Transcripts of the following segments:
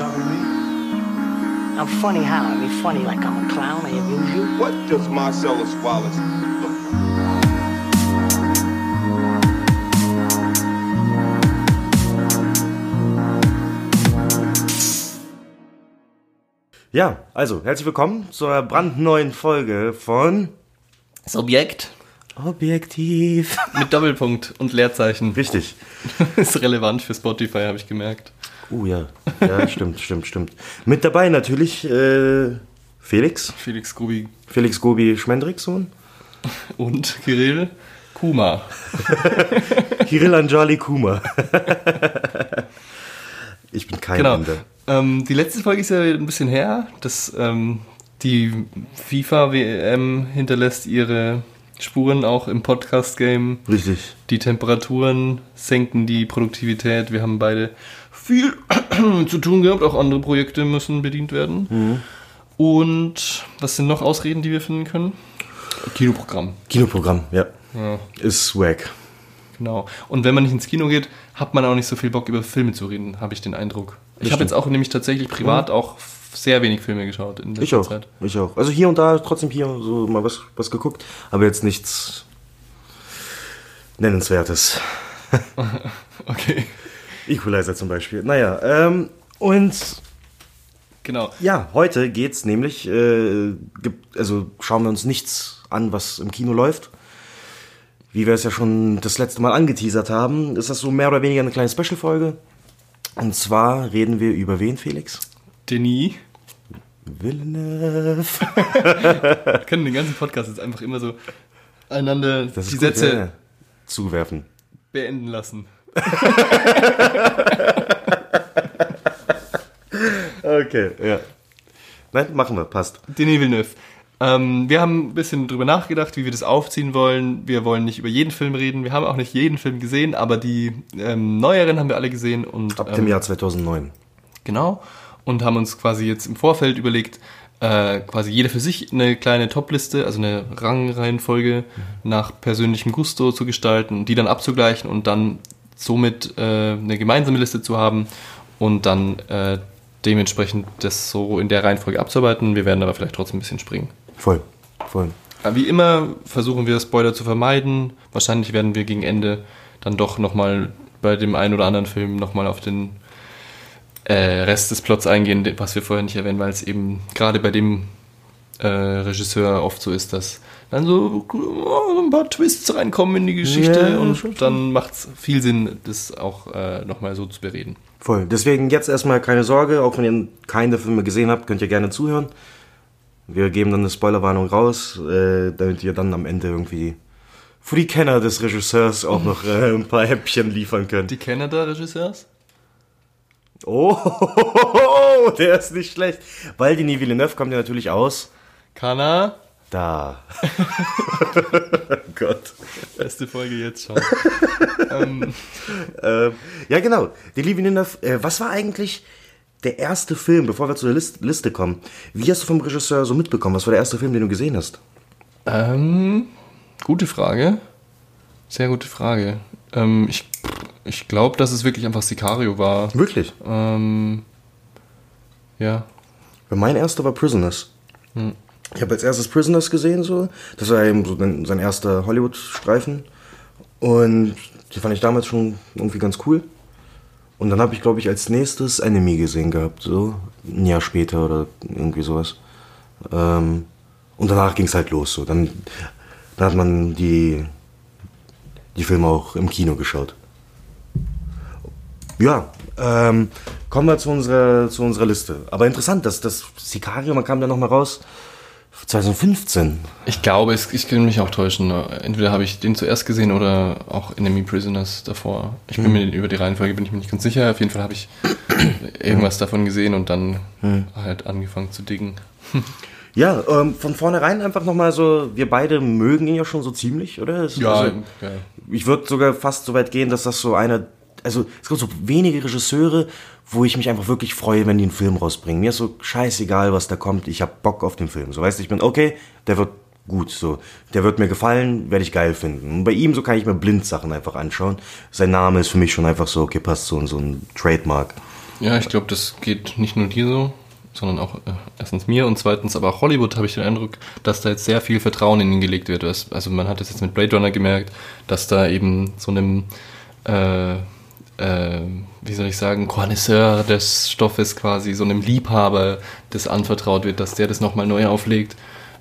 talking to me? I'm funny how? I mean, funny like I'm a clown, I amuse you. What does Marcellus Wallace look like? Ja, also herzlich willkommen zu einer brandneuen Folge von Das Objekt Objektiv. mit Doppelpunkt und Leerzeichen Richtig. ist relevant für Spotify, habe ich gemerkt. Uh ja, ja, stimmt, stimmt, stimmt. Mit dabei natürlich äh, Felix, Felix Grubi Felix Gobi Schmendricksohn, und Kirill Kuma. Kirill Anjali Kuma. ich bin kein Genau. Inder. Ähm, die letzte Folge ist ja ein bisschen her. Das, ähm, die FIFA-WM hinterlässt ihre Spuren auch im Podcast-Game. Richtig. Die Temperaturen senken die Produktivität. Wir haben beide viel zu tun gehabt. Auch andere Projekte müssen bedient werden. Und was sind noch Ausreden, die wir finden können? Kinoprogramm. Kinoprogramm, ja. Ja, Ist wack. genau. Und wenn man nicht ins Kino geht, hat man auch nicht so viel Bock, über Filme zu reden, habe ich den Eindruck. Ich habe jetzt auch nämlich tatsächlich privat auch sehr wenig Filme geschaut in Ich letzter auch. Zeit. Ich auch. Also hier und da trotzdem hier so mal was, was geguckt, aber jetzt nichts Nennenswertes. Okay. Equalizer zum Beispiel. Naja, ähm, und Genau. ja, heute geht's nämlich, äh, gibt, also schauen wir uns nichts an, was im Kino läuft. Wie wir es ja schon das letzte Mal angeteasert haben, ist das so mehr oder weniger eine kleine Special-Folge. Und zwar reden wir über wen, Felix? Denis. Villeneuve. Wir können den ganzen Podcast jetzt einfach immer so einander die gut, Sätze ja. zuwerfen. beenden lassen. Okay, ja. Nein, machen wir, passt. Denis Villeneuve. Ähm, wir haben ein bisschen drüber nachgedacht, wie wir das aufziehen wollen. Wir wollen nicht über jeden Film reden. Wir haben auch nicht jeden Film gesehen, aber die ähm, neueren haben wir alle gesehen. Und, Ab ähm, dem Jahr 2009. Genau. Und haben uns quasi jetzt im Vorfeld überlegt, äh, quasi jeder für sich eine kleine Topliste, also eine Rangreihenfolge nach persönlichem Gusto zu gestalten, die dann abzugleichen und dann somit äh, eine gemeinsame Liste zu haben und dann äh, dementsprechend das so in der Reihenfolge abzuarbeiten. Wir werden aber vielleicht trotzdem ein bisschen springen. Voll, voll. Aber Wie immer versuchen wir Spoiler zu vermeiden. Wahrscheinlich werden wir gegen Ende dann doch nochmal bei dem einen oder anderen Film nochmal auf den äh, Rest des Plots eingehen, was wir vorher nicht erwähnen, weil es eben gerade bei dem äh, Regisseur oft so ist, dass dann so, oh, ein paar Twists reinkommen in die Geschichte Ja, und schon. dann macht es viel Sinn, das auch äh, nochmal so zu bereden. Voll. Deswegen jetzt erstmal keine Sorge, auch wenn ihr keine Filme gesehen habt, könnt ihr gerne zuhören. Wir geben dann eine Spoilerwarnung raus, äh, damit ihr dann am Ende irgendwie für die Kenner des Regisseurs auch noch äh, ein paar Häppchen liefern könnt. Die Canada-Regisseurs? Oh, der ist nicht schlecht. Weil die Villeneuve kommt ja natürlich aus. Kana? Da. oh Gott. Beste Folge jetzt schon. ähm, Ähm, ja, genau. Die Villeneuve, äh, was war eigentlich der erste Film, bevor wir zur List Liste kommen? Wie hast du vom Regisseur so mitbekommen? Was war der erste Film, den du gesehen hast? Ähm, gute Frage. Sehr gute Frage. Ähm, ich ich glaube, dass es wirklich einfach Sicario war. Wirklich? Ähm, ja. Mein erster war Prisoners. Ich habe als erstes Prisoners gesehen, so. Das war eben so sein erster Hollywood-Streifen. Und die fand ich damals schon irgendwie ganz cool. Und dann habe ich, glaube ich, als nächstes Enemy gesehen gehabt, so. Ein Jahr später oder irgendwie sowas. Ähm, und danach ging es halt los, so. Dann, dann hat man die, die Filme auch im Kino geschaut. Ja, ähm, kommen wir zu unserer, zu unserer Liste. Aber interessant, dass das Sicario, man kam da nochmal raus, 2015. Ich glaube, es, ich kann mich auch täuschen. Entweder habe ich den zuerst gesehen oder auch Enemy Prisoners davor. Ich bin mir über die Reihenfolge bin ich mir nicht ganz sicher. Auf jeden Fall habe ich irgendwas davon gesehen und dann halt angefangen zu diggen. Ja, ähm, von vornherein einfach nochmal so, wir beide mögen ihn ja schon so ziemlich, oder? Es- Ja, also, ja. Ich würde sogar fast so weit gehen, dass das so einer, also es gibt so wenige Regisseure, wo ich mich einfach wirklich freue, wenn die einen Film rausbringen. Mir ist so scheißegal, was da kommt, ich hab Bock auf den Film. So, weißt du, ich bin, okay, der wird gut, so. Der wird mir gefallen, werde ich geil finden. Und bei ihm so kann ich mir blind Sachen einfach anschauen. Sein Name ist für mich schon einfach so, okay, passt so, so ein Trademark. Ja, ich glaube, das geht nicht nur dir so, sondern auch äh, erstens mir und zweitens aber auch Hollywood habe ich den Eindruck, dass da jetzt sehr viel Vertrauen in ihn gelegt wird. Also man hat es jetzt mit Blade Runner gemerkt, dass da eben so einem, äh, äh, wie soll ich sagen, Connoisseur des Stoffes quasi, so einem Liebhaber das anvertraut wird, dass der das nochmal neu auflegt.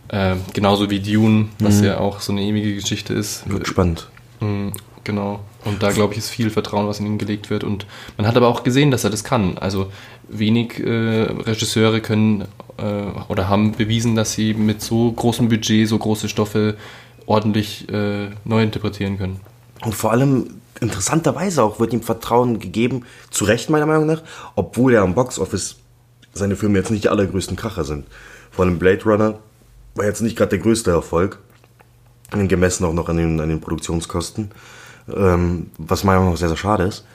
Äh, genauso wie Dune, was ja auch so eine ewige Geschichte ist. Wird spannend. Mm, Genau. Und da glaube ich ist viel Vertrauen, was in ihn gelegt wird. Und man hat aber auch gesehen, dass er das kann. Also wenig äh, Regisseure können äh, oder haben bewiesen, dass sie mit so großem Budget so große Stoffe ordentlich äh, neu interpretieren können. Und vor allem, interessanterweise auch, wird ihm Vertrauen gegeben, zu Recht meiner Meinung nach, obwohl er am Boxoffice seine Filme jetzt nicht die allergrößten Kracher sind. Vor allem Blade Runner war jetzt nicht gerade der größte Erfolg, gemessen auch noch an den, an den Produktionskosten, ähm, was meiner Meinung nach sehr, sehr schade ist.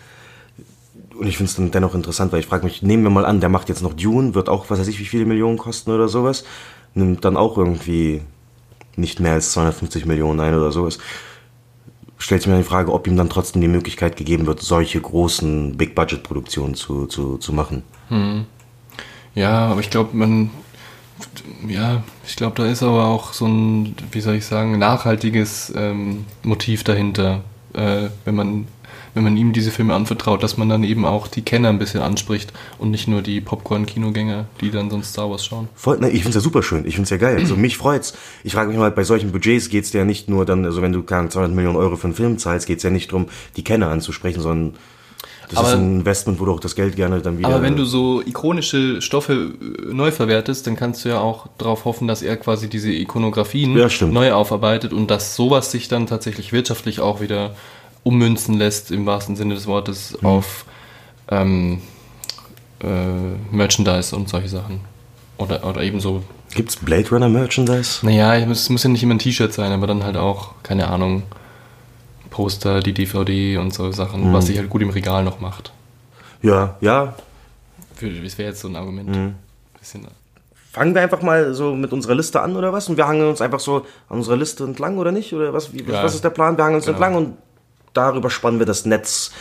Und ich finde es dann dennoch interessant, weil ich frage mich, nehmen wir mal an, der macht jetzt noch Dune, wird auch, was weiß ich, wie viele Millionen kosten oder sowas, nimmt dann auch irgendwie nicht mehr als 250 Millionen ein oder sowas stellt sich mir die Frage, ob ihm dann trotzdem die Möglichkeit gegeben wird, solche großen Big-Budget-Produktionen zu, zu, zu machen. Ja, aber ich glaube, man, ja, ich glaube, da ist aber auch so ein, wie soll ich sagen, nachhaltiges ähm, Motiv dahinter, äh, wenn man wenn man ihm diese Filme anvertraut, dass man dann eben auch die Kenner ein bisschen anspricht und nicht nur die Popcorn-Kinogänger, die dann sonst Star Wars schauen. Voll, ne, ich finde es ja super schön, ich finde es ja geil. Also mich freut's. Ich frage mich mal, bei solchen Budgets geht's ja nicht nur dann, also wenn du keine Ahnung, 200 Millionen Euro für einen Film zahlst, geht's ja nicht darum, die Kenner anzusprechen, sondern das Aber- ist ein Investment, wo du auch das Geld gerne dann wieder... Aber wenn du so ikonische Stoffe äh, neu verwertest, dann kannst du ja auch darauf hoffen, dass er quasi diese Ikonografien Ja, neu aufarbeitet und dass sowas sich dann tatsächlich wirtschaftlich auch wieder ummünzen lässt, im wahrsten Sinne des Wortes, Mhm. auf ähm, äh, Merchandise und solche Sachen. Oder, oder eben so, Gibt's Blade Runner Merchandise? naja, es muss, es ja nicht immer ein T-Shirt sein, aber dann halt auch, keine Ahnung, Poster, die DVD und so Sachen, Mhm. was sich halt gut im Regal noch macht. Ja, ja. Für, das wäre jetzt so ein Argument. Mhm. Bisschen, Fangen wir einfach mal so mit unserer Liste an oder was? Und wir hangeln uns einfach so an unserer Liste entlang oder nicht? Oder was, wie, Ja. was ist der Plan? Wir hangeln uns Genau. entlang und darüber spannen wir das Netz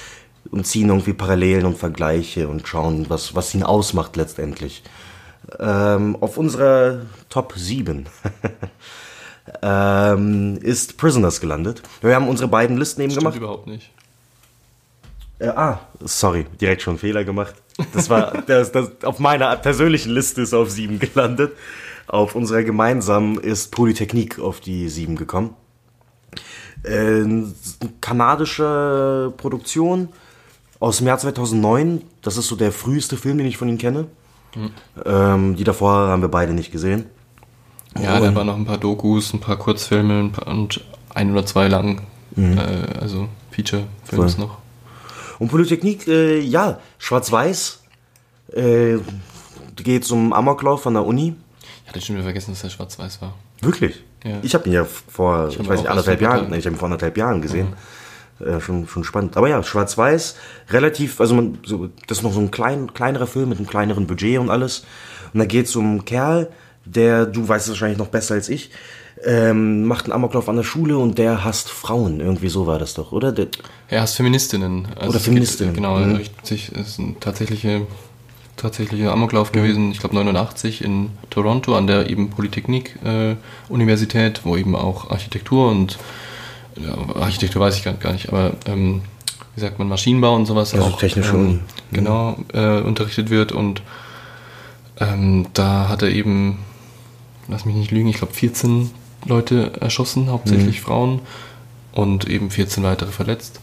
und ziehen irgendwie Parallelen und Vergleiche und schauen, was, was ihn ausmacht letztendlich. Ähm, auf unserer Top 7 ähm, ist Prisoners gelandet. Wir haben unsere beiden Listen eben Stimmt gemacht. überhaupt nicht. Äh, ah, sorry, direkt schon einen Fehler gemacht. Das war das, das, auf meiner persönlichen Liste ist auf sieben gelandet. Auf unserer gemeinsamen ist Polytechnik auf die sieben gekommen. Äh, kanadische Produktion aus dem Jahr 2009. Das ist so der früheste Film, den ich von ihm kenne. Ähm, die davor haben wir beide nicht gesehen. Ja, da waren noch ein paar Dokus, ein paar Kurzfilme ein paar, und ein oder zwei lang, äh, also Feature-Films noch. Und Polytechnik, äh, ja, schwarz-weiß. Äh, geht zum Amoklauf von der Uni. Ich hatte schon wieder vergessen, dass der schwarz-weiß war. Wirklich? Ja. Ich habe ihn ja vor, ich, hab weiß nicht, anderthalb Jahren, ich habe ihn vor anderthalb Jahren gesehen. Äh, schon, schon spannend. Aber ja, schwarz-weiß, relativ, also man, so, das ist noch so ein klein, kleinerer Film mit einem kleineren Budget und alles. Und da geht es um einen Kerl, der, du weißt es wahrscheinlich noch besser als ich, ähm, macht einen Amoklauf an der Schule und der hasst Frauen. Irgendwie so war das doch, oder? Der, Er heißt Feministinnen. Also Oder Feministinnen, Geht, genau, mhm. richtig, ist ein tatsächliche, tatsächlicher Amoklauf gewesen, ich glaube 89 in Toronto an der eben Polytechnik-Universität, wo eben auch Architektur und ja, Architektur weiß ich gar, gar nicht, aber ähm, wie sagt man, Maschinenbau und sowas Also auch technische ähm, genau äh, unterrichtet wird und ähm, da hat er eben, lass mich nicht lügen, ich glaube 14 Leute erschossen, hauptsächlich Frauen und eben 14 weitere verletzt.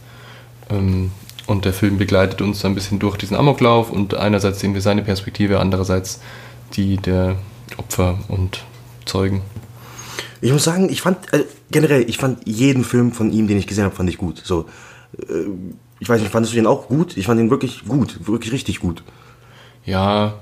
Ähm, und der Film begleitet uns ein bisschen durch diesen Amoklauf und einerseits sehen wir seine Perspektive, andererseits die der Opfer und Zeugen. Ich muss sagen, ich fand, äh, generell, ich fand jeden Film von ihm, den ich gesehen habe, fand ich gut. So, äh, ich weiß nicht, fandest du den auch gut? Ich fand den wirklich gut, wirklich richtig gut. Ja,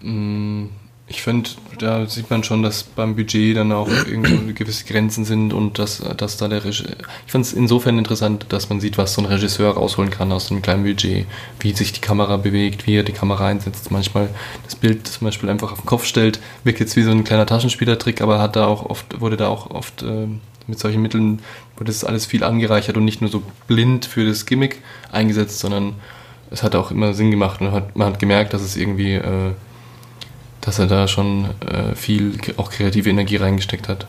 mh, ich finde, da sieht man schon, dass beim Budget dann auch irgendwo gewisse Grenzen sind und dass, dass da der Regisseur. Ich fand es insofern interessant, dass man sieht, was so ein Regisseur rausholen kann aus einem kleinen Budget, wie sich die Kamera bewegt, wie er die Kamera einsetzt. Manchmal das Bild zum Beispiel einfach auf den Kopf stellt, wirkt jetzt wie so ein kleiner Taschenspielertrick, aber hat da auch oft, wurde da auch oft äh, mit solchen Mitteln wurde das alles viel angereichert und nicht nur so blind für das Gimmick eingesetzt, sondern es hat auch immer Sinn gemacht und hat, man hat gemerkt, dass es irgendwie, äh, dass er da schon äh, viel auch kreative Energie reingesteckt hat.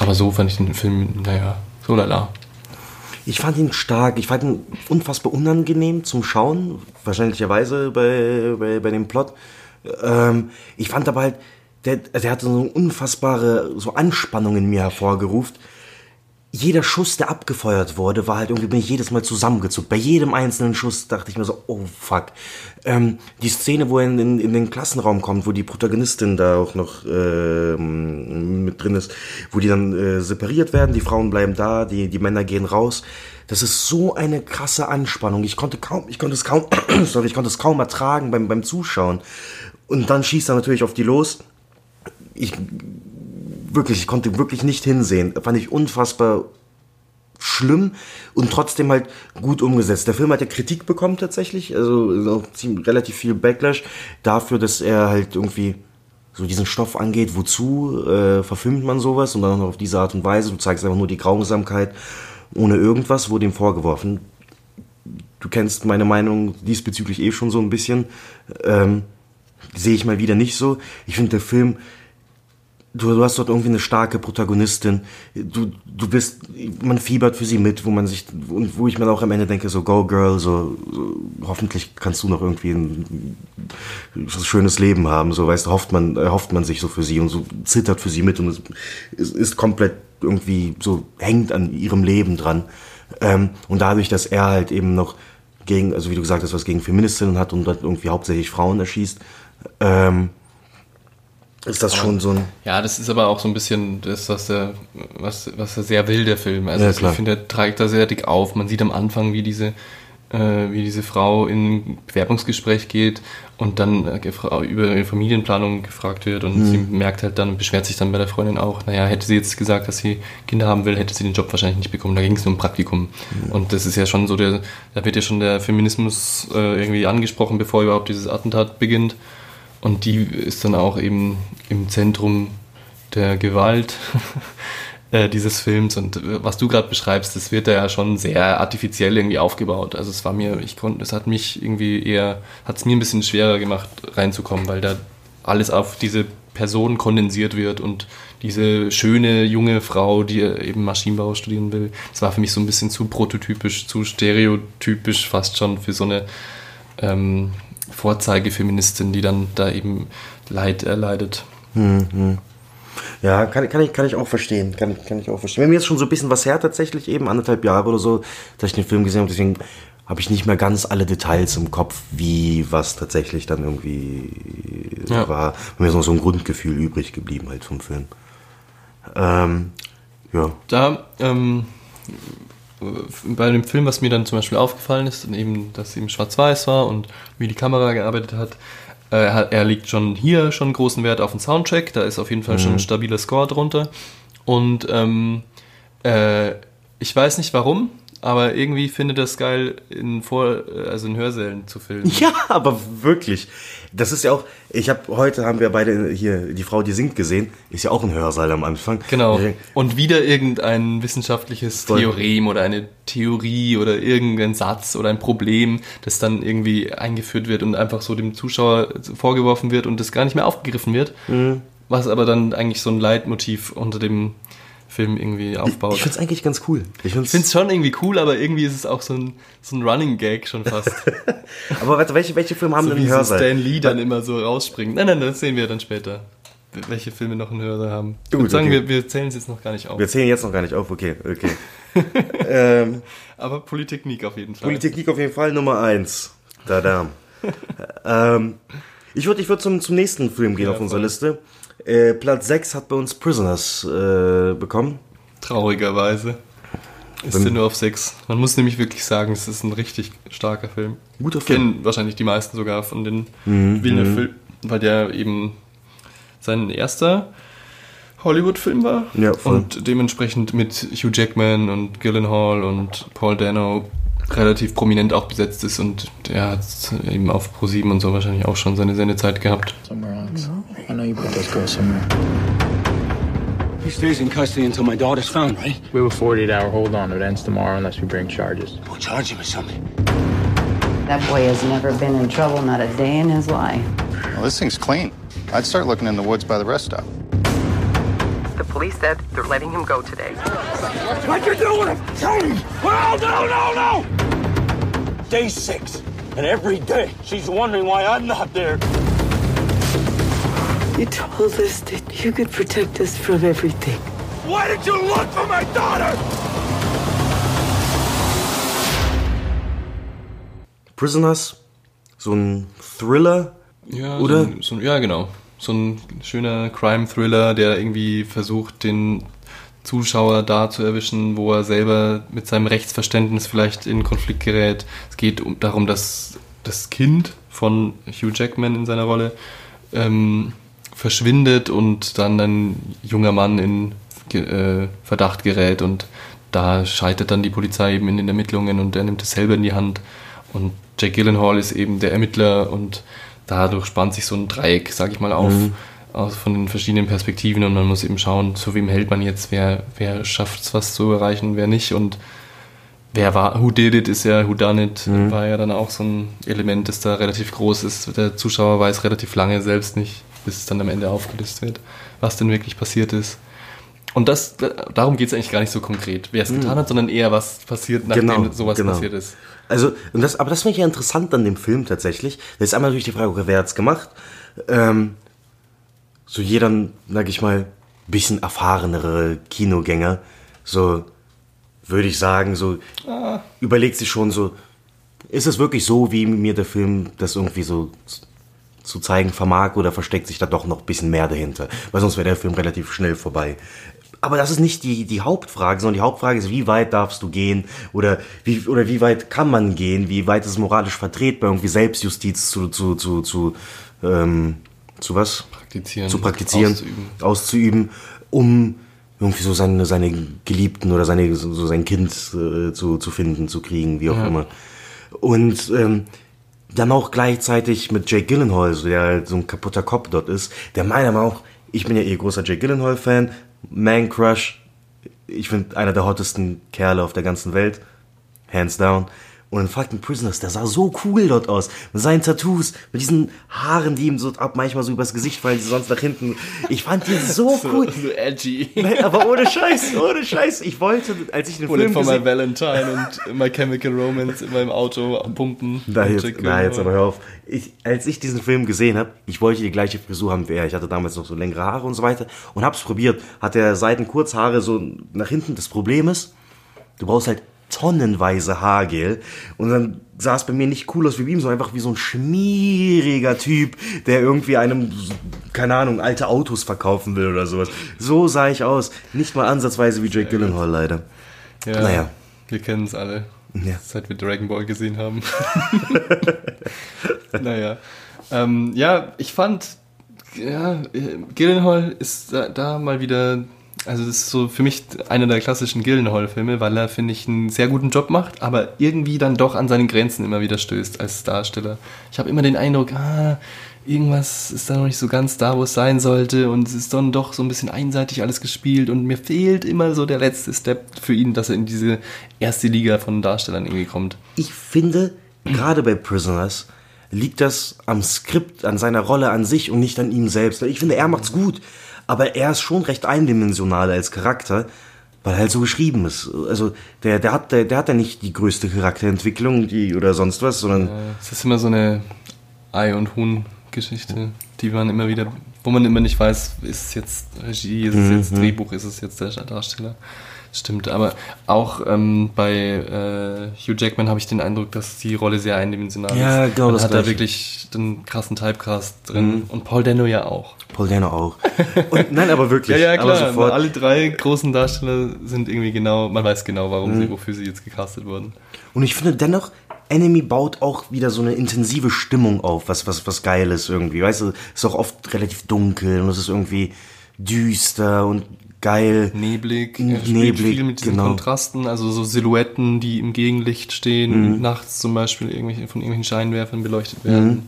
Aber so fand ich den Film, naja, so lala. Ich fand ihn stark, ich fand ihn unfassbar unangenehm zum Schauen, wahrscheinlicherweise bei, bei, bei dem Plot. Ähm, ich fand aber halt, der, der hatte so eine unfassbare so Anspannung in mir hervorgerufen. Jeder Schuss, der abgefeuert wurde, war halt irgendwie, bin ich jedes Mal zusammengezuckt. Bei jedem einzelnen Schuss dachte ich mir so, oh fuck. Ähm, die Szene, wo er in, in, in den Klassenraum kommt, wo die Protagonistin da auch noch ähm, mit drin ist, wo die dann äh, separiert werden, die Frauen bleiben da, die, die Männer gehen raus. Das ist so eine krasse Anspannung. Ich konnte kaum, ich konnte es kaum, sorry, ich konnte es kaum ertragen beim, beim Zuschauen. Und dann schießt er natürlich auf die los. Ich, wirklich, ich konnte wirklich nicht hinsehen. Fand ich unfassbar schlimm und trotzdem halt gut umgesetzt. Der Film hat ja Kritik bekommen tatsächlich, also relativ viel Backlash dafür, dass er halt irgendwie so diesen Stoff angeht, wozu äh, verfilmt man sowas und dann auch noch auf diese Art und Weise, du zeigst einfach nur die Grausamkeit ohne irgendwas, wurde ihm vorgeworfen. Du kennst meine Meinung diesbezüglich eh schon so ein bisschen. Ähm, sehe ich mal wieder nicht so. Ich finde, der Film du, du hast dort irgendwie eine starke Protagonistin. Du, du bist, man fiebert für sie mit, wo man sich, und wo ich mir auch am Ende denke, so, go girl, so, so hoffentlich kannst du noch irgendwie ein, ein schönes Leben haben, so, weißt hofft man, hofft man sich so für sie und so zittert für sie mit und ist, ist komplett irgendwie so, hängt an ihrem Leben dran. Ähm, und dadurch, dass er halt eben noch gegen, also wie du gesagt hast, was gegen Feministinnen hat und dort irgendwie hauptsächlich Frauen erschießt, ähm, ist das schon so ein. Ja, das ist aber auch so ein bisschen das, was der, was, was er sehr will, der Film. Also Ja, ich finde, er trägt da sehr dick auf. Man sieht am Anfang, wie diese, äh, wie diese Frau in ein Bewerbungsgespräch geht und dann äh, über ihre Familienplanung gefragt wird und Mhm. sie merkt halt dann, beschwert sich dann bei der Freundin auch, naja, hätte sie jetzt gesagt, dass sie Kinder haben will, hätte sie den Job wahrscheinlich nicht bekommen. Da ging es nur um Praktikum. Und das ist ja schon so der, da wird ja schon der Feminismus äh, irgendwie angesprochen, bevor überhaupt dieses Attentat beginnt. Und die ist dann auch eben im Zentrum der Gewalt äh, dieses Films. Und äh, was du gerade beschreibst, das wird da ja schon sehr artifiziell irgendwie aufgebaut. Also es war mir, ich konnte, es hat mich irgendwie eher, hat es mir ein bisschen schwerer gemacht, reinzukommen, weil da alles auf diese Person kondensiert wird und diese schöne junge Frau, die eben Maschinenbau studieren will, das war für mich so ein bisschen zu prototypisch, zu stereotypisch fast schon für so eine ähm, Vorzeigefeministin, die dann da eben Leid erleidet. Ja, kann, kann, ich, kann ich auch verstehen. Kann, kann ich auch verstehen. Wenn mir jetzt schon so ein bisschen was her, tatsächlich eben anderthalb Jahre oder so, dass ich den Film gesehen habe, deswegen habe ich nicht mehr ganz alle Details im Kopf, wie was tatsächlich dann irgendwie Ja. war. Mir ist noch so ein Grundgefühl übrig geblieben halt vom Film. Ähm, ja. Da, ähm, bei dem Film, was mir dann zum Beispiel aufgefallen ist, eben, dass eben schwarz-weiß war und wie die Kamera gearbeitet hat, äh, er legt schon hier schon großen Wert auf den Soundtrack, da ist auf jeden Fall schon ein stabiler Score drunter. Und ähm, äh, ich weiß nicht warum, aber irgendwie findet es geil, in, Vor also in Hörsälen zu filmen. Ja, aber wirklich. Das ist ja auch, ich habe heute haben wir beide hier die Frau, die singt gesehen, ist ja auch ein Hörsaal am Anfang. Genau. Und wieder irgendein wissenschaftliches Voll. Theorem oder eine Theorie oder irgendein Satz oder ein Problem, das dann irgendwie eingeführt wird und einfach so dem Zuschauer vorgeworfen wird und das gar nicht mehr aufgegriffen wird. Mhm. Was aber dann eigentlich so ein Leitmotiv unter dem Film irgendwie aufbaut. Ich find's eigentlich ganz cool. Ich find's, Ich finde es schon irgendwie cool, aber irgendwie ist es auch so ein, so ein Running Gag schon fast. aber warte, welche, welche Filme haben so denn wie einen Hörsaal? Stan Lee dann immer so rausspringt. Nein, nein, das sehen wir dann später. Welche Filme noch einen Hörer haben. Ich würde sagen, okay. wir, wir zählen es jetzt noch gar nicht auf. Wir zählen jetzt noch gar nicht auf, okay, okay. ähm, Aber Politeknik auf jeden Fall. Politik auf jeden Fall Nummer eins. Da, da. ähm, ich würde ich würd zum, zum nächsten Film gehen Ja, auf unserer. Liste. Äh, Platz 6 hat bei uns Prisoners äh, bekommen. Traurigerweise. Ist der nur auf 6. Man muss nämlich wirklich sagen, es ist ein richtig starker Film. Guter Film. Kennen wahrscheinlich die meisten sogar von den Mhm, Villeneuve-Filmen, weil der eben sein erster Hollywood-Film war. Ja, voll. und dementsprechend mit Hugh Jackman und Gyllenhaal und Paul Dano relativ prominent auch besetzt ist und der hat eben auf Pro7 und so wahrscheinlich auch schon seine Sendezeit gehabt. Somewhere else. I know you put this girl somewhere. He stays in custody until my daughter's found, right? We have a 48 hour hold on. It ends tomorrow unless we bring charges. We'll charge him with something. That boy has never been in trouble, not a day in his life. Well, this thing's clean. I'd start looking in the woods by the rest stop. The police said they're letting him go today. What you doing? Tony! Oh, no, no, no! Day six. And every day she's wondering why I'm not there. You told us that you could protect us from everything. Why did you look for my daughter? Prisoners, so ein Thriller, Ja, oder? So, ein- so, ein- ja, genau. So ein schöner Crime-Thriller, der irgendwie versucht, den Zuschauer da zu erwischen, wo er selber mit seinem Rechtsverständnis vielleicht in Konflikt gerät. Es geht um, darum, dass das Kind von Hugh Jackman in seiner Rolle ähm, verschwindet und dann ein junger Mann in äh, Verdacht gerät und da scheitert dann die Polizei eben in den Ermittlungen und er nimmt es selber in die Hand und Jack Gyllenhaal ist eben der Ermittler und dadurch spannt sich so ein Dreieck, sag ich mal, auf Mhm. aus von den verschiedenen Perspektiven und man muss eben schauen, zu wem hält man jetzt, wer, wer schafft es was zu erreichen, wer nicht und wer war, who did it ist ja, who done it, Mhm. war ja dann auch so ein Element, das da relativ groß ist. Der Zuschauer weiß relativ lange selbst nicht, bis es dann am Ende aufgelöst wird, was denn wirklich passiert ist. Und das, darum geht es eigentlich gar nicht so konkret, wer es Mhm. getan hat, sondern eher, was passiert, nachdem Genau, sowas genau. passiert ist. Also, und das, aber das finde ich ja interessant an dem Film tatsächlich. Da ist einmal natürlich die Frage, okay, wer hat's gemacht? Ähm, so jeder, sag ich mal, bisschen erfahrenere Kinogänger, so würde ich sagen, so Ah. überlegt sich schon so, ist es wirklich so, wie mir der Film das irgendwie so zu zeigen vermag oder versteckt sich da doch noch ein bisschen mehr dahinter? Weil sonst wäre der Film relativ schnell vorbei. Aber das ist nicht die, die Hauptfrage, sondern die Hauptfrage ist, wie weit darfst du gehen oder wie, oder wie weit kann man gehen, wie weit ist es moralisch vertretbar, irgendwie Selbstjustiz zu, zu, zu, zu, ähm, zu was? Praktizieren. Zu praktizieren, auszuüben. auszuüben, um irgendwie so seine, seine Geliebten oder seine, so sein Kind äh, zu, zu finden, zu kriegen, wie auch Ja. immer. Und ähm, dann auch gleichzeitig mit Jake Gyllenhaal, so der halt so ein kaputter Kopf dort ist, der meiner Meinung nach, ich bin ja eh großer Jake Gyllenhaal-Fan, Man Crush, ich finde einer der hottesten Kerle auf der ganzen Welt, hands down. Und in fucking Prisoners, der sah so cool dort aus. Mit seinen Tattoos, mit diesen Haaren, die ihm so ab manchmal so übers Gesicht fallen, die sonst nach hinten. Ich fand den so cool. So edgy. Nein, aber ohne Scheiß, ohne Scheiß. Ich wollte, als ich den Bullet Film for My gesehen Valentine und My Chemical Romance immer im Auto pumpen. Da jetzt, da jetzt aber hör auf. Ich, als ich diesen Film gesehen habe, ich wollte die gleiche Frisur haben wie er. Ich hatte damals noch so längere Haare und so weiter und hab's probiert. Hat der Seiten kurz Haare so nach hinten. Das Problem ist, du brauchst halt tonnenweise Haargel und dann sah es bei mir nicht cool aus wie bei ihm, sondern einfach wie so ein schmieriger Typ, der irgendwie einem, keine Ahnung, alte Autos verkaufen will oder sowas. So sah ich aus. Nicht mal ansatzweise wie Jake Gyllenhaal leider. Ja, Naja. Wir kennen es alle. Ja. Seit wir Dragon Ball gesehen haben. naja. Ähm, ja, ich fand, ja, Gyllenhaal ist da, da mal wieder, also das ist so für mich einer der klassischen Gyllenhaal-Filme, weil er, finde ich, einen sehr guten Job macht, aber irgendwie dann doch an seine Grenzen immer wieder stößt als Darsteller. Ich habe immer den Eindruck, ah, irgendwas ist da noch nicht so ganz da, wo es sein sollte und es ist dann doch so ein bisschen einseitig alles gespielt und mir fehlt immer so der letzte Step für ihn, dass er in diese erste Liga von Darstellern irgendwie kommt. Ich finde, gerade bei Prisoners liegt das am Skript, an seiner Rolle an sich und nicht an ihm selbst. Ich finde, er macht's gut, aber er ist schon recht eindimensional als Charakter, weil er halt so geschrieben ist. Also der, der hat, der, der hat ja nicht die größte Charakterentwicklung, die oder sonst was, sondern Es ist immer so eine Ei- und Huhn-Geschichte, die man immer wieder, wo man immer nicht weiß, ist es jetzt Regie, ist es jetzt Mhm. Drehbuch, ist es jetzt der Darsteller. Stimmt, aber auch ähm, bei äh, Hugh Jackman habe ich den Eindruck, dass die Rolle sehr eindimensional Ja, ist. genau, Man das hat da wirklich den krassen Typecast drin Mhm. und Paul Dano ja auch. Paul Dano auch. Und, nein, aber wirklich. Ja, ja, klar. sofort. Alle drei großen Darsteller sind irgendwie genau, man weiß genau, warum Mhm. sie, wofür sie jetzt gecastet wurden. Und ich finde dennoch, Enemy baut auch wieder so eine intensive Stimmung auf, was, was, was geil ist irgendwie. Weißt du, es ist auch oft relativ dunkel und es ist irgendwie düster und geil. Neblig, neblig, viel mit diesen genau. Kontrasten, also so Silhouetten, die im Gegenlicht stehen, Mhm. nachts zum Beispiel irgendwelche, von irgendwelchen Scheinwerfern beleuchtet werden. Mhm.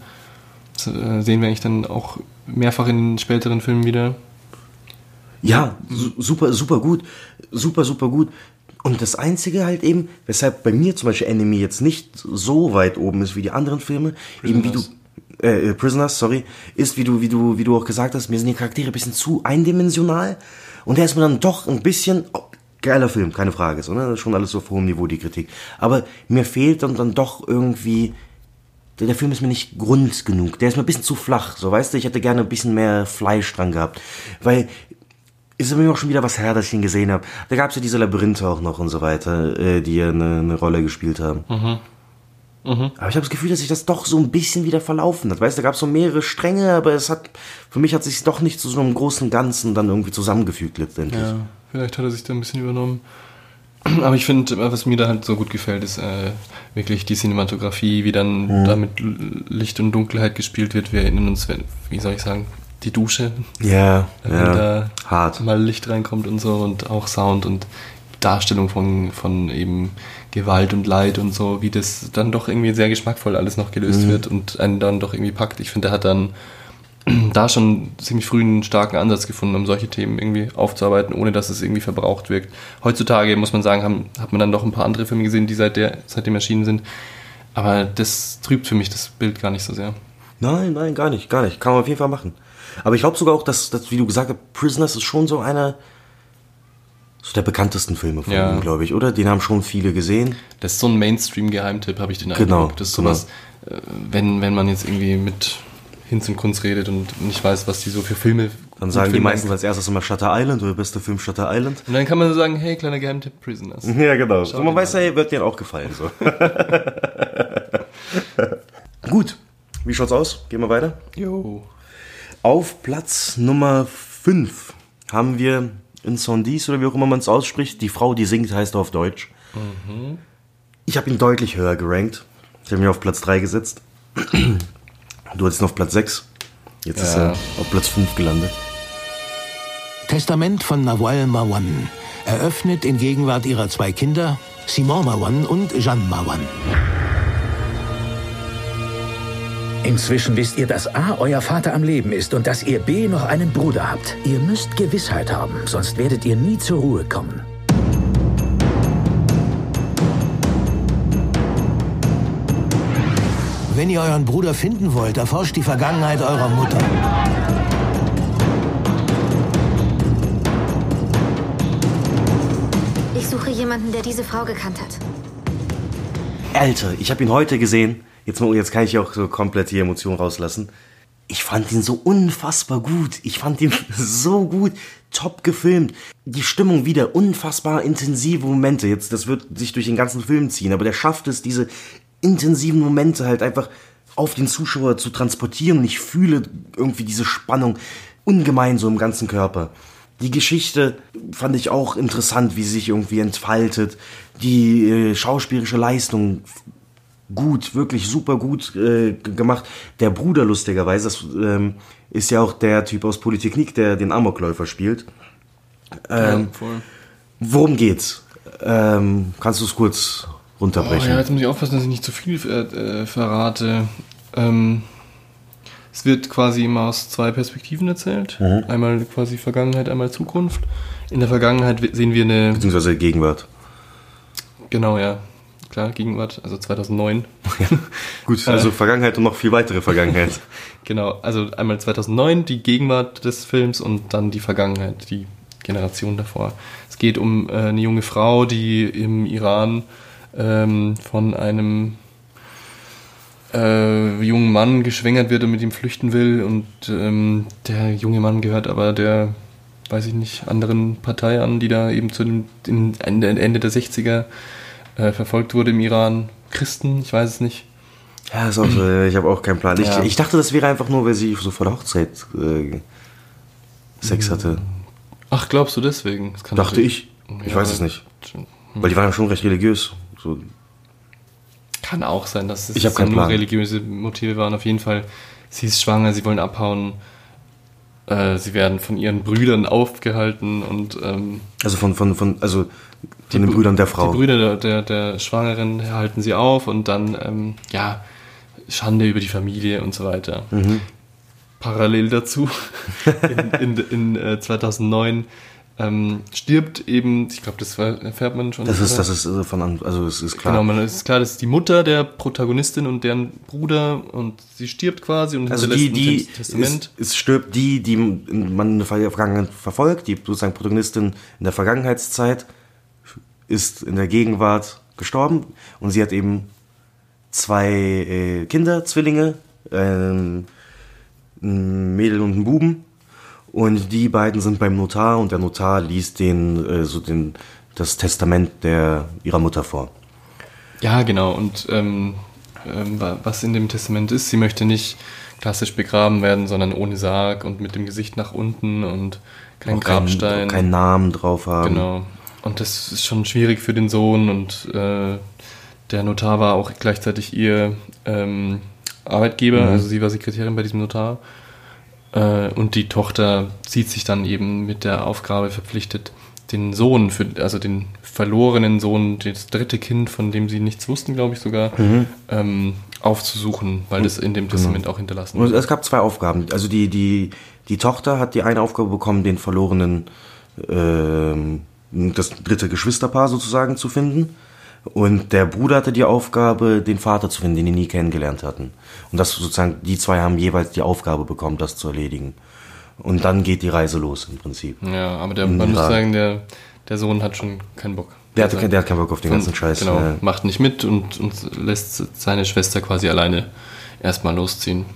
Das äh, sehen wir eigentlich dann auch mehrfach in den späteren Filmen wieder. Ja, su super, super gut. Super, super gut. Und das Einzige halt eben, weshalb bei mir zum Beispiel Enemy jetzt nicht so weit oben ist wie die anderen Filme, eben wie du, äh, äh, Prisoners, sorry, ist, wie du, wie du, wie du auch gesagt hast, mir sind die Charaktere ein bisschen zu eindimensional. Und der ist mir dann doch ein bisschen, oh, geiler Film, keine Frage, so, ne? Schon alles so auf hohem Niveau, die Kritik. Aber mir fehlt dann, dann doch irgendwie, der, der Film ist mir nicht grund genug. Der ist mir ein bisschen zu flach, so, weißt du, ich hätte gerne ein bisschen mehr Fleisch dran gehabt. Weil, ist mir auch schon wieder was her, dass ich ihn gesehen habe. Da gab es ja diese Labyrinthe auch noch und so weiter, äh, die ja eine, eine Rolle gespielt haben. Mhm. Mhm. Aber ich habe das Gefühl, dass sich das doch so ein bisschen wieder verlaufen hat. Weißt du, da gab es so mehrere Stränge, aber es hat, für mich hat sich doch nicht zu so einem großen Ganzen dann irgendwie zusammengefügt letztendlich. Ja, vielleicht hat er sich da ein bisschen übernommen. Aber ich finde, was mir da halt so gut gefällt, ist äh, wirklich die Cinematografie, wie dann Mhm. da mit Licht und Dunkelheit gespielt wird. Wir erinnern uns, wie soll ich sagen, die Dusche. Ja, wenn ja, da hart. mal Licht reinkommt und so und auch Sound und Darstellung von, von eben Gewalt und Leid und so, wie das dann doch irgendwie sehr geschmackvoll alles noch gelöst Mhm. wird und einen dann doch irgendwie packt. Ich finde, er hat dann da schon ziemlich früh einen starken Ansatz gefunden, um solche Themen irgendwie aufzuarbeiten, ohne dass es irgendwie verbraucht wirkt. Heutzutage muss man sagen, haben, hat man dann doch ein paar andere Filme gesehen, die seit der, seitdem erschienen sind. Aber das trübt für mich das Bild gar nicht so sehr. Nein, nein, gar nicht, gar nicht. Kann man auf jeden Fall machen. Aber ich glaube sogar auch, dass, dass, wie du gesagt hast, Prisoners ist schon so einer so der bekanntesten Filme von Ja. ihm, glaube ich, oder? Den haben schon viele gesehen. Das ist so ein Mainstream-Geheimtipp, habe ich den Genau, Eindruck. Das ist sowas, äh, wenn, wenn man jetzt irgendwie mit Hinz und Kunz redet und nicht weiß, was die so für Filme. Dann sagen die Filme- meisten als erstes immer Shutter Island oder beste Film Shutter Island. Und dann kann man so sagen, hey, kleiner Geheimtipp, Prisoners. Ja, genau. Schau So, man weiß ja, er wird dir auch gefallen. So. Gut, wie schaut's aus? Gehen wir weiter. Jo. Auf Platz Nummer 5 haben wir Incendis oder wie auch immer man es ausspricht. Die Frau, die singt, heißt er auf Deutsch. Mhm. Ich habe ihn deutlich höher gerankt. Ich habe ihn auf Platz 3 gesetzt. Du hattest ihn auf Platz 6. Jetzt ist Ja. er auf Platz 5 gelandet. Testament von Nawal Marwan. Eröffnet in Gegenwart ihrer zwei Kinder, Simon Marwan und Jeanne Marwan. Inzwischen wisst ihr, dass A, euer Vater am Leben ist und dass ihr B, noch einen Bruder habt. Ihr müsst Gewissheit haben, sonst werdet ihr nie zur Ruhe kommen. Wenn ihr euren Bruder finden wollt, erforscht die Vergangenheit eurer Mutter. Ich suche jemanden, der diese Frau gekannt hat. Alter, ich habe ihn heute gesehen. Jetzt, jetzt kann ich auch so komplett die Emotion rauslassen. Ich fand ihn so unfassbar gut. Ich fand ihn so gut. Top gefilmt. Die Stimmung wieder. Unfassbar intensive Momente. Jetzt, das wird sich durch den ganzen Film ziehen. Aber der schafft es, diese intensiven Momente halt einfach auf den Zuschauer zu transportieren. Und ich fühle irgendwie diese Spannung ungemein so im ganzen Körper. Die Geschichte fand ich auch interessant, wie sie sich irgendwie entfaltet. Die äh, schauspielerische Leistung gut, wirklich super gut äh, gemacht. Der Bruder, lustigerweise, das ähm, ist ja auch der Typ aus Polytechnik, der den Amokläufer spielt. Ähm, Ja, voll. worum geht's? Ähm, kannst du es kurz Oh, runterbrechen? ja, jetzt muss ich aufpassen, dass ich nicht zu viel äh, äh, verrate. Ähm, es wird quasi immer aus zwei Perspektiven erzählt. Mhm. Einmal quasi Vergangenheit, einmal Zukunft. In der Vergangenheit sehen wir eine... Beziehungsweise Gegenwart. Genau, ja. Klar, Gegenwart, also 2009. Gut, Äh, also Vergangenheit und noch viel weitere Vergangenheit. Genau, also einmal 2009 die Gegenwart des Films und dann die Vergangenheit, die Generation davor. Es geht um äh, eine junge Frau, die im Iran ähm, von einem äh, jungen Mann geschwängert wird und mit ihm flüchten will und ähm, der junge Mann gehört aber der, weiß ich nicht, anderen Partei an, die da eben zu dem Ende, Ende der 60er äh, verfolgt wurde im Iran. Christen, ich weiß es nicht. Ja, ist auch so, ich habe auch keinen Plan. Ich, Ja. ich dachte, das wäre einfach nur, weil sie so vor der Hochzeit äh, Sex hatte. Ach, glaubst du deswegen? Dachte ich. Ich Ja, weiß es nicht. Hm. Weil die waren ja schon recht religiös. So, Kann auch sein, dass es Ich nur Plan. religiöse Motive waren. Auf jeden Fall, sie ist schwanger, sie wollen abhauen. Äh, sie werden von ihren Brüdern aufgehalten und ähm, also von, von, von, also von den Brüdern der Frau. die Brüder der, der, der Schwangeren halten sie auf und dann, ähm, ja, Schande über die Familie und so weiter. Mhm. Parallel dazu, in, in, in äh, 2009 ähm, stirbt eben, ich glaube, das erfährt man schon. Das ist, das ist äh, von also es ist klar. Genau, man es ist klar, das ist die Mutter der Protagonistin und deren Bruder und sie stirbt quasi und Also die, die Testament. Es, es stirbt die, die man in der Vergangenheit verfolgt, die sozusagen Protagonistin in der Vergangenheitszeit ist in der Gegenwart gestorben und sie hat eben zwei äh, Kinder, Zwillinge, ähm, ein Mädel und einen Buben und die beiden sind beim Notar und der Notar liest den äh, so den das Testament der ihrer Mutter vor. Ja, genau. Und ähm, ähm, wa- was in dem Testament ist, sie möchte nicht klassisch begraben werden, sondern ohne Sarg und mit dem Gesicht nach unten und kein Auch kein- Grabstein. auch keinen Namen drauf haben. Genau. Und das ist schon schwierig für den Sohn und äh, der Notar war auch gleichzeitig ihr ähm, Arbeitgeber, Mhm. also sie war Sekretärin bei diesem Notar. Äh, und die Tochter sieht sich dann eben mit der Aufgabe verpflichtet, den Sohn, für, also den verlorenen Sohn, das dritte Kind, von dem sie nichts wussten, glaube ich sogar, Mhm. ähm, aufzusuchen, weil das in dem Testament auch hinterlassen Und es gab zwei Aufgaben. Also die, die, die Tochter hat die eine Aufgabe bekommen, den verlorenen, ähm, das dritte Geschwisterpaar sozusagen zu finden. Und der Bruder hatte die Aufgabe, den Vater zu finden, den die nie kennengelernt hatten. Und das sozusagen, die zwei haben jeweils die Aufgabe bekommen, das zu erledigen. Und dann geht die Reise los im Prinzip. Ja, aber der, man muss sagen, der, der Sohn hat schon keinen Bock. Der hatte der hat keinen Bock auf den ganzen Scheiß, Genau, ja. macht nicht mit und, und lässt seine Schwester quasi alleine erstmal losziehen.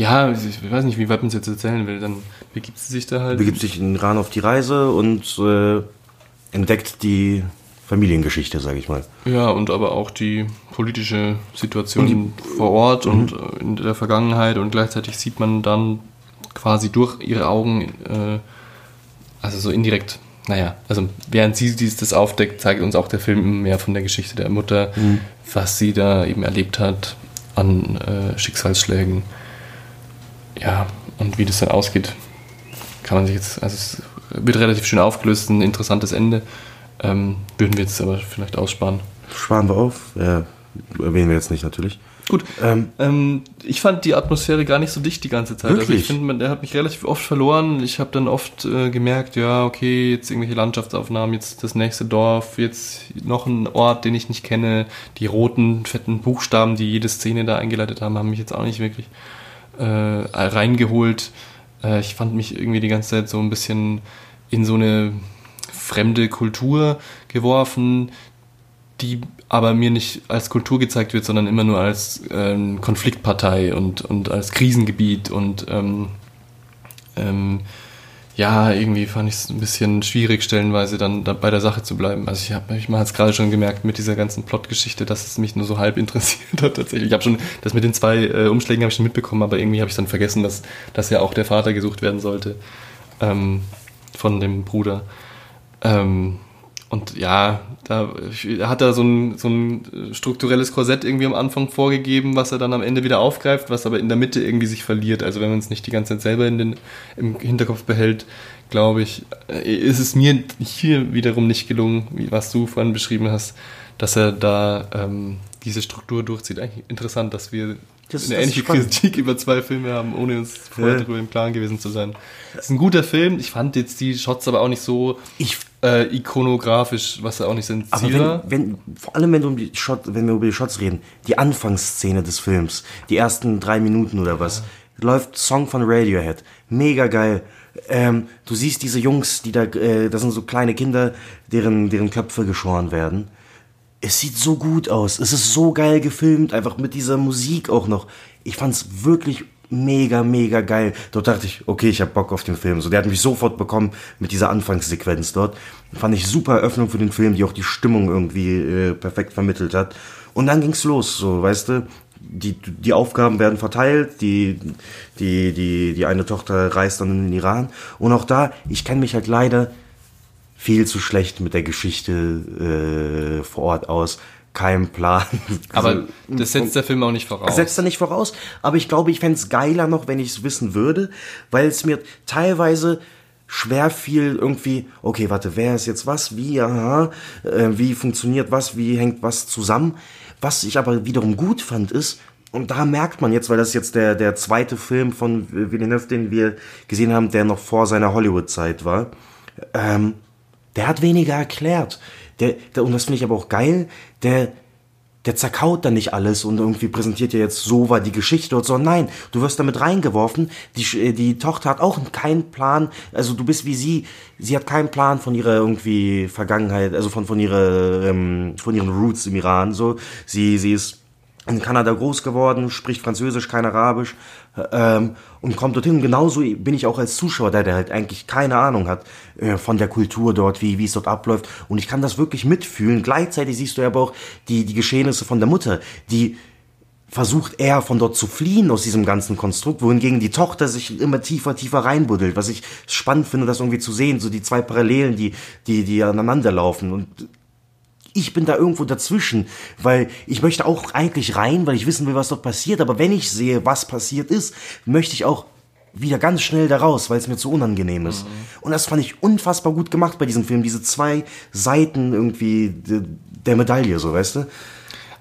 Ja, ich weiß nicht, wie weit man es jetzt erzählen will. Dann begibt sie sich da halt. Begibt sich in Iran auf die Reise und äh, entdeckt die Familiengeschichte, sage ich mal. Ja, und aber auch die politische Situation Und vor Ort Mhm. und äh, in der Vergangenheit und gleichzeitig sieht man dann quasi durch ihre Augen, äh, also so indirekt, naja, also während sie dies, das aufdeckt, zeigt uns auch der Film mehr von der Geschichte der Mutter, Mhm. was sie da eben erlebt hat an äh, Schicksalsschlägen. Ja, und wie das dann ausgeht, kann man sich jetzt, also es wird relativ schön aufgelöst, ein interessantes Ende. Ähm, würden wir jetzt aber vielleicht aussparen. Sparen wir auf. Ja, erwähnen wir jetzt nicht natürlich. Gut. Ähm, ich fand die Atmosphäre gar nicht so dicht die ganze Zeit. Also Wirklich? ich finde, der hat mich relativ oft verloren. Ich habe dann oft äh, gemerkt, ja, okay, jetzt irgendwelche Landschaftsaufnahmen, jetzt das nächste Dorf, jetzt noch ein Ort, den ich nicht kenne. Die roten, fetten Buchstaben, die jede Szene da eingeleitet haben, haben mich jetzt auch nicht wirklich äh, reingeholt. Äh, ich fand mich irgendwie die ganze Zeit so ein bisschen in so eine fremde Kultur geworfen, die aber mir nicht als Kultur gezeigt wird, sondern immer nur als ähm, Konfliktpartei und, und als Krisengebiet und ähm, ähm, ja, irgendwie fand ich es ein bisschen schwierig, stellenweise dann da bei der Sache zu bleiben. Also ich habe, ich man hat es gerade schon gemerkt mit dieser ganzen Plotgeschichte, dass es mich nur so halb interessiert hat tatsächlich. Ich habe schon, das mit den zwei äh, Umschlägen habe ich schon mitbekommen, aber irgendwie habe ich dann vergessen, dass, dass ja auch der Vater gesucht werden sollte ähm, von dem Bruder. Ähm, und ja, da hat er so ein, so ein strukturelles Korsett irgendwie am Anfang vorgegeben, was er dann am Ende wieder aufgreift, was aber in der Mitte irgendwie sich verliert. Also wenn man es nicht die ganze Zeit selber in den, im Hinterkopf behält, glaube ich, äh, ist es mir hier wiederum nicht gelungen, wie was du vorhin beschrieben hast, dass er da ähm, diese Struktur durchzieht. Eigentlich interessant, dass wir Das- eine das ähnliche. Kritik über zwei Filme haben, ohne uns vorher Ja. darüber im Klaren gewesen zu sein. Das ist ein guter Film. Ich fand jetzt die Shots aber auch nicht so äh, ikonografisch, was ja auch nicht sein Aber Ziel war. wenn, wenn, vor allem wenn, um die Shot, wenn wir über die Shots reden, die Anfangsszene des Films, die ersten drei Minuten oder was, läuft Song von Radiohead. Mega geil. Ähm, du siehst diese Jungs, die da, äh, das sind so kleine Kinder, deren, deren Köpfe geschoren werden. Es sieht so gut aus. Es ist so geil gefilmt, einfach mit dieser Musik auch noch. Ich fand's wirklich mega, mega geil. Dort dachte ich, okay, ich hab Bock auf den Film. So, der hat mich sofort bekommen mit dieser Anfangssequenz dort. Fand ich super Eröffnung für den Film, die auch die Stimmung irgendwie äh, perfekt vermittelt hat. Und dann ging's los, so, weißt du. Die, die Aufgaben werden verteilt, die, die, die, die eine Tochter reist dann in den Iran. Und auch da, ich kenne mich halt leider viel zu schlecht mit der Geschichte äh, vor Ort aus. Kein Plan. Aber das setzt der Film auch nicht voraus. Das setzt er nicht voraus, aber ich glaube, ich fände es geiler noch, wenn ich es wissen würde, weil es mir teilweise schwer fiel, irgendwie, okay, warte, wer ist jetzt was, wie, aha, äh, wie funktioniert was, wie hängt was zusammen. Was ich aber wiederum gut fand, ist, und da merkt man jetzt, weil das jetzt der, der zweite Film von Villeneuve, den wir gesehen haben, der noch vor seiner Hollywood-Zeit war, ähm, der hat weniger erklärt. Der, der, und das finde ich aber auch geil, der, der zerkaut dann nicht alles und irgendwie präsentiert ja jetzt so war die Geschichte und so. Nein, du wirst damit reingeworfen. Die, die Tochter hat auch keinen Plan. Also du bist wie sie. Sie hat keinen Plan von ihrer irgendwie Vergangenheit, also von, von ihrer, ähm, von ihren Roots im Iran, so. Sie, sie ist in Kanada groß geworden, spricht Französisch, kein Arabisch ähm, und kommt dorthin. Und genauso bin ich auch als Zuschauer, der, der halt eigentlich keine Ahnung hat äh, von der Kultur dort, wie, es dort abläuft. Und ich kann das wirklich mitfühlen. Gleichzeitig siehst du aber auch die, die Geschehnisse von der Mutter, die versucht er von dort zu fliehen aus diesem ganzen Konstrukt, wohingegen die Tochter sich immer tiefer, tiefer reinbuddelt, was ich spannend finde, das irgendwie zu sehen, so die zwei Parallelen, die, die, die aneinander laufen und ich bin da irgendwo dazwischen, weil ich möchte auch eigentlich rein, weil ich wissen will, was dort passiert. Aber wenn ich sehe, was passiert ist, möchte ich auch wieder ganz schnell da raus, weil es mir zu unangenehm ist. Mhm. Und das fand ich unfassbar gut gemacht bei diesem Film. Diese zwei Seiten irgendwie der Medaille, so weißt du.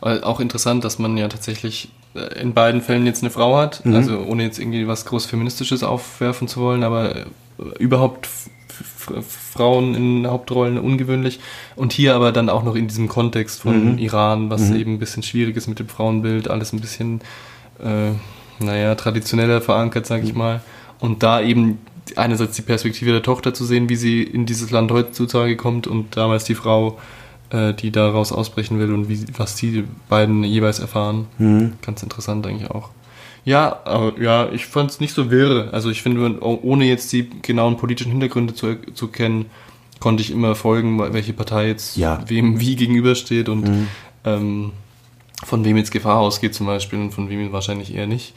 Auch interessant, dass man ja tatsächlich äh, in beiden Fällen jetzt eine Frau hat. Mhm. Also ohne jetzt irgendwie was groß Feministisches aufwerfen zu wollen, aber äh, überhaupt Frauen in Hauptrollen ungewöhnlich. Und hier aber dann auch noch in diesem Kontext von mhm. Iran, was mhm. eben ein bisschen schwierig ist mit dem Frauenbild, alles ein bisschen, äh, naja, traditioneller verankert, sag ich mal. Und da eben einerseits die Perspektive der Tochter zu sehen, wie sie in dieses Land heutzutage kommt und damals die Frau, äh, die daraus ausbrechen will und wie, was die beiden jeweils erfahren. Mhm. Ganz interessant eigentlich auch. Ja, aber ja, ich fand es nicht so wirr. Also ich finde, ohne jetzt die genauen politischen Hintergründe zu, zu kennen, konnte ich immer folgen, welche Partei jetzt ja. wem wie gegenübersteht und mhm. ähm, von wem jetzt Gefahr ausgeht zum Beispiel und von wem wahrscheinlich eher nicht.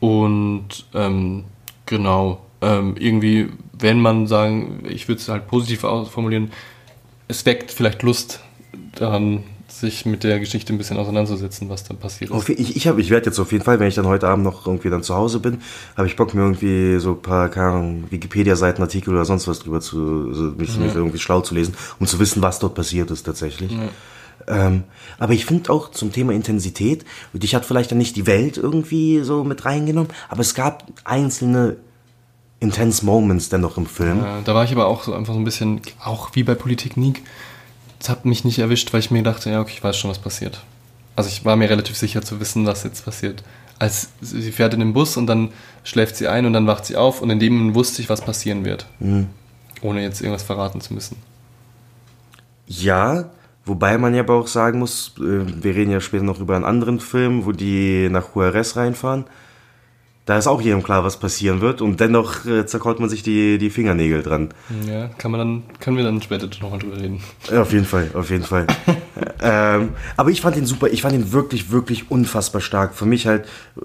Und ähm, genau, ähm, irgendwie, wenn man sagen, ich würde es halt positiv formulieren, es weckt vielleicht Lust daran, sich mit der Geschichte ein bisschen auseinandersetzen, was dann passiert ist. Ich, ich, ich werde jetzt auf jeden Fall, wenn ich dann heute Abend noch irgendwie dann zu Hause bin, habe ich Bock, mir irgendwie so ein paar, keine Wikipedia-Seiten, Artikel oder sonst was drüber zu, also mich, ja. irgendwie schlau zu lesen, um zu wissen, was dort passiert ist tatsächlich. Ja. Ähm, aber ich finde auch zum Thema Intensität, und ich hatte vielleicht dann nicht die Welt irgendwie so mit reingenommen, aber es gab einzelne intense Moments dennoch im Film. Ja, da war ich aber auch so einfach so ein bisschen, auch wie bei Politik Nick, hat mich nicht erwischt, weil ich mir dachte, ja, okay, ich weiß schon, was passiert. Also ich war mir relativ sicher zu wissen, was jetzt passiert. Als sie fährt in den Bus und dann schläft sie ein und dann wacht sie auf und in dem Moment wusste ich, was passieren wird. Mhm. Ohne jetzt irgendwas verraten zu müssen. Ja, wobei man ja aber auch sagen muss, äh, wir reden ja später noch über einen anderen Film, wo die nach Juarez reinfahren da ist auch jedem klar, was passieren wird und dennoch äh, zerkaut man sich die, die Fingernägel dran. Ja, kann man dann, können wir dann später nochmal drüber reden. Ja, auf jeden Fall, auf jeden Fall. ähm, aber ich fand ihn super, ich fand ihn wirklich, wirklich unfassbar stark. Für mich halt, äh,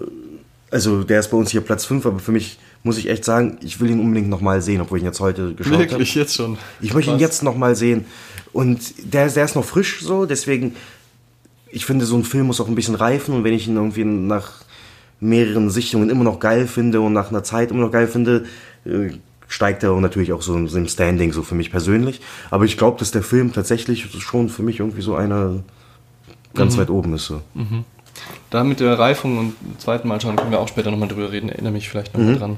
also der ist bei uns hier Platz 5, aber für mich muss ich echt sagen, ich will ihn unbedingt nochmal sehen, obwohl ich ihn jetzt heute geschaut habe. Wirklich, hab. jetzt schon. Ich möchte ihn jetzt nochmal sehen. Und der, der ist noch frisch so, deswegen, ich finde, so ein Film muss auch ein bisschen reifen und wenn ich ihn irgendwie nach mehreren Sichtungen immer noch geil finde und nach einer Zeit immer noch geil finde, äh, steigt er natürlich auch so im Standing so für mich persönlich. Aber ich glaube, dass der Film tatsächlich schon für mich irgendwie so einer ganz mhm. weit oben ist. So. Mhm. Da mit der Reifung und zweiten Mal schauen können wir auch später nochmal drüber reden. Erinnere mich vielleicht nochmal mhm. dran.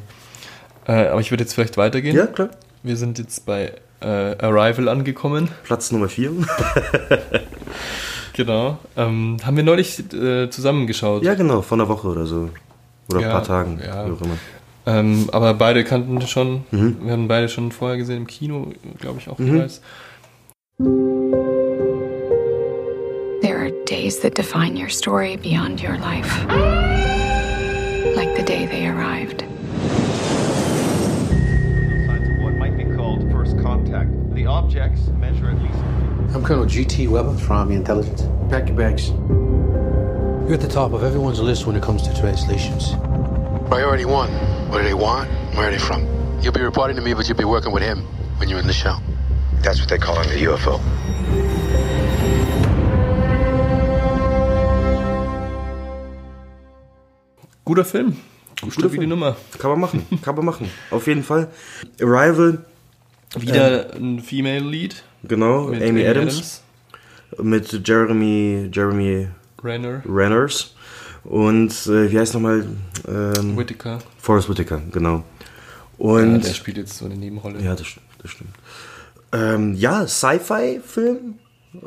Äh, aber ich würde jetzt vielleicht weitergehen. Ja, klar. Wir sind jetzt bei äh, Arrival angekommen. Platz Nummer 4. Genau. Ähm, haben wir neulich äh, zusammengeschaut. Ja, genau, vor einer Woche oder so. Oder ja, ein paar Tagen, ja. wie auch immer. Ähm, aber beide kannten schon. Mhm. Wir haben beide schon vorher gesehen im Kino, glaube ich auch mhm. jeweils. There are days that define your story beyond your life. Like the day they arrived. What might be called first contact. The objects measure at least I'm Colonel G.T. Weber from Army Intelligence. Pack your bags. You're at the top of everyone's list when it comes to translations. Priority one. What do they want? Where are they from? You'll be reporting to me, but you'll be working with him when you're in the show. That's what they call him, the UFO. Guter Film. Guter Stabile Nummer. Kann man machen. Kann man machen. Auf jeden Fall. Arrival. Wieder ähm, ein Female Lead. Genau, Amy, Amy Adams, Adams, Mit Jeremy, Jeremy Renner. Renners. Und äh, wie heißt nochmal? Ähm, Whittaker. Forrest Whitaker, genau. Und Ja, der spielt jetzt so eine Nebenrolle. Ja, das, das stimmt. Ähm, ja, Sci-Fi-Film,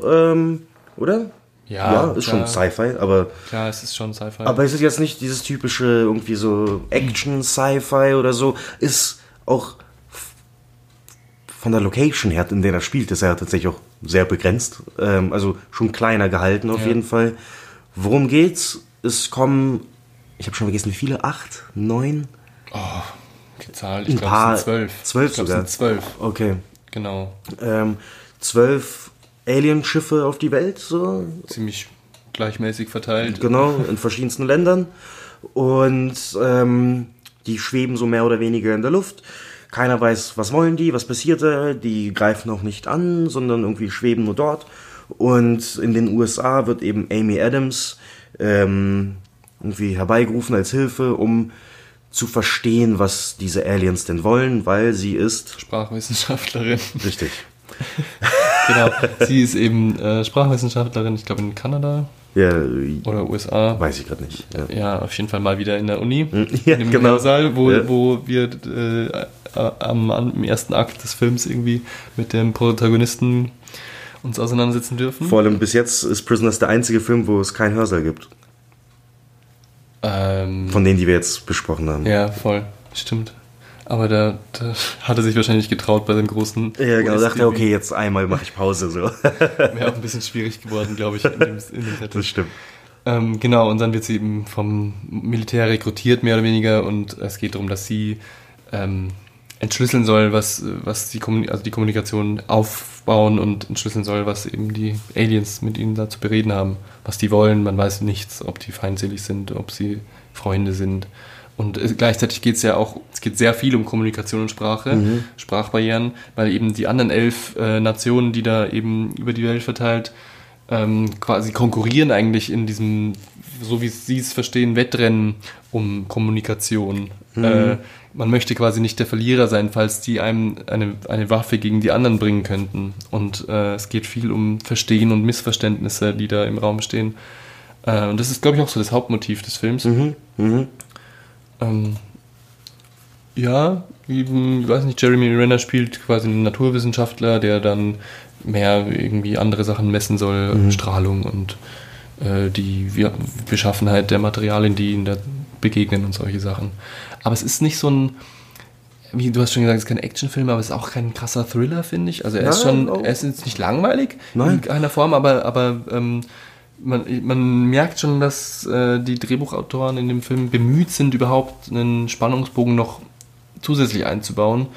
ähm, oder? Ja, ist klar. schon Sci-Fi, aber Klar, es ist schon Sci-Fi. aber es ist jetzt nicht dieses typische irgendwie so Action-Sci-Fi oder so. Ist auch von der Location her, in der er spielt, ist er tatsächlich auch sehr begrenzt. Ähm, also schon kleiner gehalten auf Ja. jeden Fall. Worum geht's? Es kommen, ich habe schon vergessen, wie viele? Acht? Neun? Oh, die Zahl, ich glaube, sind zwölf. zwölf ich glaub, sogar. Es sind zwölf. Okay. Genau. Ähm, zwölf Alienschiffe auf die Welt, so. Ziemlich gleichmäßig verteilt. Genau, in verschiedensten Ländern. Und ähm, die schweben so mehr oder weniger in der Luft. Keiner weiß, was wollen die, was passiert da. Die greifen auch nicht an, sondern irgendwie schweben nur dort. Und in den USA wird eben Amy Adams ähm, irgendwie herbeigerufen als Hilfe, um zu verstehen, was diese Aliens denn wollen, weil sie ist Sprachwissenschaftlerin. Richtig. genau. Sie ist eben äh, Sprachwissenschaftlerin, ich glaube in Kanada. Ja, Oder USA. Weiß ich gerade nicht. Ja. Ja, auf jeden Fall mal wieder in der Uni. Ja, in dem genau. Hörsaal, wo, Ja. wo wir äh, äh, am, am, im ersten Akt des Films irgendwie mit dem Protagonisten uns auseinandersetzen dürfen. Vor allem bis jetzt ist Prisoners der einzige Film, wo es keinen Hörsaal gibt. Ähm, Von denen, die wir jetzt besprochen haben. ja, voll. Stimmt. Aber da, da hat er sich wahrscheinlich getraut bei dem großen. Ja, genau. Dachte er, okay, jetzt einmal mache ich Pause. So. Wäre auch ein bisschen schwierig geworden, glaube ich, in dem, in dem Setting. Das stimmt. Ähm, genau, und dann wird sie eben vom Militär rekrutiert, mehr oder weniger, und es geht darum, dass sie ähm, entschlüsseln soll, was, was die, also die Kommunikation aufbauen und entschlüsseln soll, was eben die Aliens mit ihnen da zu bereden haben, was die wollen. Man weiß nichts, ob die feindselig sind, ob sie Freunde sind. Und es, gleichzeitig geht es ja auch, es geht sehr viel um Kommunikation und Sprache, Mhm. Sprachbarrieren, weil eben die anderen elf äh, Nationen, die da eben über die Welt verteilt, ähm, quasi konkurrieren eigentlich in diesem, so wie sie es verstehen, Wettrennen um Kommunikation. Mhm. Äh, man möchte quasi nicht der Verlierer sein, falls die einem eine, eine Waffe gegen die anderen bringen könnten. Und äh, es geht viel um Verstehen und Missverständnisse, die da im Raum stehen. Äh, und das ist, glaube ich, auch so das Hauptmotiv des Films. Mhm. Mhm. Ähm, ja, ich weiß nicht, Jeremy Renner spielt quasi einen Naturwissenschaftler, der dann mehr irgendwie andere Sachen messen soll, Mhm. Strahlung und äh, die Beschaffenheit der Materialien, die ihnen da begegnen und solche Sachen. Aber es ist nicht so ein, wie du hast schon gesagt, es ist kein Actionfilm, aber es ist auch kein krasser Thriller, finde ich. Also er ist Nein, schon, oh. er ist jetzt nicht langweilig Nein. in keiner Form, aber, aber ähm, man, man merkt schon, dass äh, die Drehbuchautoren in dem Film bemüht sind, überhaupt einen Spannungsbogen noch zusätzlich einzubauen,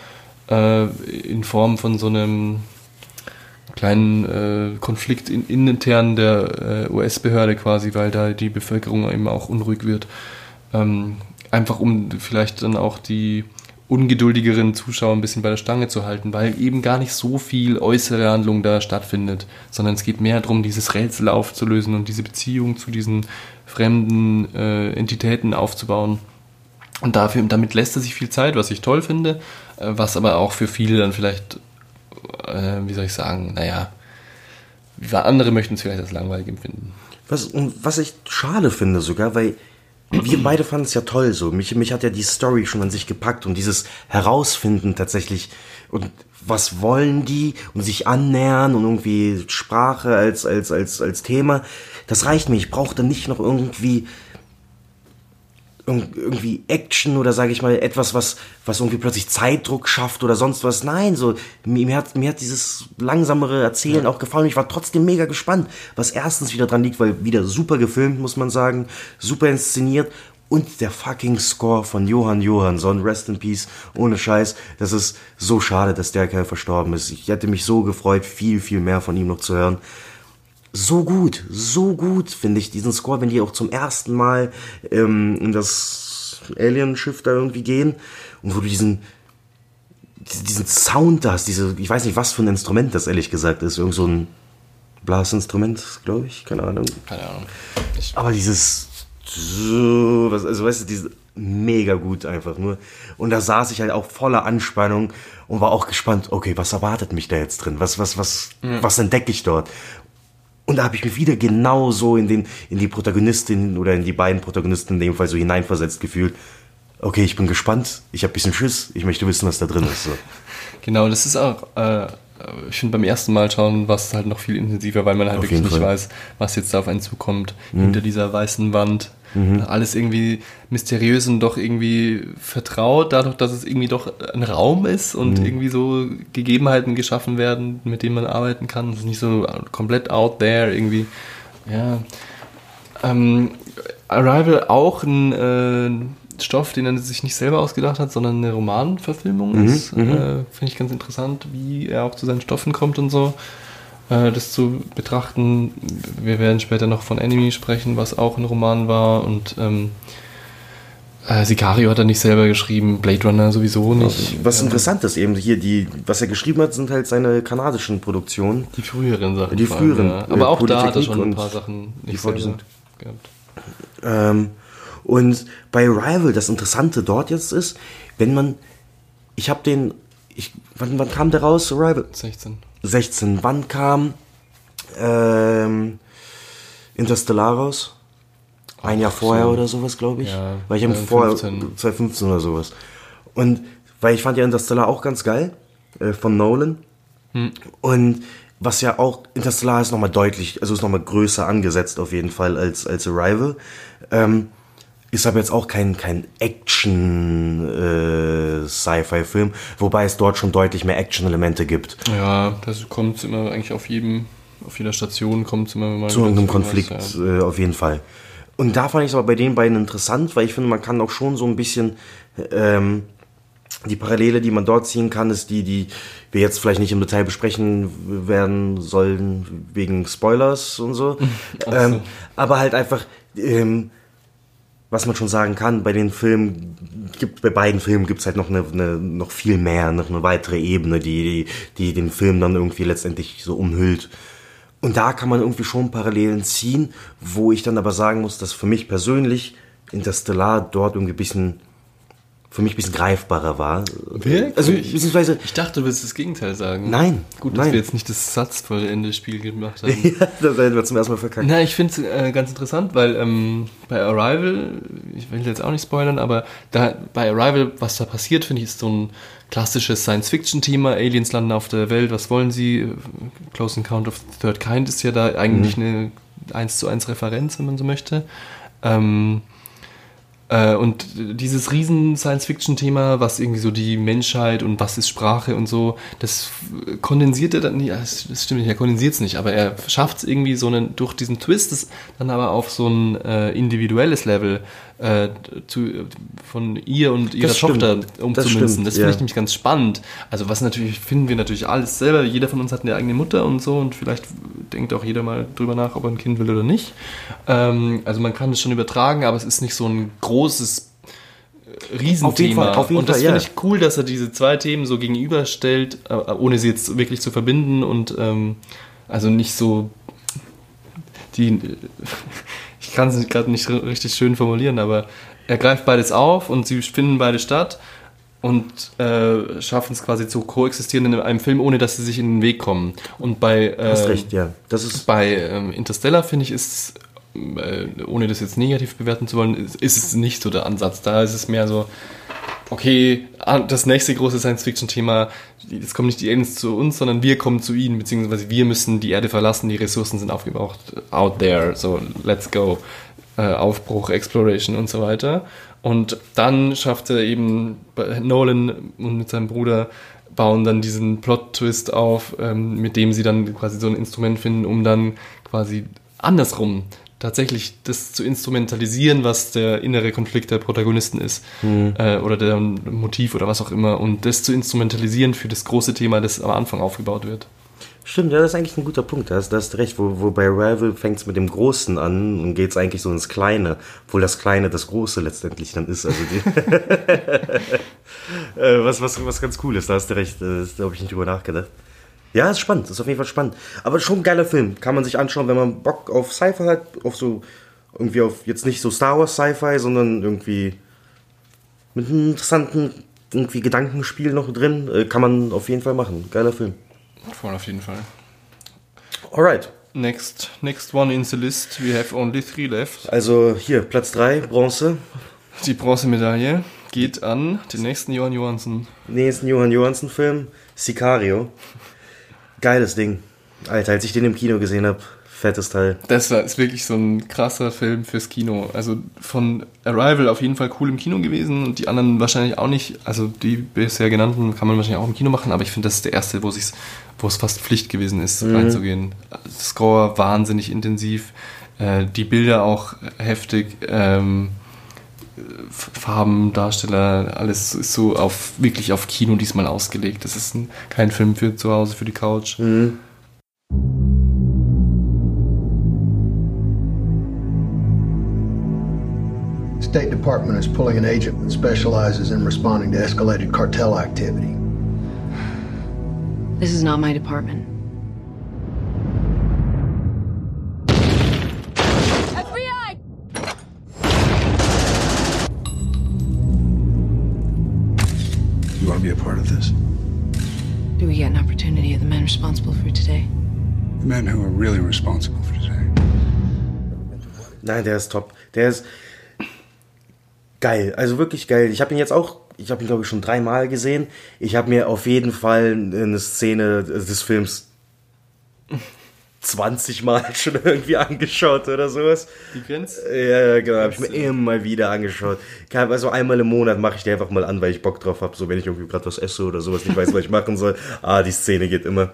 äh, in Form von so einem kleinen äh, Konflikt in, intern der äh, US-Behörde quasi, weil da die Bevölkerung eben auch unruhig wird. Ähm, einfach um vielleicht dann auch die ungeduldigeren Zuschauer ein bisschen bei der Stange zu halten, weil eben gar nicht so viel äußere Handlung da stattfindet, sondern es geht mehr darum, dieses Rätsel aufzulösen und diese Beziehung zu diesen fremden äh, Entitäten aufzubauen. Und dafür, damit lässt er sich viel Zeit, was ich toll finde, äh, was aber auch für viele dann vielleicht, äh, wie soll ich sagen, naja, andere möchten es vielleicht als langweilig empfinden. Was, was ich schade finde sogar, weil wir beide fanden es ja toll so. Mich, mich hat ja die Story schon an sich gepackt und dieses Herausfinden tatsächlich und was wollen die und sich annähern und irgendwie Sprache als, als, als, als Thema. Das reicht mir. Ich brauche dann nicht noch irgendwie irg- irgendwie Action oder sage ich mal etwas, was, was irgendwie plötzlich Zeitdruck schafft oder sonst was. Nein, so mir, mir, hat, mir hat dieses langsamere Erzählen Ja. auch gefallen. Ich war trotzdem mega gespannt, was erstens wieder dran liegt, weil wieder super gefilmt, muss man sagen, super inszeniert und der fucking Score von Johann Johansson, Rest in Peace, ohne Scheiß. Das ist so schade, dass der Kerl verstorben ist. Ich hätte mich so gefreut, viel, viel mehr von ihm noch zu hören so gut, so gut finde ich diesen Score, wenn die auch zum ersten Mal ähm, in das Alien-Schiff da irgendwie gehen und wo du diesen diesen Sound da hast, diese, ich weiß nicht, was für ein Instrument das ehrlich gesagt ist, irgend so ein Blasinstrument, glaube ich, keine Ahnung. Keine Ahnung. Aber dieses so, was, also weißt du, diese mega gut einfach nur. Und da saß ich halt auch voller Anspannung und war auch gespannt, okay, was erwartet mich da jetzt drin? Was, was, was, Ja. was entdecke ich dort? Und da habe ich mich wieder genau so in, den, in die Protagonistin oder in die beiden Protagonisten in dem Fall so hineinversetzt gefühlt. okay, ich bin gespannt, ich habe ein bisschen Schiss, ich möchte wissen, was da drin ist. So. Genau, das ist auch, äh, ich finde beim ersten Mal schauen, war es halt noch viel intensiver, weil man halt Auf wirklich nicht Fall. weiß, was jetzt da auf einen zukommt, Mhm. hinter dieser weißen Wand. Mhm. Alles irgendwie mysteriös und doch irgendwie vertraut, dadurch, dass es irgendwie doch ein Raum ist und Mhm. irgendwie so Gegebenheiten geschaffen werden, mit denen man arbeiten kann. Es ist nicht so komplett out there irgendwie. Ja. Ähm, Arrival auch ein äh, Stoff, den er sich nicht selber ausgedacht hat, sondern eine Romanverfilmung Mhm, ist. mhm. Äh, Finde ich ganz interessant, wie er auch zu seinen Stoffen kommt und so. Äh, das zu betrachten. Wir werden später noch von Enemy sprechen, was auch ein Roman war. Und ähm, äh, Sicario hat er nicht selber geschrieben, Blade Runner sowieso nicht. Was interessant ist eben hier, die, was er geschrieben hat, sind halt seine kanadischen Produktionen. Die früheren Sachen. Die vor allem, früheren. ja. äh, Aber auch da hat er schon ein paar Sachen nicht selber gehabt. Ähm, und bei Rival, das Interessante dort jetzt ist, wenn man, ich habe den, ich, wann, wann kam der raus, Rival? 16. 16. Wann kam ähm, Interstellar raus? Ein Jahr vorher so. oder sowas, glaube ich. Ja, weil ich habe vorher 2015. 2015 oder sowas. Und weil ich fand ja Interstellar auch ganz geil äh, von Nolan. Hm. Und was ja auch, Interstellar ist nochmal deutlich, also ist nochmal größer angesetzt auf jeden Fall als, als Arrival. Ähm, ist aber jetzt auch kein, kein Action-Sci-Fi-Film, wobei es dort schon deutlich mehr Action-Elemente gibt. Ja, das kommt immer eigentlich auf jedem, auf jeder Station kommt immer mal zu irgendeinem Konflikt, ja. äh, auf jeden Fall. Und da fand ich es aber bei den beiden interessant, weil ich finde, man kann auch schon so ein bisschen ähm, die Parallele, die man dort ziehen kann, ist die, die wir jetzt vielleicht nicht im Detail besprechen werden sollen, wegen Spoilers und so. ähm, aber halt einfach, ähm, was man schon sagen kann, bei den Filmen gibt, bei beiden Filmen gibt es halt noch eine, eine, noch viel mehr, noch eine weitere Ebene, die, die, den Film dann irgendwie letztendlich so umhüllt. Und da kann man irgendwie schon Parallelen ziehen, wo ich dann aber sagen muss, dass für mich persönlich Interstellar dort irgendwie ein bisschen, für mich ein bisschen greifbarer war. Wirklich? Also, beziehungsweise, ich dachte, du willst das Gegenteil sagen. Nein, Gut, dass nein. wir jetzt nicht das satzvollende Spiel gemacht haben. ja, das hätten wir zum ersten Mal verkackt. Na, ich finde es äh, ganz interessant, weil ähm, bei Arrival, ich will jetzt auch nicht spoilern, aber da, bei Arrival, was da passiert, finde ich, ist so ein klassisches Science-Fiction-Thema. Aliens landen auf der Welt, was wollen sie? Close Encounter of the Third Kind ist ja da eigentlich Mhm. eine 1 zu 1 Referenz, wenn man so möchte. Ähm, äh, und dieses riesen Science-Fiction-Thema, was irgendwie so die Menschheit und was ist Sprache und so, das kondensiert er dann, ja, das das stimmt nicht, er kondensiert es nicht, aber er schafft es irgendwie so einen, durch diesen Twist, das dann aber auf so ein äh, individuelles Level äh, zu, von ihr und ihrer Das. Tochter Das umzumünzen. stimmt, Das finde ja. ich nämlich ganz spannend. Also was natürlich, finden wir natürlich alles selber, jeder von uns hat eine eigene Mutter und so und vielleicht denkt auch jeder mal drüber nach, ob er ein Kind will oder nicht. Ähm, also man kann es schon übertragen, aber es ist nicht so ein großes äh, Riesenthema. Auf jeden Fall, auf jeden und das finde ja. ich cool, dass er diese zwei Themen so gegenüberstellt, äh, ohne sie jetzt wirklich zu verbinden und ähm, also nicht so die kann es gerade nicht richtig schön formulieren, aber er greift beides auf und sie finden beide statt und äh, schaffen es quasi zu koexistieren in einem Film, ohne dass sie sich in den Weg kommen. Und bei äh, Hast recht, ja. Das ist bei ähm, Interstellar finde ich ist äh, ohne das jetzt negativ bewerten zu wollen, ist, ist es nicht so der Ansatz. Da ist es mehr so okay, ah, das nächste große Science-Fiction-Thema, jetzt kommen nicht die Aliens zu uns, sondern wir kommen zu ihnen, beziehungsweise wir müssen die Erde verlassen, die Ressourcen sind aufgebraucht, out there, so let's go. Äh, Aufbruch, Exploration und so weiter. Und dann schafft er eben, Nolan und mit seinem Bruder bauen dann diesen Plot-Twist auf, ähm, mit dem sie dann quasi so ein Instrument finden, um dann quasi andersrum tatsächlich das zu instrumentalisieren, was der innere Konflikt der Protagonisten ist Mhm. äh, oder der Motiv oder was auch immer und das zu instrumentalisieren für das große Thema, das am Anfang aufgebaut wird. Stimmt, ja, das ist eigentlich ein guter Punkt. Da hast, da hast du recht. Wo, wo bei Rival fängt es mit dem Großen an und geht es eigentlich so ins Kleine, obwohl das Kleine das Große letztendlich dann ist. Also äh, was, was, was ganz cool ist, da hast du recht. Da habe ich nicht drüber nachgedacht. Ja, ist spannend, ist auf jeden Fall spannend. Aber schon ein geiler Film. Kann man sich anschauen, wenn man Bock auf Sci-Fi hat, auf so, irgendwie auf, jetzt nicht so Star Wars Sci-Fi, sondern irgendwie mit einem interessanten irgendwie Gedankenspiel noch drin. Äh, kann man auf jeden Fall machen. Geiler Film. Voll auf jeden Fall. Alright. Next, next one in the list. We have only three left. Also hier, Platz 3, Bronze. Die Bronzemedaille Geht an den nächsten Johann Johansson. Nächsten Johann Johansson-Film, Sicario. Geiles Ding. Alter, als ich den im Kino gesehen habe, fettes Teil. Das war, ist wirklich so ein krasser Film fürs Kino. Also von Arrival auf jeden Fall cool im Kino gewesen und die anderen wahrscheinlich auch nicht. Also die bisher genannten kann man wahrscheinlich auch im Kino machen, aber ich finde, das ist der erste, wo sich's, wo es fast Pflicht gewesen ist, Mhm. reinzugehen. Score wahnsinnig intensiv, äh, die Bilder auch heftig, ähm, Farben, Darsteller, alles ist so auf wirklich auf Kino diesmal ausgelegt. Das ist ein, kein Film für zu Hause, für die Couch. Mhm. State Department is pulling an agent that specializes in responding to escalated cartel activity. This is not my department. You want to be a part of this? Do we get an opportunity of the men responsible for today? The men who are really responsible for today. Nein, der ist top. Der ist geil. Also wirklich geil. Ich habe ihn jetzt auch, ich habe ihn glaube ich schon dreimal gesehen. Ich habe mir auf jeden Fall eine Szene des Films 20 Mal schon irgendwie angeschaut oder sowas. Die Grenze? Ja, ja, genau. Habe ich mir immer wieder angeschaut. Also einmal im Monat mache ich die einfach mal an, weil ich Bock drauf habe. So, wenn ich irgendwie gerade was esse oder sowas, nicht weiß, was ich machen soll. Ah, die Szene geht immer.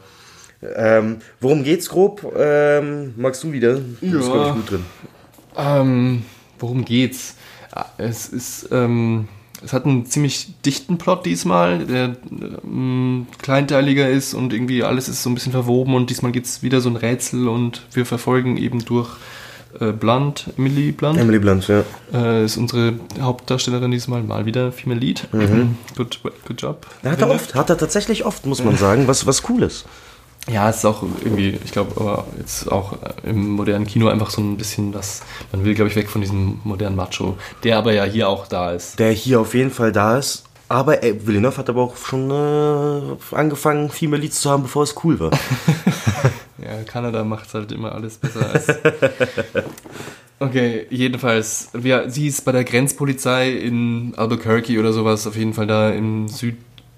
Ähm, worum geht's grob? Ähm, magst du wieder? Du bist, Ja. glaub ich, gut drin. Ähm, worum geht's? Ja, Es ist, ähm, es hat einen ziemlich dichten Plot diesmal, der ähm, kleinteiliger ist und irgendwie alles ist so ein bisschen verwoben und diesmal geht's wieder so ein Rätsel und wir verfolgen eben durch äh, Blunt, Emily Blunt. Emily Blunt, ja. Äh, ist unsere Hauptdarstellerin diesmal mal wieder Female Lead. Mhm. Good, good job. Hat er oft, hat er tatsächlich oft, muss man sagen, was, was cool ist. Ja, es ist auch irgendwie, ich glaube, aber jetzt auch äh, im modernen Kino einfach so ein bisschen das, man will, glaube ich, weg von diesem modernen Macho, der aber ja hier auch da ist. Der hier auf jeden Fall da ist. Aber ey, Villeneuve hat aber auch schon äh, angefangen, Female Leads zu haben, bevor es cool war. Ja, Kanada macht halt immer alles besser als. Okay, jedenfalls, wir, sie ist bei der Grenzpolizei in Albuquerque oder sowas, auf jeden Fall da im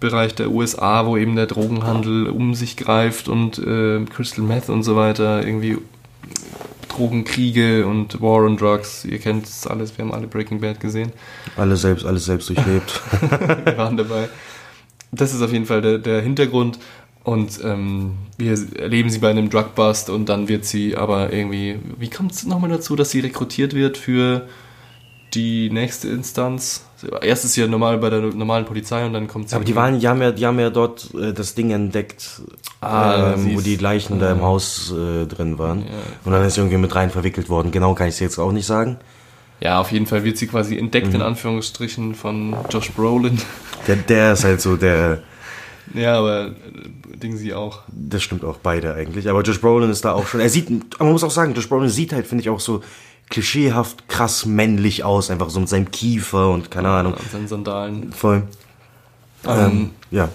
Südbereich der USA, wo eben der Drogenhandel um sich greift und äh, Crystal Meth und so weiter, irgendwie Drogenkriege und War on Drugs, ihr kennt es alles, wir haben alle Breaking Bad gesehen. Alles selbst, alles selbst durchlebt. wir waren dabei. Das ist auf jeden Fall der, der Hintergrund. Und ähm, wir erleben sie bei einem Drugbust und dann wird sie aber irgendwie. Wie kommt es nochmal dazu, dass sie rekrutiert wird für die nächste Instanz? Erst ist sie ja normal bei der normalen Polizei und dann kommt sie. Aber die waren, die haben ja, die haben ja dort äh, das Ding entdeckt, Ah, ähm, wo die Leichen da im. Haus äh, drin waren. Ja. Und dann ist sie irgendwie mit rein verwickelt worden. Genau kann ich es jetzt auch nicht sagen. Ja, auf jeden Fall wird sie quasi entdeckt, Mhm. in Anführungsstrichen, von Josh Brolin. Der, der ist halt so der. Ja, aber äh, Ding sie auch. Das stimmt auch beide eigentlich. Aber Josh Brolin ist da auch schon. Er sieht, aber man muss auch sagen, Josh Brolin sieht halt, finde ich, auch so klischeehaft krass männlich aus. Einfach so mit seinem Kiefer und keine Ahnung. An seinen Sandalen. Voll. Ähm, Ähm, ja.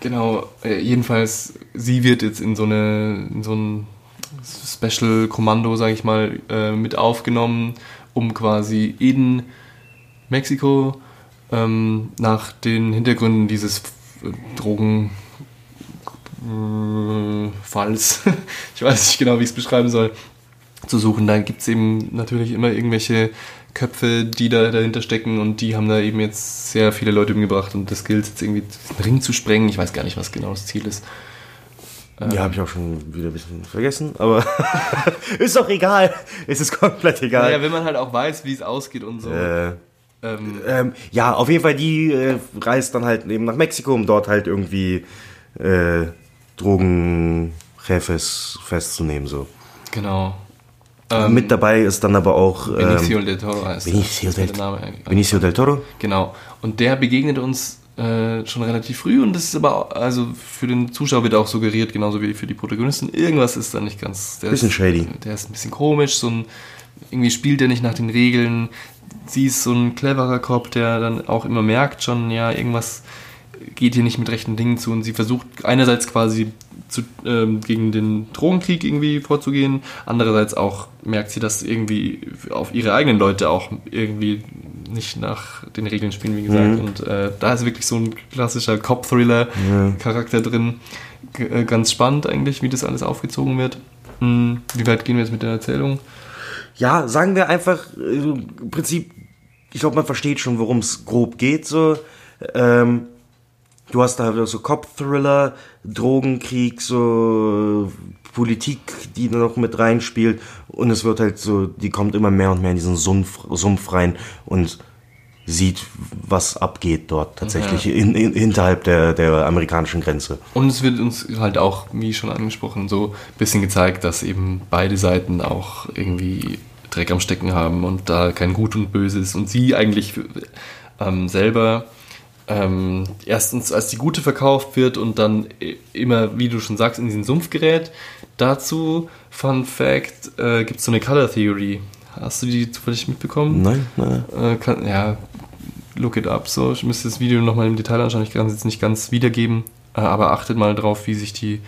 Genau, äh, jedenfalls, sie wird jetzt in so eine, in so ein Special-Kommando, sage ich mal, äh, mit aufgenommen, um quasi in Mexiko ähm, nach den Hintergründen dieses äh, Drogen äh, Falls, ich weiß nicht genau, wie ich es beschreiben soll, zu suchen. Da gibt es eben natürlich immer irgendwelche Köpfe, die da dahinter stecken und die haben da eben jetzt sehr viele Leute umgebracht und das gilt jetzt irgendwie den Ring zu sprengen. Ich weiß gar nicht, was genau das Ziel ist. Ähm, Ja, habe ich auch schon wieder ein bisschen vergessen, aber ist doch egal. Es ist komplett egal. Naja, wenn man halt auch weiß, wie es ausgeht und so. Äh, Ähm, ähm, ja, auf jeden Fall, die äh, reist dann halt eben nach Mexiko, um dort halt irgendwie äh, Drogenjefes festzunehmen. So. Genau. Äh, Ähm, Mit dabei ist dann aber auch ähm, Benicio del Toro heißt Benicio das. del, Der Name eigentlich. Benicio del Toro. Genau. Und der begegnet uns äh, schon relativ früh und das ist aber, auch- also für den Zuschauer wird auch suggeriert, genauso wie für die Protagonisten, irgendwas ist da nicht ganz. Der Bisschen ist, shady. Der ist ein bisschen komisch, so ein, irgendwie spielt er nicht nach den Regeln. Sie ist so ein cleverer Cop, der dann auch immer merkt schon, ja, irgendwas geht hier nicht mit rechten Dingen zu und sie versucht einerseits quasi zu, ähm, gegen den Drogenkrieg irgendwie vorzugehen, andererseits auch merkt sie, dass irgendwie auf ihre eigenen Leute auch irgendwie nicht nach den Regeln spielen, wie gesagt. Mhm. Und äh, da ist wirklich so ein klassischer Cop-Thriller-Charakter drin. G äh, ganz spannend eigentlich, wie das alles aufgezogen wird. Hm, wie weit gehen wir jetzt mit der Erzählung? Ja, sagen wir einfach, äh, im Prinzip, ich glaube, man versteht schon, worum es grob geht. So. Ähm, du hast da so Cop-Thriller, Drogenkrieg, so Politik, die da noch mit reinspielt. Und es wird halt so, die kommt immer mehr und mehr in diesen Sumpf, Sumpf rein und sieht, was abgeht dort tatsächlich Ja. in, in, hinterhalb der, der amerikanischen Grenze. Und es wird uns halt auch, wie schon angesprochen, so ein bisschen gezeigt, dass eben beide Seiten auch irgendwie Dreck am Stecken haben und da kein Gut und Böse ist. Und sie eigentlich ähm, selber ähm, erstens als die Gute verkauft wird und dann immer, wie du schon sagst, in diesen Sumpf gerät. Dazu, Fun Fact, äh, gibt es so eine Color Theory. Hast du die zufällig mitbekommen? Nein, nein. Äh, kann, ja, look it up. So, ich müsste das Video nochmal im Detail anschauen. Ich kann es jetzt nicht ganz wiedergeben, äh, aber achtet mal drauf, wie sich die,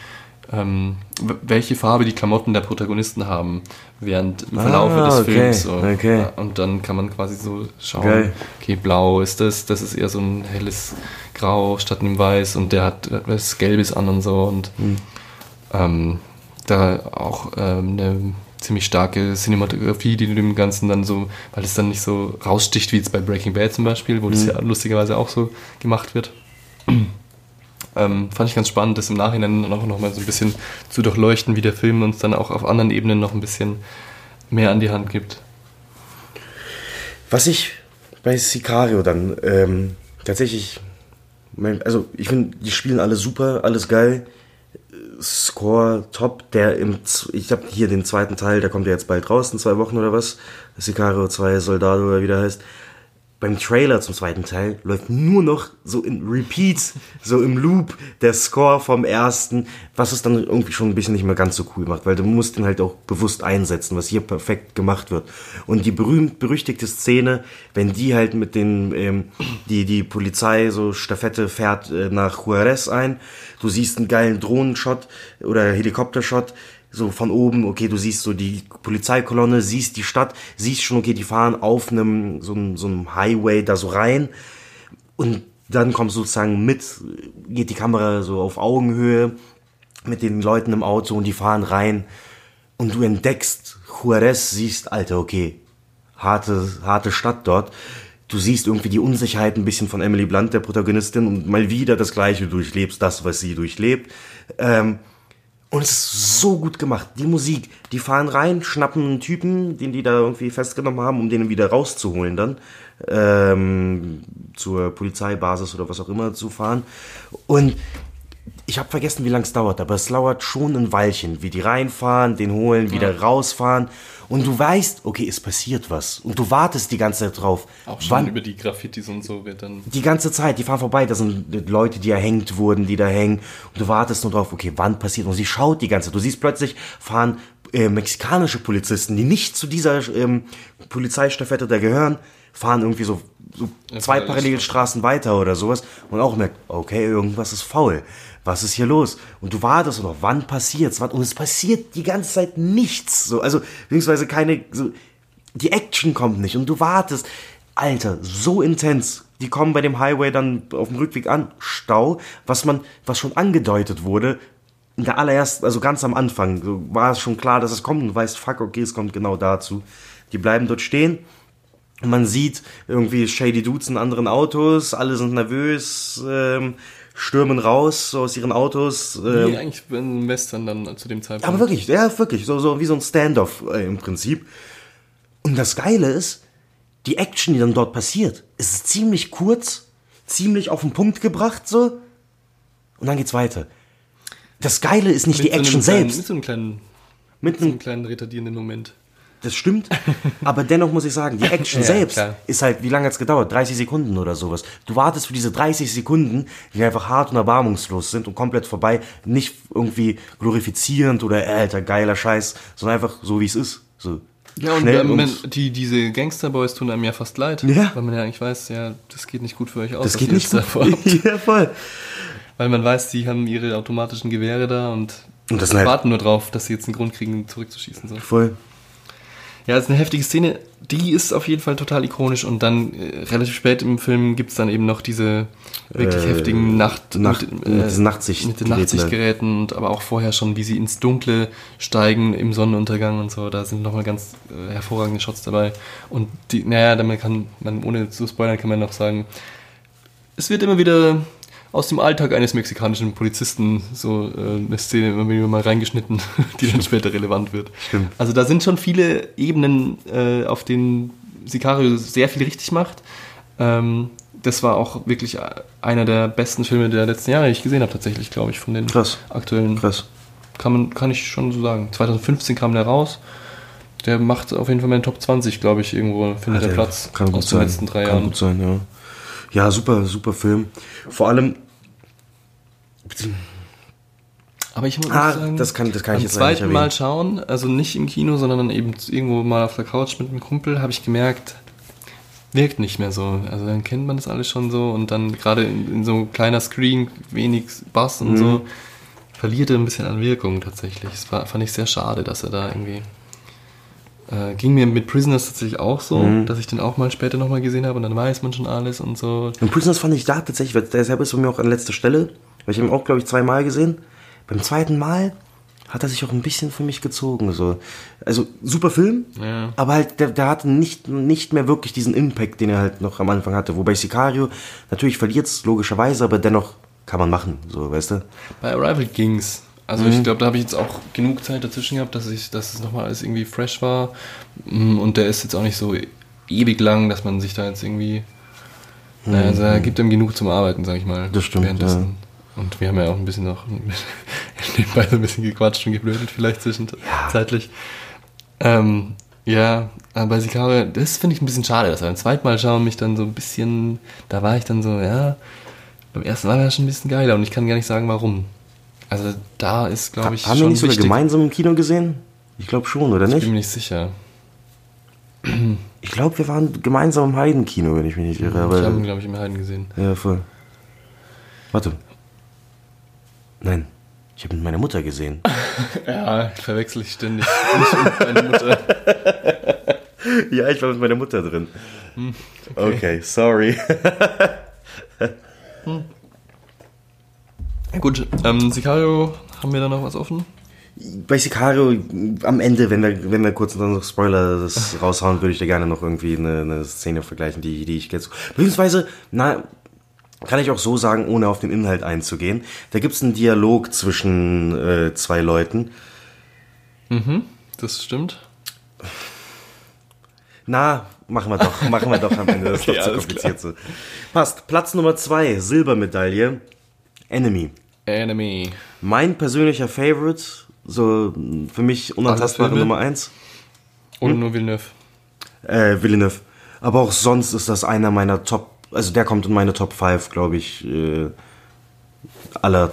ähm, welche Farbe die Klamotten der Protagonisten haben während im Verlauf Ah, des okay, Films. So. okay. Ja, Und dann kann man quasi so schauen, Geil. okay, blau ist das, das ist eher so ein helles Grau statt einem Weiß und der hat was Gelbes an und so und Hm. ähm, da auch ähm, eine ziemlich starke Cinematografie, die dem Ganzen dann so, weil es dann nicht so raussticht wie jetzt bei Breaking Bad zum Beispiel, wo das Mhm. ja lustigerweise auch so gemacht wird. Ähm, fand ich ganz spannend, das im Nachhinein auch noch mal so ein bisschen zu durchleuchten, wie der Film uns dann auch auf anderen Ebenen noch ein bisschen mehr an die Hand gibt. Was ich bei Sicario dann ähm, tatsächlich, mein- also ich finde, die spielen alle super, alles geil. Score top, der im, ich habe hier den zweiten Teil, der kommt ja jetzt bald raus, in zwei Wochen oder was. Sicario 2 Soldado oder wie der heißt. Beim Trailer zum zweiten Teil läuft nur noch so in Repeat, so im Loop, der Score vom ersten, was es dann irgendwie schon ein bisschen nicht mehr ganz so cool macht, weil du musst ihn halt auch bewusst einsetzen, was hier perfekt gemacht wird. Und die berühmt berüchtigte Szene, wenn die halt mit den, ähm, die, die Polizei so Stafette fährt äh, nach Juarez ein, du siehst einen geilen Drohnenshot oder Helikoptershot, so von oben, okay, du siehst so die Polizeikolonne, siehst die Stadt, siehst schon, okay, die fahren auf einem, so einem, so einem Highway da so rein und dann kommst du sozusagen mit, geht die Kamera so auf Augenhöhe mit den Leuten im Auto und die fahren rein und du entdeckst Juarez, siehst, Alter, okay, harte, harte Stadt dort. Du siehst irgendwie die Unsicherheit ein bisschen von Emily Blunt, der Protagonistin, und mal wieder das Gleiche durchlebst, das, was sie durchlebt. Ähm, und es ist so gut gemacht. Die Musik, die fahren rein, schnappen einen Typen, den die da irgendwie festgenommen haben, um den wieder rauszuholen dann. Ähm, zur Polizeibasis oder was auch immer zu fahren. Und ich habe vergessen, wie lange es dauert, aber es dauert schon ein Weilchen, wie die reinfahren, den holen, wieder Ja. rausfahren. Und du weißt, okay, es passiert was. Und du wartest die ganze Zeit drauf. Auch schon Wann, über die Graffitis und so wird dann. die ganze Zeit, die fahren vorbei, da sind Leute, die erhängt wurden, die da hängen. Und du wartest nur drauf, okay, wann passiert? Und sie schaut die ganze Zeit. Du siehst plötzlich, fahren äh, mexikanische Polizisten, die nicht zu dieser ähm, Polizeistaffette da gehören, fahren irgendwie so, so zwei parallel- Parallelstraßen weiter oder sowas. Und auch merkt, okay, irgendwas ist faul. Was ist hier los? Und du wartest noch, wann passiert's? Wann? Und es passiert die ganze Zeit nichts. So, also, beziehungsweise keine, so, die Action kommt nicht und du wartest. Alter, so intens. Die kommen bei dem Highway dann auf dem Rückweg an. Stau, was man, was schon angedeutet wurde. In der allerersten, also ganz am Anfang, war es schon klar, dass es kommt und du weißt, fuck, okay, es kommt genau dazu. Die bleiben dort stehen. Man sieht irgendwie Shady Dudes in anderen Autos, alle sind nervös, ähm, stürmen raus so aus ihren Autos. Wie Ähm, eigentlich in Western dann zu dem Zeitpunkt. aber wirklich, ja, wirklich, so, so wie so ein Standoff äh, im Prinzip. Und das Geile ist, die Action, die dann dort passiert, ist ziemlich kurz, ziemlich auf den Punkt gebracht, so. Und dann geht's weiter. Das Geile ist nicht Mit die so Action kleinen, selbst. Mit so einem kleinen, Mit mit so einem kleinen retardierenden Moment. Das stimmt. Aber dennoch muss ich sagen, die Action Ja, selbst klar. ist halt, wie lange hat's gedauert? 30 Sekunden oder sowas. Du wartest für diese 30 Sekunden, die einfach hart und erbarmungslos sind und komplett vorbei. Nicht irgendwie glorifizierend oder, äh, alter, geiler Scheiß, sondern einfach so, wie es ist. So. Ja, und schnell ähm, und- man, die, diese Gangsterboys tun einem ja fast leid. Ja. Weil man ja eigentlich weiß, ja, das geht nicht gut für euch aus. Das geht nicht jetzt gut. da vorhabt. ja, voll. Weil man weiß, die haben ihre automatischen Gewehre da und, Und das halt- warten nur drauf, dass sie jetzt einen Grund kriegen, zurückzuschießen. So. Voll. Ja, es ist eine heftige Szene. Die ist auf jeden Fall total ikonisch und dann äh, relativ spät im Film gibt's dann eben noch diese wirklich Äh, heftigen Nacht, Nacht- mit diesen Nachtsichtgeräten. mit den Nachtsichtgeräten und aber auch vorher schon, wie sie ins Dunkle steigen im Sonnenuntergang und so. Da sind nochmal ganz äh, hervorragende Shots dabei. Und die, naja, damit kann man, ohne zu spoilern, kann man noch sagen, es wird immer wieder aus dem Alltag eines mexikanischen Polizisten so äh, eine Szene immer wieder mal reingeschnitten, die dann später relevant wird. Stimmt. Also da sind schon viele Ebenen, äh, auf denen Sicario sehr viel richtig macht. Ähm, das war auch wirklich einer der besten Filme der letzten Jahre, die ich gesehen habe, tatsächlich, glaube ich, von den Krass. aktuellen. Krass. Kann, man, kann ich schon so sagen. 2015 kam der raus. Der macht auf jeden Fall meinen Top 20, glaube ich, irgendwo findet Ja, der der Platz kann gut aus sein. den letzten drei kann Jahren. gut sein, ja. Ja, super, super Film. Vor allem. Aber ich muss Ah, sagen, das kann- das kann ich beim jetzt leider nicht zweiten Mal schauen, also nicht im Kino, sondern dann eben irgendwo mal auf der Couch mit einem Kumpel, habe ich gemerkt, wirkt nicht mehr so. Also dann kennt man das alles schon so und dann gerade in, in so kleiner Screen, wenig Bass und Mhm. so, verliert er ein bisschen an Wirkung tatsächlich. Das war, fand ich sehr schade, dass er da irgendwie. Äh, ging mir mit Prisoners tatsächlich auch so, Mhm. dass ich den auch mal später nochmal gesehen habe und dann weiß man schon alles und so. Und Prisoners fand ich da tatsächlich, weil der selber ist bei mir auch an letzter Stelle, weil ich ihn auch, glaube ich, zweimal gesehen. Beim zweiten Mal hat er sich auch ein bisschen für mich gezogen. So. Also super Film, Ja. aber halt der, der hatte nicht, nicht mehr wirklich diesen Impact, den er halt noch am Anfang hatte. Wobei Sicario, natürlich verliert es logischerweise, aber dennoch kann man machen, so, weißt du? Bei Arrival ging's. Also Mhm. ich glaube, da habe ich jetzt auch genug Zeit dazwischen gehabt, dass ich, dass es nochmal alles irgendwie fresh war. Mm, Und der ist jetzt auch nicht so ewig lang, dass man sich da jetzt irgendwie. Mhm. Naja, also er gibt ihm genug zum Arbeiten, sag ich mal. Das stimmt, währenddessen. Und wir haben ja auch ein bisschen noch nebenbei so ein bisschen gequatscht und geblödelt vielleicht zwischenzeitlich. Ähm, ja, aber bei Sicario, das finde ich ein bisschen schade, dass er beim zweiten Mal schauen mich dann so ein bisschen, da war ich dann so, ja, beim ersten Mal war er schon ein bisschen geiler und ich kann gar nicht sagen, warum. Also da ist, glaube ich, Haben wir nicht sogar wichtig. gemeinsam im Kino gesehen? Ich glaube schon, oder Ich nicht? bin mir nicht sicher. Ich glaube, wir waren gemeinsam im Heidenkino, wenn ich mich nicht irre. Aber ich habe ihn, glaube ich, im Heiden gesehen. Ja, voll. Warte. Nein, ich habe mit meiner Mutter gesehen. Ja, verwechsel ich ständig. Nicht mit meiner Mutter. ja, ich war mit meiner Mutter drin. Hm, okay. okay. sorry. Hm. Gut, ähm, Sicario, haben wir da noch was offen? Bei Sicario, am Ende, wenn wir, wenn wir kurz noch Spoiler das raushauen, würde ich da gerne noch irgendwie eine, eine Szene vergleichen, die, die ich jetzt. Beziehungsweise, na, kann ich auch so sagen, ohne auf den Inhalt einzugehen. Da gibt es einen Dialog zwischen äh, zwei Leuten. Mhm, das stimmt. Na, machen wir doch, machen wir doch am Ende. Das ist Okay, doch zu kompliziert so. Passt. Platz Nummer zwei, Silbermedaille. Enemy. Enemy. Mein persönlicher Favorite, so für mich unantastbare? Nummer eins. Und Hm? nur Villeneuve. Äh, Villeneuve. Aber auch sonst ist das einer meiner Top, also der kommt in meine Top 5, glaube ich, äh, aller,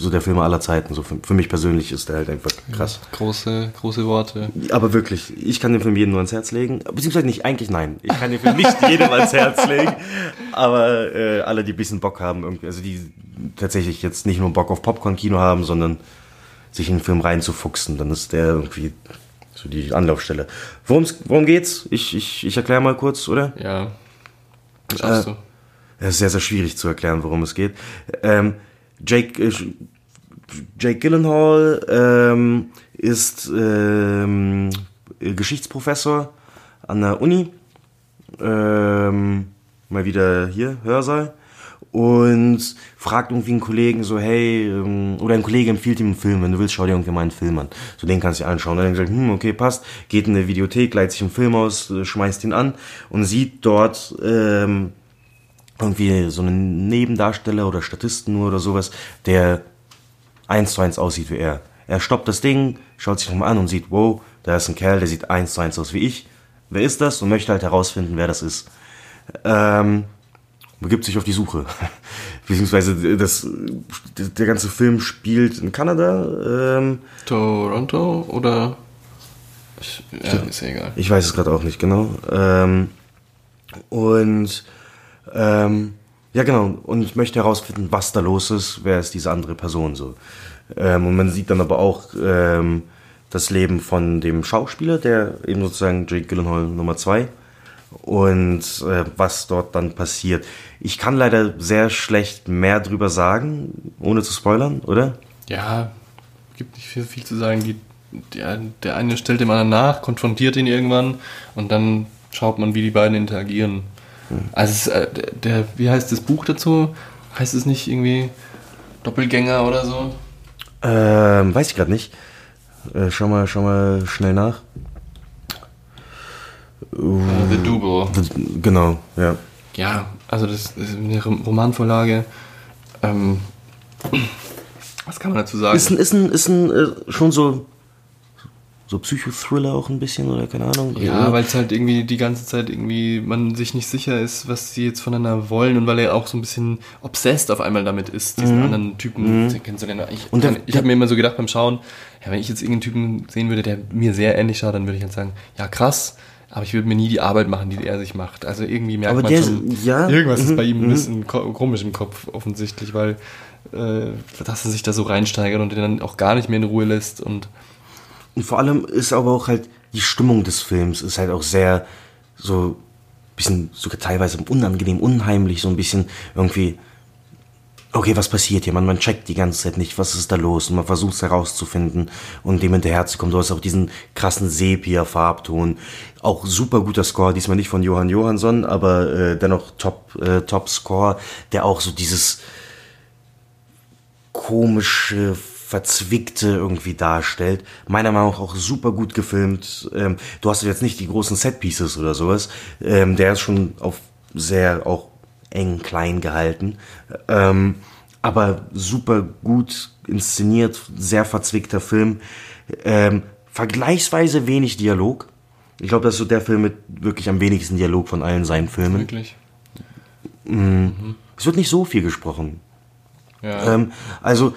so der Filme aller Zeiten. So für, für mich persönlich ist der halt einfach krass. Große, große Worte. Aber wirklich, ich kann den Film jedem nur ans Herz legen. Beziehungsweise nicht, eigentlich nein. Ich kann den Film nicht jedem ans Herz legen. Aber äh, alle, die ein bisschen Bock haben, also die tatsächlich jetzt nicht nur Bock auf Popcorn-Kino haben, sondern sich in den Film reinzufuchsen, dann ist der irgendwie so die Anlaufstelle. Worum's, worum geht's? Ich, ich, ich erkläre mal kurz, oder? Ja. Schaffst Äh, du. Es ist sehr, sehr schwierig zu erklären, worum es geht. Ähm, Jake, äh, Jake Gyllenhaal ähm, ist ähm, Geschichtsprofessor an der Uni. Ähm, mal wieder hier, Hörsaal. Und fragt irgendwie einen Kollegen so, hey, ähm, oder ein Kollege empfiehlt ihm einen Film, wenn du willst, schau dir irgendwie mal einen Film an. So, den kannst du dir anschauen. Und dann sagt, hm, okay, passt, geht in eine Videothek, leitet sich einen Film aus, äh, schmeißt ihn an und sieht dort ähm, irgendwie so einen Nebendarsteller oder Statisten nur oder sowas, der eins zu eins aussieht wie er. Er stoppt das Ding, schaut sich nochmal an und sieht, wow, da ist ein Kerl, der sieht eins zu eins aus wie ich. Wer ist das? Und möchte halt herausfinden, wer das ist. Ähm, begibt sich auf die Suche. Beziehungsweise das, der ganze Film spielt in Kanada. Ähm, Toronto oder? Ich, ja, ist ja egal. Ich weiß es gerade auch nicht genau. Ähm, und ähm, ja genau, und möchte herausfinden, was da los ist, wer ist diese andere Person so. Ähm, und man sieht dann aber auch, ähm, das Leben von dem Schauspieler, der eben sozusagen Jake Gyllenhaal Nummer 2 und äh, was dort dann passiert. Ich kann leider sehr schlecht mehr drüber sagen, ohne zu spoilern, oder? Ja, gibt nicht viel, viel zu sagen. Die, der, der eine stellt dem anderen nach, konfrontiert ihn irgendwann und dann schaut man, wie die beiden interagieren. Also es, äh, der, wie heißt das Buch dazu? Heißt es nicht irgendwie Doppelgänger oder so? Ähm, weiß ich gerade nicht. Äh, schau mal, schau mal schnell nach. Uh, The Double. The, genau, ja. Ja, also das ist eine Romanvorlage. Ähm, was kann man dazu sagen? Ist ein, ist ein, ist ein äh, schon so so Psychothriller auch ein bisschen oder keine Ahnung. Ja, weil es halt irgendwie die ganze Zeit irgendwie man sich nicht sicher ist, was sie jetzt voneinander wollen und weil er auch so ein bisschen obsessed auf einmal damit ist, diesen Mhm. anderen Typen Mhm. kennenzulernen. Ich, Und der- kann- ich habe mir immer so gedacht beim Schauen, ja, wenn ich jetzt irgendeinen Typen sehen würde, der mir sehr ähnlich schaut, dann würde ich halt sagen, ja krass, aber ich würde mir nie die Arbeit machen, die er sich macht. Also irgendwie merkt Aber man schon, ist- ja, irgendwas ist mhm, bei ihm ein mhm. bisschen ko komisch im Kopf offensichtlich, weil äh, dass er sich da so reinsteigert und den dann auch gar nicht mehr in Ruhe lässt und Und vor allem ist aber auch halt die Stimmung des Films ist halt auch sehr so bisschen sogar teilweise unangenehm, unheimlich, so ein bisschen irgendwie okay, was passiert hier? Man, man checkt die ganze Zeit nicht, was ist da los und man versucht es herauszufinden und dem hinterherzukommen. Du hast auch diesen krassen Sepia-Farbton. Auch super guter Score, diesmal nicht von Johann Johansson, aber äh, dennoch Top, äh, Top Score, der auch so dieses komische, verzwickte irgendwie darstellt. Meiner Meinung nach auch super gut gefilmt. Ähm, du hast jetzt nicht die großen Setpieces oder sowas. Ähm, der ist schon auf sehr auch eng klein gehalten. Ähm, aber super gut inszeniert, sehr verzwickter Film. Ähm, vergleichsweise wenig Dialog. Ich glaube, das ist so der Film mit wirklich am wenigsten Dialog von allen seinen Filmen. wirklich. Mm. Es wird nicht so viel gesprochen. Ja. Ähm, also,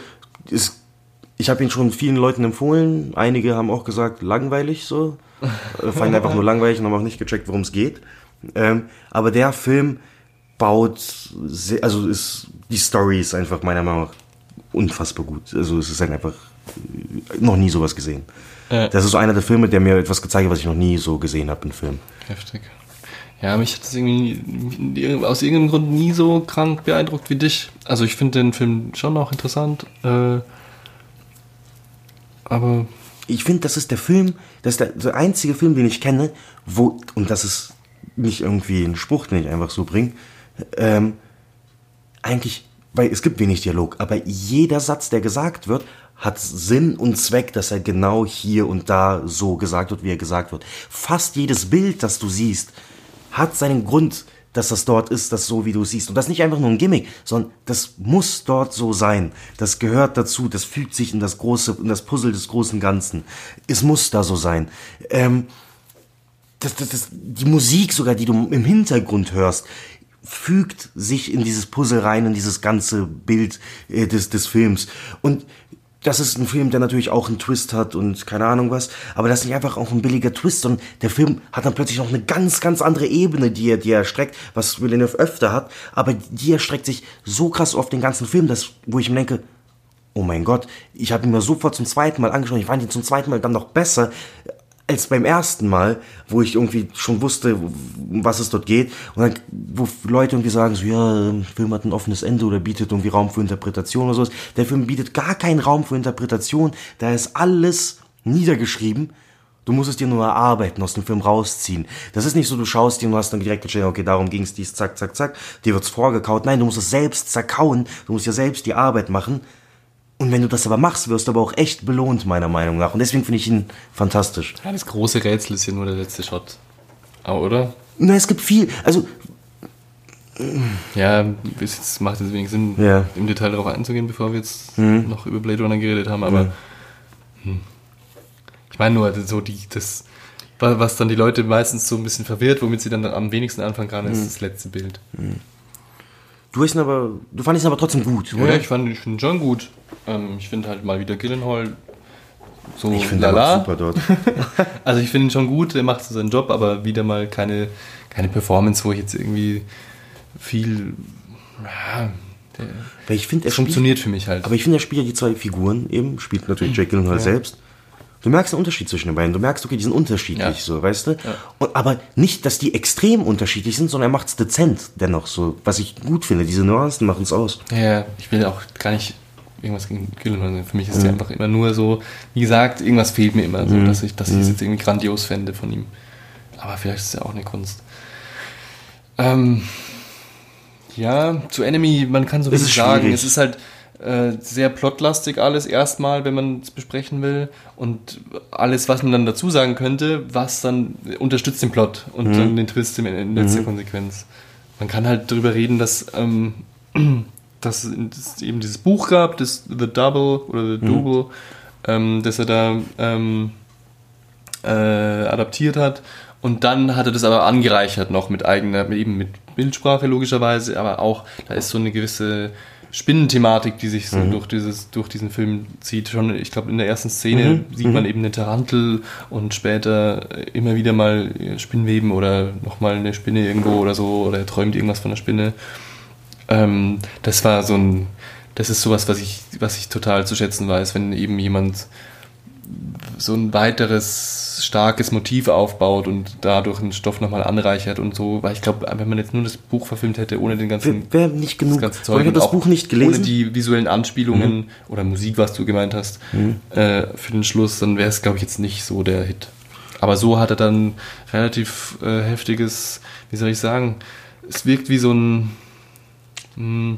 es, ich habe ihn schon vielen Leuten empfohlen. Einige haben auch gesagt, langweilig so. Äh, fanden einfach nur langweilig und haben auch nicht gecheckt, worum es geht. Ähm, aber der Film baut, sehr, also ist, die Story ist einfach meiner Meinung nach unfassbar gut. Also es ist halt einfach äh, noch nie sowas gesehen. Ja. Das ist so einer der Filme, der mir etwas gezeigt hat, was ich noch nie so gesehen habe in Film. Heftig. Ja, mich hat das irgendwie aus irgendeinem Grund nie so krank beeindruckt wie dich. Also ich finde den Film schon auch interessant. Äh, aber ich finde, das ist der Film, das ist der, der einzige Film, den ich kenne, wo, und das ist nicht irgendwie ein Spruch, den ich einfach so bringe, ähm, eigentlich, weil es gibt wenig Dialog, aber jeder Satz, der gesagt wird, hat Sinn und Zweck, dass er genau hier und da so gesagt wird, wie er gesagt wird. Fast jedes Bild, das du siehst, hat seinen Grund, dass das dort ist, das so wie du siehst. Und das nicht einfach nur ein Gimmick, sondern das muss dort so sein. Das gehört dazu, das fügt sich in das große, in das Puzzle des großen Ganzen. Es muss da so sein. Ähm, das, das, das, die Musik sogar, die du im Hintergrund hörst, fügt sich in dieses Puzzle rein, in dieses ganze Bild äh, des, des Films. Und das ist ein Film, der natürlich auch einen Twist hat und keine Ahnung was, aber das ist nicht einfach auch ein billiger Twist, sondern der Film hat dann plötzlich noch eine ganz, ganz andere Ebene, die er, die er streckt, was Villeneuve öfter hat, aber die erstreckt sich so krass auf den ganzen Film, dass, wo ich mir denke, oh mein Gott, ich habe ihn mir sofort zum zweiten Mal angeschaut, ich fand ihn zum zweiten Mal dann noch besser als beim ersten Mal, wo ich irgendwie schon wusste, um was es dort geht. Und dann, wo Leute irgendwie sagen, so, ja, der Film hat ein offenes Ende oder bietet irgendwie Raum für Interpretation oder sowas. Der Film bietet gar keinen Raum für Interpretation. Da ist alles niedergeschrieben. Du musst es dir nur erarbeiten, aus dem Film rausziehen. Das ist nicht so, du schaust dir und hast dann direkt gecheckt, okay, darum ging es dies, zack, zack, zack. Dir wird's vorgekaut. Nein, du musst es selbst zerkauen. Du musst dir selbst die Arbeit machen. Und wenn du das aber machst, wirst du aber auch echt belohnt, meiner Meinung nach. Und deswegen finde ich ihn fantastisch. ja, das große Rätsel ist ja nur der letzte Shot. Ah, oder? Na, es gibt viel. Also, Ja, jetzt macht es wenig Sinn, Ja. im Detail darauf einzugehen, bevor wir jetzt Mhm. noch über Blade Runner geredet haben, aber Ja. hm. ich meine nur, so die, das, wa- was dann die Leute meistens so ein bisschen verwirrt, womit sie dann am wenigsten anfangen kann, ist Mhm. das letzte Bild. Du hast ihn aber, du fandest ihn aber trotzdem gut, Ja, oder? ich fand ich find ihn schon gut. Ähm, ich finde halt mal wieder Gyllenhaal so Ich finde, lala. super dort. also ich finde ihn schon gut, er macht so seinen Job, aber wieder mal keine, keine Performance, wo ich jetzt irgendwie viel. Ja, der Weil ich finde, er funktioniert spielt, für mich halt. Aber ich finde, er spielt ja die zwei Figuren eben, spielt natürlich Jake Gyllenhaal Ja. selbst. Du merkst den Unterschied zwischen den beiden. Du merkst, okay, die sind unterschiedlich, so, weißt du? Und, aber nicht, dass die extrem unterschiedlich sind, sondern er macht es dezent dennoch so. Was ich gut finde, diese Nuancen machen es aus. Ja, ich will auch gar nicht irgendwas gegen sagen. Für mich ist Mhm. er einfach immer nur so, wie gesagt, irgendwas fehlt mir immer so, Mhm. dass ich, dass ich es Mhm. jetzt irgendwie grandios fände von ihm. Aber vielleicht ist es ja auch eine Kunst. Ähm, ja, zu Enemy, man kann so Es viel ist sagen. schwierig. Es ist halt äh, sehr plotlastig alles erstmal, wenn man es besprechen will. Und alles, was man dann dazu sagen könnte, was dann unterstützt den Plot und Mhm. dann den Twist in, in letzter Mhm. Konsequenz. Man kann halt darüber reden, dass, ähm, dass es eben dieses Buch gab, das The Double oder The Mhm. Double, ähm, das er da ähm, äh, adaptiert hat. Und dann hat er das aber angereichert noch mit eigener, eben mit Bildsprache logischerweise, aber auch, da ist so eine gewisse Spinnenthematik, die sich so Mhm. durch, dieses, durch diesen Film zieht. Schon, ich glaube, in der ersten Szene Mhm. sieht man Mhm. eben eine Tarantel und später immer wieder mal Spinnweben oder nochmal eine Spinne irgendwo oder so, oder er träumt irgendwas von der Spinne. Ähm, das war so ein, das ist sowas, was ich, was ich total zu schätzen weiß, wenn eben jemand so ein weiteres starkes Motiv aufbaut und dadurch einen Stoff nochmal anreichert und so, weil ich glaube, wenn man jetzt nur das Buch verfilmt hätte, ohne den ganzen Wäre nicht genug. das ganze ich habe das Buch nicht gelesen. ohne die visuellen Anspielungen Mhm. oder Musik, was du gemeint hast, Mhm. äh, für den Schluss, dann wäre es, glaube ich, jetzt nicht so der Hit. Aber so hat er dann relativ äh, heftiges, wie soll ich sagen, es wirkt wie so ein mh,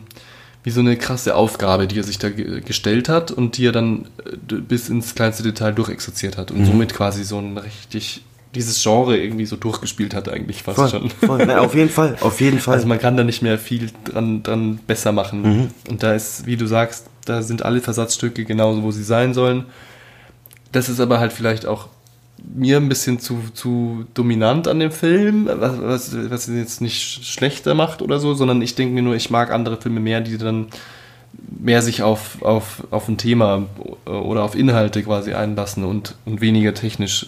wie so eine krasse Aufgabe, die er sich da ge gestellt hat und die er dann äh, bis ins kleinste Detail durchexerziert hat und Mhm. somit quasi so ein richtig dieses Genre irgendwie so durchgespielt hat eigentlich fast Voll, schon. voll. Na, auf jeden Fall, auf jeden Fall. Also man kann da nicht mehr viel dran, dran besser machen. Mhm. Und da ist, wie du sagst, da sind alle Versatzstücke genauso, wo sie sein sollen. Das ist aber halt vielleicht auch mir ein bisschen zu, zu dominant an dem Film, was, was, was ihn jetzt nicht schlechter macht oder so, sondern ich denke mir nur, ich mag andere Filme mehr, die dann mehr sich auf, auf, auf ein Thema oder auf Inhalte quasi einlassen und, und weniger technisch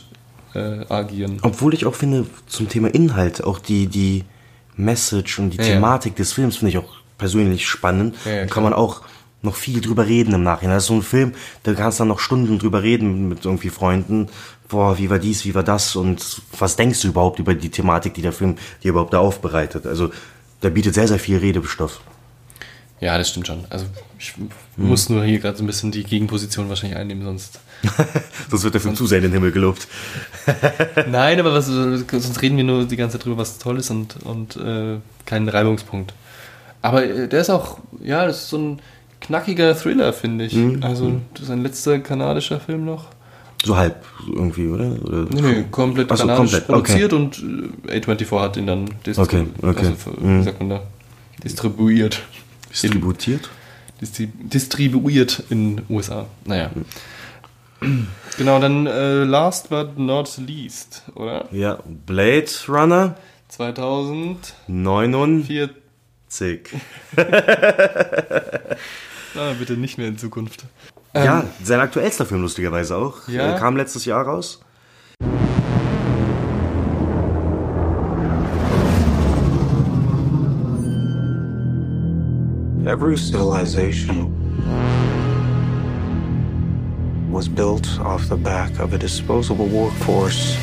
äh, agieren. Obwohl ich auch finde, zum Thema Inhalt, auch die, die Message und die Ja, ja. Thematik des Films finde ich auch persönlich spannend. Ja, ja, kann man auch noch viel drüber reden im Nachhinein. Das ist so ein Film, da kannst du dann noch Stunden drüber reden mit irgendwie Freunden. Boah, wie war dies, wie war das und was denkst du überhaupt über die Thematik, die der Film dir überhaupt da aufbereitet? Also, der bietet sehr, sehr viel Redebestoff. Ja, das stimmt schon. Also ich Hm. muss nur hier gerade so ein bisschen die Gegenposition wahrscheinlich einnehmen, sonst. Sonst wird der Film zu sehr in den Himmel gelobt. Nein, aber was, sonst reden wir nur die ganze Zeit drüber, was toll ist und, und äh, keinen Reibungspunkt. Aber äh, der ist auch, ja, das ist so ein knackiger Thriller, finde ich. Mhm. Also, das ist ein letzter kanadischer Film noch. So halb irgendwie, oder? oder Nee, nee, komplett Ach so, kanadisch komplett, produziert okay. und äh, A24 hat ihn dann Okay, okay. Also, Mhm. sagt man da? Distribuiert. Distributiert? Distri distribuiert in USA. Naja. Genau, dann äh, last but not least, oder? Ja, Blade Runner 2000. 49. Ah, bitte nicht mehr in Zukunft. Ja, Ähm, sein aktuellster Film lustigerweise auch. Ja. Äh, Kam letztes Jahr raus. Every civilization was built off the back of a disposable workforce.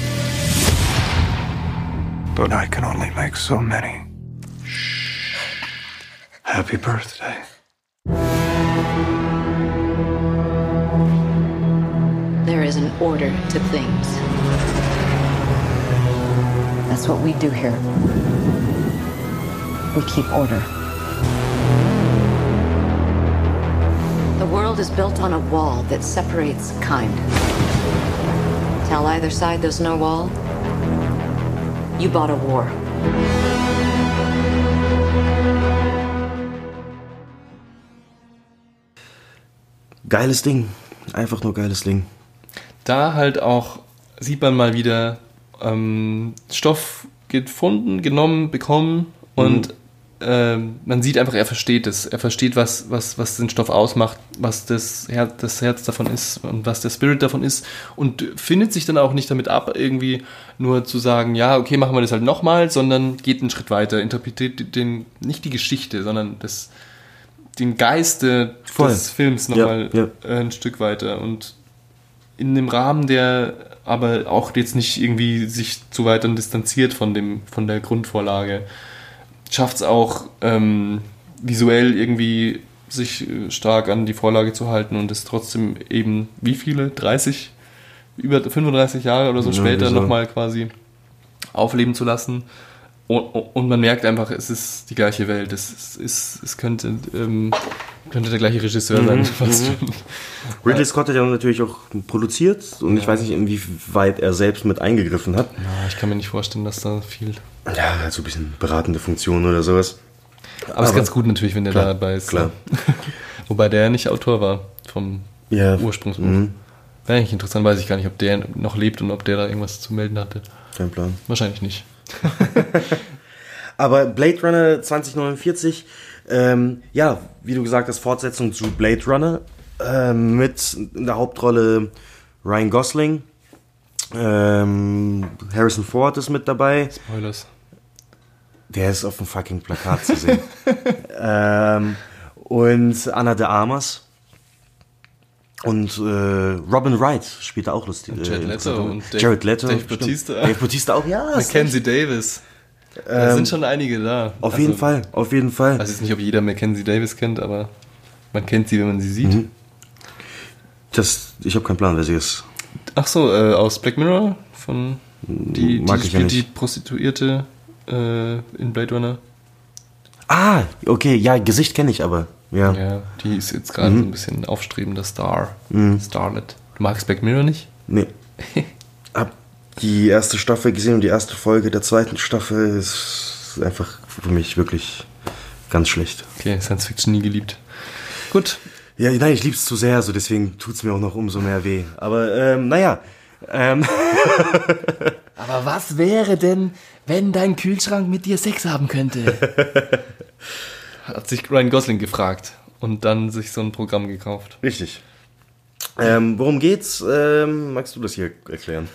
But I can only make so many. Happy birthday. There is an order to things. That's what we do here. We keep order. The world is built on a wall that separates kind. Tell either side there's no wall. You bought a war. Geiles Ding. Einfach nur geiles Ding. Da halt auch sieht man mal wieder ähm, Stoff gefunden, genommen, bekommen und ähm, man sieht einfach, er versteht es. Er versteht, was, was, was den Stoff ausmacht, was das Herz, das Herz davon ist und was der Spirit davon ist und findet sich dann auch nicht damit ab, irgendwie nur zu sagen, ja, okay, machen wir das halt nochmal, sondern geht einen Schritt weiter, interpretiert den, nicht die Geschichte, sondern das, den Geiste Voll. des Films Ja, nochmal ja. äh, ein Stück weiter und in einem Rahmen, der aber auch jetzt nicht irgendwie sich zu weit dann distanziert von dem von der Grundvorlage. Schafft es auch ähm, visuell irgendwie sich äh, stark an die Vorlage zu halten und es trotzdem eben wie viele 30 über 35 Jahre oder so Ja, später nochmal quasi aufleben zu lassen. Und, man merkt einfach, es ist die gleiche Welt. Es, es, es, es könnte, ähm, könnte der gleiche Regisseur sein. Mhm, Fast mhm. Ridley Scott hat ja natürlich auch produziert und ich weiß nicht, inwieweit er selbst mit eingegriffen hat. Ja, ich kann mir nicht vorstellen, dass da viel. Ja, halt so ein bisschen beratende Funktion oder sowas. Aber es ist ganz gut natürlich, wenn der klar, dabei ist. Klar. Wobei der ja nicht Autor war vom Ja. Ursprungsbuch. Mhm. Wäre eigentlich interessant, weiß ich gar nicht, ob der noch lebt und ob der da irgendwas zu melden hatte. Kein Plan. Wahrscheinlich nicht. Aber Blade Runner 2049, ähm, ja, wie du gesagt hast, Fortsetzung zu Blade Runner ähm, mit in der Hauptrolle Ryan Gosling. Ähm, Harrison Ford ist mit dabei. Spoilers. Der ist auf dem fucking Plakat zu sehen. ähm, und Anna de Armas. Und äh, Robin Wright spielt da auch lustig. Und Jared äh, Leto interessante Rolle. und Dave- Jared Leto. Dave stimmt. Bautista. Dave Bautista auch, ja. Mackenzie. Davis. Da Ähm, sind schon einige da. Auf jeden Fall, auf jeden Fall. Ich weiß jetzt nicht, ob jeder Mackenzie Davis kennt, aber man kennt sie, wenn man sie sieht. Mhm. Das, ich habe keinen Plan, wer sie ist. Ach so, äh, aus Black Mirror von die, Mag die ich ja die. Prostituierte äh, in Blade Runner. Ah, okay, ja, Gesicht kenne ich aber. Ja. Ja, die ist jetzt gerade Mhm. so ein bisschen aufstrebender Star. Mhm. Starlet. Du magst Black Mirror nicht? Nee. Hab die erste Staffel gesehen und die erste Folge der zweiten Staffel ist einfach für mich wirklich ganz schlecht. Okay, Science Fiction nie geliebt. Gut. Ja, nein, ich lieb's zu sehr, so deswegen tut's mir auch noch umso mehr weh. Aber ähm, naja. Ähm, Aber was wäre denn, wenn dein Kühlschrank mit dir Sex haben könnte? Hat sich Ryan Gosling gefragt und dann sich so ein Programm gekauft. Richtig. Ähm, worum geht's? Ähm, magst du das hier erklären?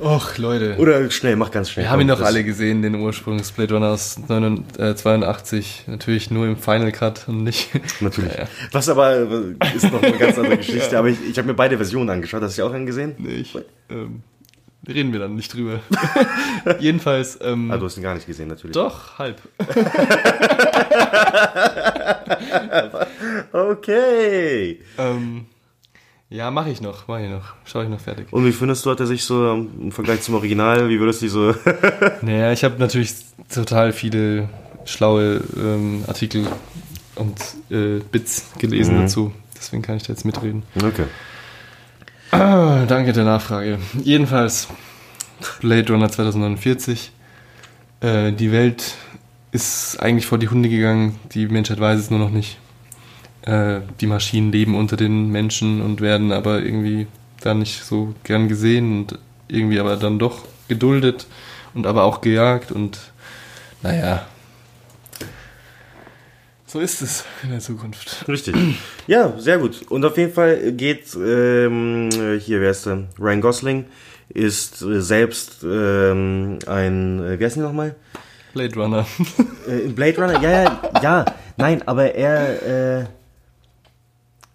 Och, Leute. Oder schnell, mach ganz schnell. Wir haben ihn doch alle gesehen, den Ursprungs Blade Runner aus 89, äh, 82. Natürlich nur im Final Cut und nicht. Natürlich. Ja, ja. Was aber äh, ist noch eine ganz andere Geschichte. Aber ich, ich habe mir beide Versionen angeschaut. Hast du ja auch einen gesehen? Nee, ich, ähm, reden wir dann nicht drüber. Jedenfalls. Ähm, Ah, du hast ihn gar nicht gesehen, natürlich. Doch, halb. okay. Ähm, ja, mache ich noch, mache ich noch. Schau ich noch fertig. Und wie findest du, hat er sich so ähm, im Vergleich zum Original, wie würdest du dich so... Naja, ich habe natürlich total viele schlaue ähm, Artikel und äh, Bits gelesen Mhm. dazu. Deswegen kann ich da jetzt mitreden. okay. Ah, danke der Nachfrage. Jedenfalls, Blade Runner 2049. Äh, die Welt ist eigentlich vor die Hunde gegangen. Die Menschheit weiß es nur noch nicht. Äh, die Maschinen leben unter den Menschen und werden aber irgendwie da nicht so gern gesehen und irgendwie aber dann doch geduldet und aber auch gejagt und naja. So ist es in der Zukunft. Richtig. Ja, sehr gut. Und auf jeden Fall geht ähm, hier, wer ist der? Ryan Gosling ist äh, selbst ähm, ein, äh, wie heißt ihn nochmal? Blade Runner. Äh, Blade Runner? Ja, ja, ja. Nein, aber er, äh,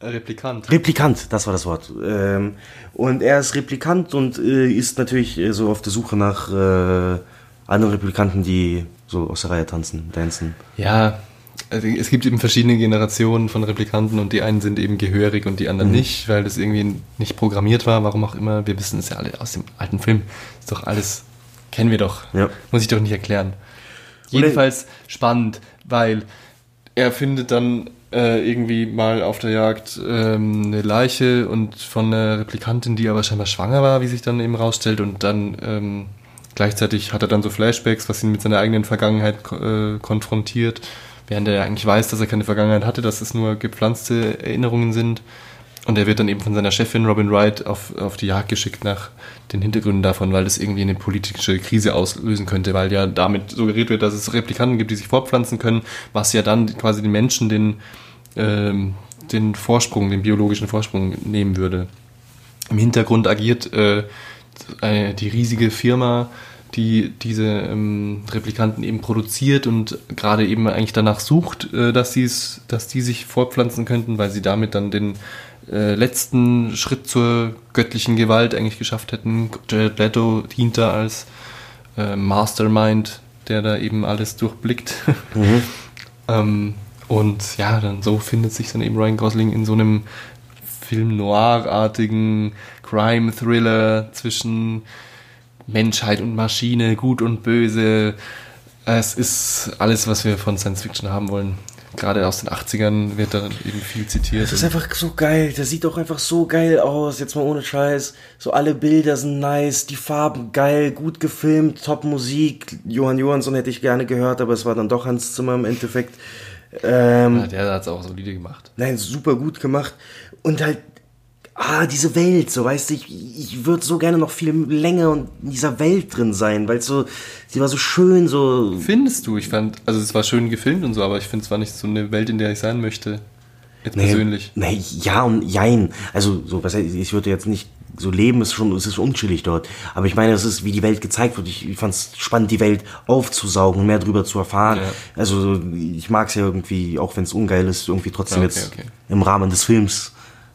Replikant. Replikant, das war das Wort. Ähm, und er ist Replikant und äh, ist natürlich äh, so auf der Suche nach äh, anderen Replikanten, die so aus der Reihe tanzen, dancen. Ja, also es gibt eben verschiedene Generationen von Replikanten und die einen sind eben gehörig und die anderen Mhm. nicht, weil das irgendwie nicht programmiert war, warum auch immer. Wir wissen es ja alle aus dem alten Film. Ist doch alles, kennen wir doch. Ja. Muss ich doch nicht erklären. Jedenfalls spannend, weil er findet dann äh, irgendwie mal auf der Jagd ähm, eine Leiche und von einer Replikantin, die aber scheinbar schwanger war, wie sich dann eben rausstellt und dann ähm, gleichzeitig hat er dann so Flashbacks, was ihn mit seiner eigenen Vergangenheit äh, konfrontiert, während er eigentlich weiß, dass er keine Vergangenheit hatte, dass es nur gepflanzte Erinnerungen sind. Und er wird dann eben von seiner Chefin Robin Wright auf, auf die Jagd geschickt nach den Hintergründen davon, weil das irgendwie eine politische Krise auslösen könnte, weil ja damit suggeriert wird, dass es Replikanten gibt, die sich fortpflanzen können, was ja dann quasi den Menschen den, ähm, den Vorsprung, den biologischen Vorsprung nehmen würde. Im Hintergrund agiert äh, die riesige Firma, die diese ähm, Replikanten eben produziert und gerade eben eigentlich danach sucht, äh, dass, sie's, dass die sich fortpflanzen könnten, weil sie damit dann den äh, letzten Schritt zur göttlichen Gewalt eigentlich geschafft hätten. Jared Leto dient da als äh, Mastermind, der da eben alles durchblickt. Mhm. ähm, und ja, dann so findet sich dann eben Ryan Gosling in so einem Film noir-artigen Crime-Thriller zwischen Menschheit und Maschine, gut und böse. Es ist alles, was wir von Science Fiction haben wollen. Gerade aus den 80ern wird da eben viel zitiert. Das ist einfach so geil. Der sieht doch einfach so geil aus. Jetzt mal ohne Scheiß. So alle Bilder sind nice, die Farben geil, gut gefilmt, top Musik. Johann Johansson hätte ich gerne gehört, aber es war dann doch Hans Zimmer im Endeffekt. Ähm, ja, der hat es auch solide gemacht. Nein, super gut gemacht. Und halt, ah, diese Welt, so weißt du, ich, ich würde so gerne noch viel länger in dieser Welt drin sein, weil so, sie war so schön, so. Findest du? Ich fand, also es war schön gefilmt und so, aber ich finde es war nicht so eine Welt, in der ich sein möchte. Jetzt Nee, persönlich. Nee, ja und jein. Also, so, was ich würde jetzt nicht so leben, ist schon, es ist unchillig dort. Aber ich meine, es ist, wie die Welt gezeigt wird. Ich, ich fand es spannend, die Welt aufzusaugen mehr drüber zu erfahren. Ja. Also, ich mag es ja irgendwie, auch wenn es ungeil ist, irgendwie trotzdem okay, jetzt okay. im Rahmen des Films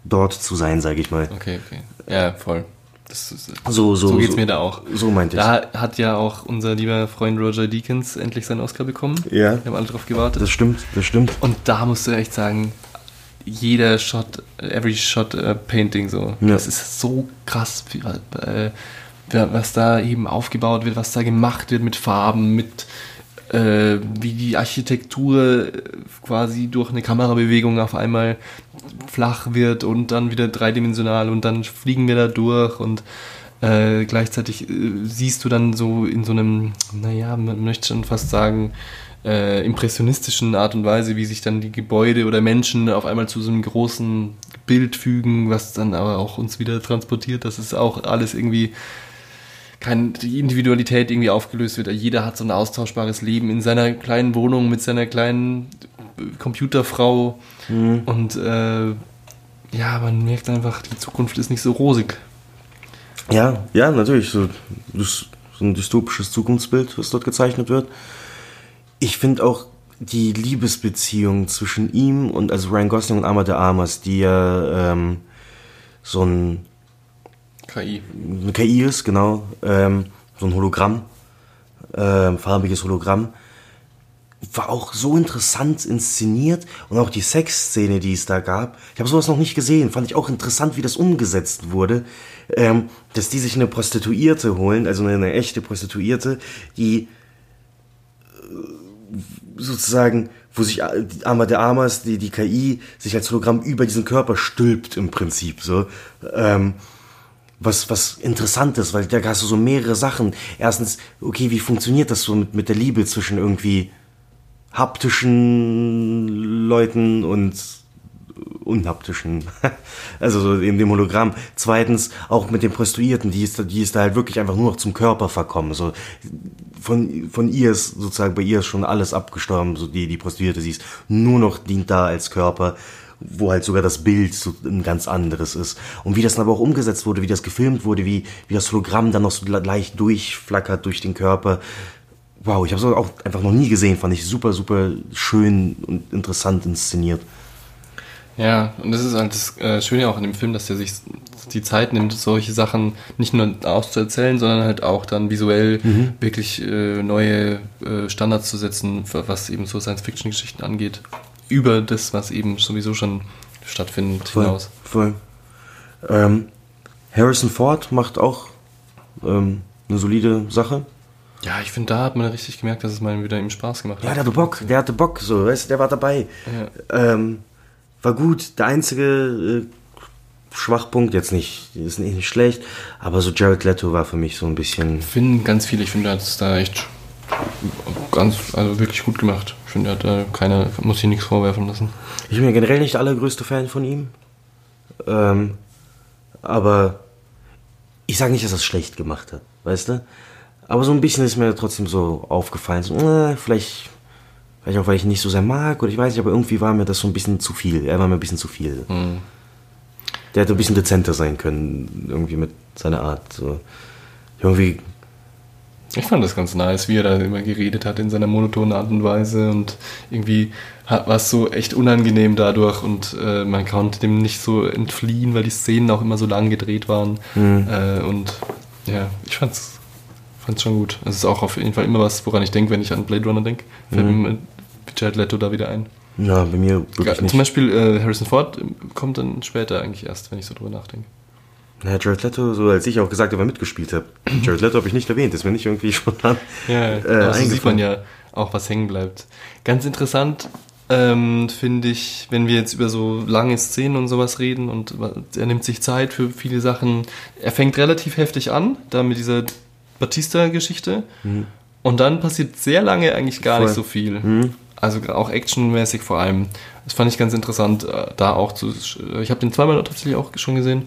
dort zu sein, sage ich mal. Okay, okay. Ja, voll. Das ist, So, so, so geht's so- mir da auch. so meinte ich's. Da hat ja auch unser lieber Freund Roger Deakins endlich seinen Oscar bekommen. Ja. Wir haben alle drauf gewartet. Das stimmt, das stimmt. Und da musst du echt sagen, jeder Shot, every Shot äh, Painting so. Ja. Das ist so krass, wie, äh, was da eben aufgebaut wird, was da gemacht wird mit Farben, mit äh, wie die Architektur äh, quasi durch eine Kamerabewegung auf einmal flach wird und dann wieder dreidimensional und dann fliegen wir da durch und äh, gleichzeitig äh, siehst du dann so in so einem, naja, man möchte schon fast sagen, äh, impressionistischen Art und Weise, wie sich dann die Gebäude oder Menschen auf einmal zu so einem großen Bild fügen, was dann aber auch uns wieder transportiert. Das ist auch alles irgendwie kein, die Individualität irgendwie aufgelöst wird. Jeder hat so ein austauschbares Leben in seiner kleinen Wohnung mit seiner kleinen Computerfrau Mhm. und äh, ja, man merkt einfach, die Zukunft ist nicht so rosig. Ja, ja, natürlich. So, so ein dystopisches Zukunftsbild, was dort gezeichnet wird. Ich finde auch die Liebesbeziehung zwischen ihm und also Ryan Gosling und Arma de Armas, die ja ähm, so ein KI. KI ist, genau, ähm, so ein Hologramm, ähm, farbiges Hologramm, war auch so interessant inszeniert und auch die Sexszene, die es da gab. Ich habe sowas noch nicht gesehen, fand ich auch interessant, wie das umgesetzt wurde, ähm, dass die sich eine Prostituierte holen, also eine, eine echte Prostituierte, die äh, sozusagen, wo sich äh, Arma der Amas, die, die KI, sich als Hologramm über diesen Körper stülpt im Prinzip so. Ähm, was, was interessant ist, weil da hast du so mehrere Sachen. Erstens, okay, wie funktioniert das so mit, mit der Liebe zwischen irgendwie haptischen Leuten und unhaptischen, also so in dem Hologramm. Zweitens auch mit den Prostituierten, die ist, da- die ist da halt wirklich einfach nur noch zum Körper verkommen. So von, von ihr ist sozusagen bei ihr ist schon alles abgestorben, so die, die Prostituierte, sie ist nur noch dient da als Körper, wo halt sogar das Bild so ein ganz anderes ist. Und wie das dann aber auch umgesetzt wurde, wie das gefilmt wurde, wie, wie das Hologramm dann noch so le- leicht durchflackert durch den Körper. Wow, ich habe es auch einfach noch nie gesehen, fand ich super, super schön und interessant inszeniert. Ja, und das ist halt das äh, Schöne auch in dem Film, dass der sich die Zeit nimmt, solche Sachen nicht nur auszuerzählen, sondern halt auch dann visuell Mhm. wirklich äh, neue äh, Standards zu setzen, was eben so Science-Fiction-Geschichten angeht. Über das, was eben sowieso schon stattfindet, Voll, hinaus. voll. Ähm, Harrison Ford macht auch ähm, eine solide Sache. Ja, ich finde, da hat man richtig gemerkt, dass es mal wieder ihm Spaß gemacht Ja, hat. der hatte Bock, der hatte Bock, so, weißt du, der war dabei. Ähm, war gut. Der einzige äh, Schwachpunkt, jetzt nicht, ist nicht, nicht schlecht, aber so Jared Leto war für mich so ein bisschen. finden ganz viele, ich finde, er hat es da echt ganz, also wirklich gut gemacht. Ich finde, er hat da keine, muss sich nichts vorwerfen lassen. Ich bin ja generell nicht der allergrößte Fan von ihm. Ähm, aber ich sage nicht, dass er es schlecht gemacht hat, weißt du? Aber so ein bisschen ist mir trotzdem so aufgefallen. So, äh, vielleicht, vielleicht auch, weil ich ihn nicht so sehr mag oder ich weiß nicht, aber irgendwie war mir das so ein bisschen zu viel. Er war mir ein bisschen zu viel. Mhm. Der hätte ein bisschen dezenter sein können, irgendwie mit seiner Art. So. Irgendwie, Ich fand das ganz nice, wie er da immer geredet hat in seiner monotonen Art und Weise und irgendwie war es so echt unangenehm dadurch und äh, man konnte dem nicht so entfliehen, weil die Szenen auch immer so lang gedreht waren. Mhm. Äh, und ja, ich fand's, fand's schon gut. Es ist auch auf jeden Fall immer was, woran ich denke, wenn ich an Blade Runner denke. Fällt Mhm. mir Jared Leto da wieder ein. Ja, bei mir wirklich Ja, nicht. Zum Beispiel äh, Harrison Ford kommt dann später eigentlich erst, wenn ich so drüber nachdenke. Na, Jared Leto, so als ich auch gesagt habe, mitgespielt habe. Jared Leto habe ich nicht erwähnt, ist mir nicht irgendwie spontan Ja, äh, so sieht man ja auch, was hängen bleibt. Ganz interessant ähm, finde ich, wenn wir jetzt über so lange Szenen und sowas reden und er nimmt sich Zeit für viele Sachen. Er fängt relativ heftig an, da mit dieser Batista-Geschichte. Mhm. Und dann passiert sehr lange eigentlich gar Voll. nicht so viel. Mhm. Also auch actionmäßig vor allem. Das fand ich ganz interessant, äh, da auch zu. Ich habe den zweimal tatsächlich auch schon gesehen.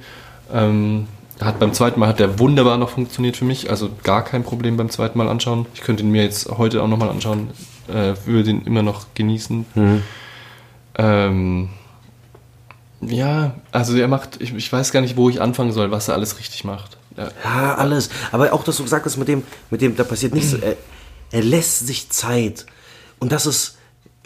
Ähm, hat beim zweiten Mal hat der wunderbar noch funktioniert für mich, also gar kein Problem beim zweiten Mal anschauen. Ich könnte ihn mir jetzt heute auch nochmal anschauen, äh, würde den immer noch genießen. Mhm. Ähm, ja, also er macht, ich, ich weiß gar nicht, wo ich anfangen soll, was er alles richtig macht. Ja, Ja, alles. Aber auch, dass du gesagt hast, mit dem, mit dem, da passiert nichts. Er, er lässt sich Zeit. Und das ist,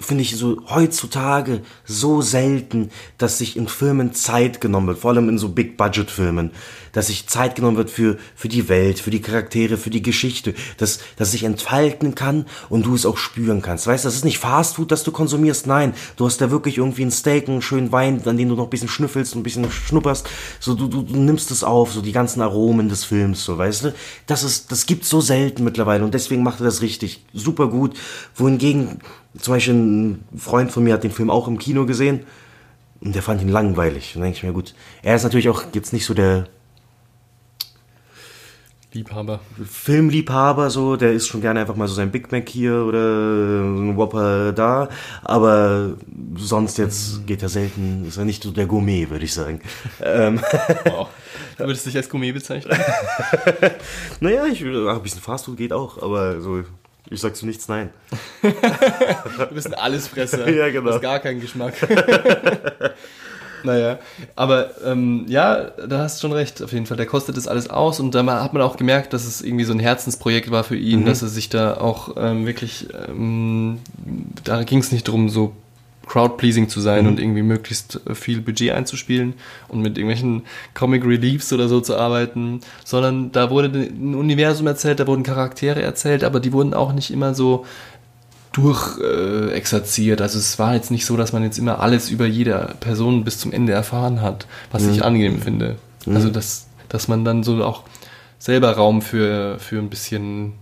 finde ich, so heutzutage so selten, dass sich in Filmen Zeit genommen wird. Vor allem in so Big-Budget-Filmen. Dass sich Zeit genommen wird für, für die Welt, für die Charaktere, für die Geschichte. Dass, dass sich entfalten kann und du es auch spüren kannst. Weißt das ist nicht Fastfood, das du konsumierst. Nein, du hast da wirklich irgendwie ein Steak, einen schönen Wein, an dem du noch ein bisschen schnüffelst und ein bisschen schnupperst. So, du, du, du nimmst es auf, so die ganzen Aromen des Films, so, weißt du? Das ist, das gibt's so selten mittlerweile und deswegen macht er das richtig, super gut. Wohingegen, zum Beispiel ein Freund von mir hat den Film auch im Kino gesehen und der fand ihn langweilig. Und dann denke ich mir, gut, er ist natürlich auch jetzt nicht so der Liebhaber. Filmliebhaber, so, der isst schon gerne einfach mal so sein Big Mac hier oder ein Whopper da, aber sonst jetzt geht er selten, ist er nicht so der Gourmet, würde ich sagen. ähm, Wow. Du würdest dich als Gourmet bezeichnen? naja, ich, ach, ein bisschen Fastfood geht auch, aber so, ich sag zu nichts nein. Du bist ein Allesfresser. Ja, genau. Du hast gar keinen Geschmack. naja, aber ähm, ja, da hast du schon recht, auf jeden Fall. Der kostet das alles aus und da hat man auch gemerkt, dass es irgendwie so ein Herzensprojekt war für ihn, Mhm. dass er sich da auch ähm, wirklich, ähm, da ging es nicht darum, so crowd-pleasing zu sein Mhm. und irgendwie möglichst viel Budget einzuspielen und mit irgendwelchen Comic Reliefs oder so zu arbeiten, sondern da wurde ein Universum erzählt, da wurden Charaktere erzählt, aber die wurden auch nicht immer so durch äh. Also es war jetzt nicht so, dass man jetzt immer alles über jede Person bis zum Ende erfahren hat, was Mhm. ich angenehm finde. Mhm. Also dass, dass man dann so auch selber Raum für, für ein bisschen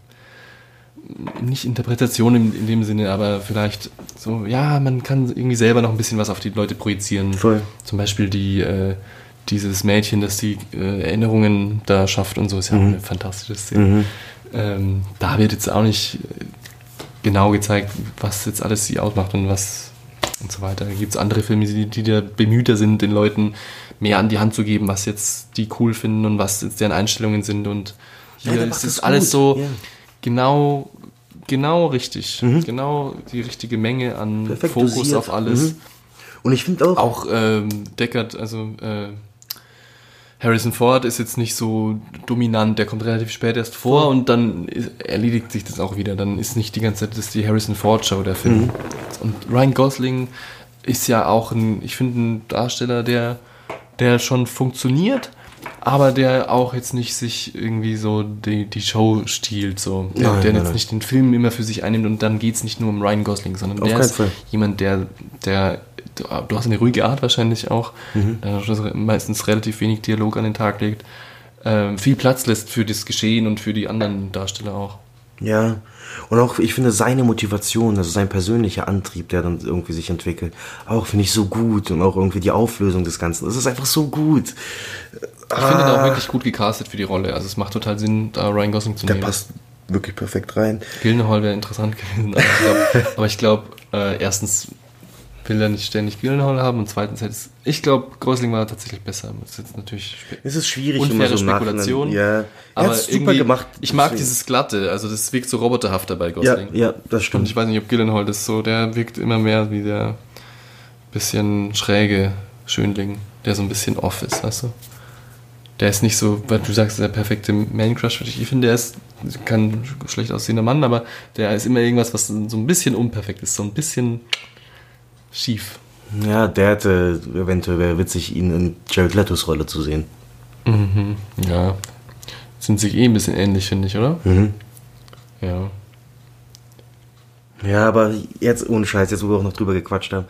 nicht Interpretation in, in dem Sinne, aber vielleicht so, ja, man kann irgendwie selber noch ein bisschen was auf die Leute projizieren. Voll. Zum Beispiel die, äh, dieses Mädchen, das die äh, Erinnerungen da schafft und so, ist ja auch Mhm. eine fantastische Szene. Mhm. Ähm, da wird jetzt auch nicht äh, genau gezeigt, was jetzt alles sie ausmacht und was und so weiter. Da gibt es andere Filme, die, die da bemühter sind, den Leuten mehr an die Hand zu geben, was jetzt die cool finden und was jetzt deren Einstellungen sind. Und Ja, hier der ist es das alles gut, so ja. Genau, genau richtig. Mhm. Genau die richtige Menge an Perfekt Fokus dosiert. auf alles. Mhm. Und ich finde auch. Auch ähm, Deckard, also äh, Harrison Ford ist jetzt nicht so dominant, der kommt relativ spät erst vor und dann erledigt sich das auch wieder. Dann ist nicht die ganze Zeit das die Harrison Ford Show der Film. Mhm. Und Ryan Gosling ist ja auch ein, ich finde, ein Darsteller, der, der schon funktioniert, aber der auch jetzt nicht sich irgendwie so die, die Show stiehlt, so. Der, Nein, der nein, jetzt nein. nicht den Film immer für sich einnimmt und dann geht es nicht nur um Ryan Gosling, sondern Auf der ist Fall. jemand, der, der, du hast eine ruhige Art wahrscheinlich auch, Mhm. der meistens relativ wenig Dialog an den Tag legt, ähm, viel Platz lässt für das Geschehen und für die anderen Darsteller auch. Ja. Und auch, ich finde, seine Motivation, also sein persönlicher Antrieb, der dann irgendwie sich entwickelt, auch finde ich so gut. Und auch irgendwie die Auflösung des Ganzen. Das ist einfach so gut. Ich finde ihn auch Ah. wirklich gut gecastet für die Rolle. Also es macht total Sinn, da Ryan Gosling zu Der nehmen. passt wirklich perfekt rein. Gyllenhaal wäre interessant gewesen. Aber ich glaub- glaube, äh, erstens will er nicht ständig Gyllenhaal haben und zweitens hätte es, ich glaube, Gosling war tatsächlich besser. Das ist jetzt natürlich Es ist schwierig, unfaire so Spekulation. Ja. Er aber super gemacht, Ich mag deswegen. dieses Glatte, also das wirkt so roboterhafter bei Gosling. Ja, ja, das stimmt. Und ich weiß nicht, ob Gyllenhaal das so, der wirkt immer mehr wie der bisschen schräge Schönling, der so ein bisschen off ist, weißt du? Der ist nicht so, weil du sagst, der perfekte Man-Crush für dich. Ich finde, der ist kein schlecht aussehender Mann, aber der ist immer irgendwas, was so ein bisschen unperfekt ist, so ein bisschen schief. Ja, der hätte eventuell wäre witzig, ihn in Jared Letos Rolle zu sehen. Mhm. Ja. Sind sich eh ein bisschen ähnlich, finde ich, oder? Mhm. Ja. Ja, aber jetzt ohne Scheiß, jetzt wo wir auch noch drüber gequatscht haben.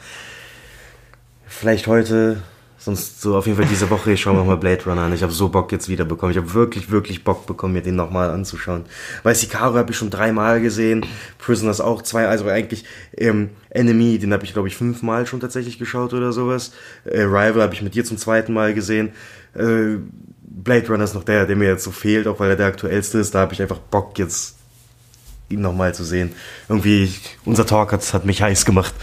Vielleicht heute, sonst so auf jeden Fall diese Woche, ich schaue mir mal Blade Runner an. Ich habe so Bock jetzt wieder bekommen. Ich habe wirklich, wirklich Bock bekommen, mir den nochmal anzuschauen. Weil Sicario habe ich schon dreimal gesehen, Prisoners auch zwei, also eigentlich ähm, Enemy, den habe ich glaube ich fünfmal schon tatsächlich geschaut oder sowas. Äh, Rival habe ich mit dir zum zweiten Mal gesehen. Äh, Blade Runner ist noch der, der mir jetzt so fehlt, auch weil er der aktuellste ist. Da habe ich einfach Bock jetzt ihn nochmal zu sehen. Irgendwie, unser Talk hat, hat mich heiß gemacht.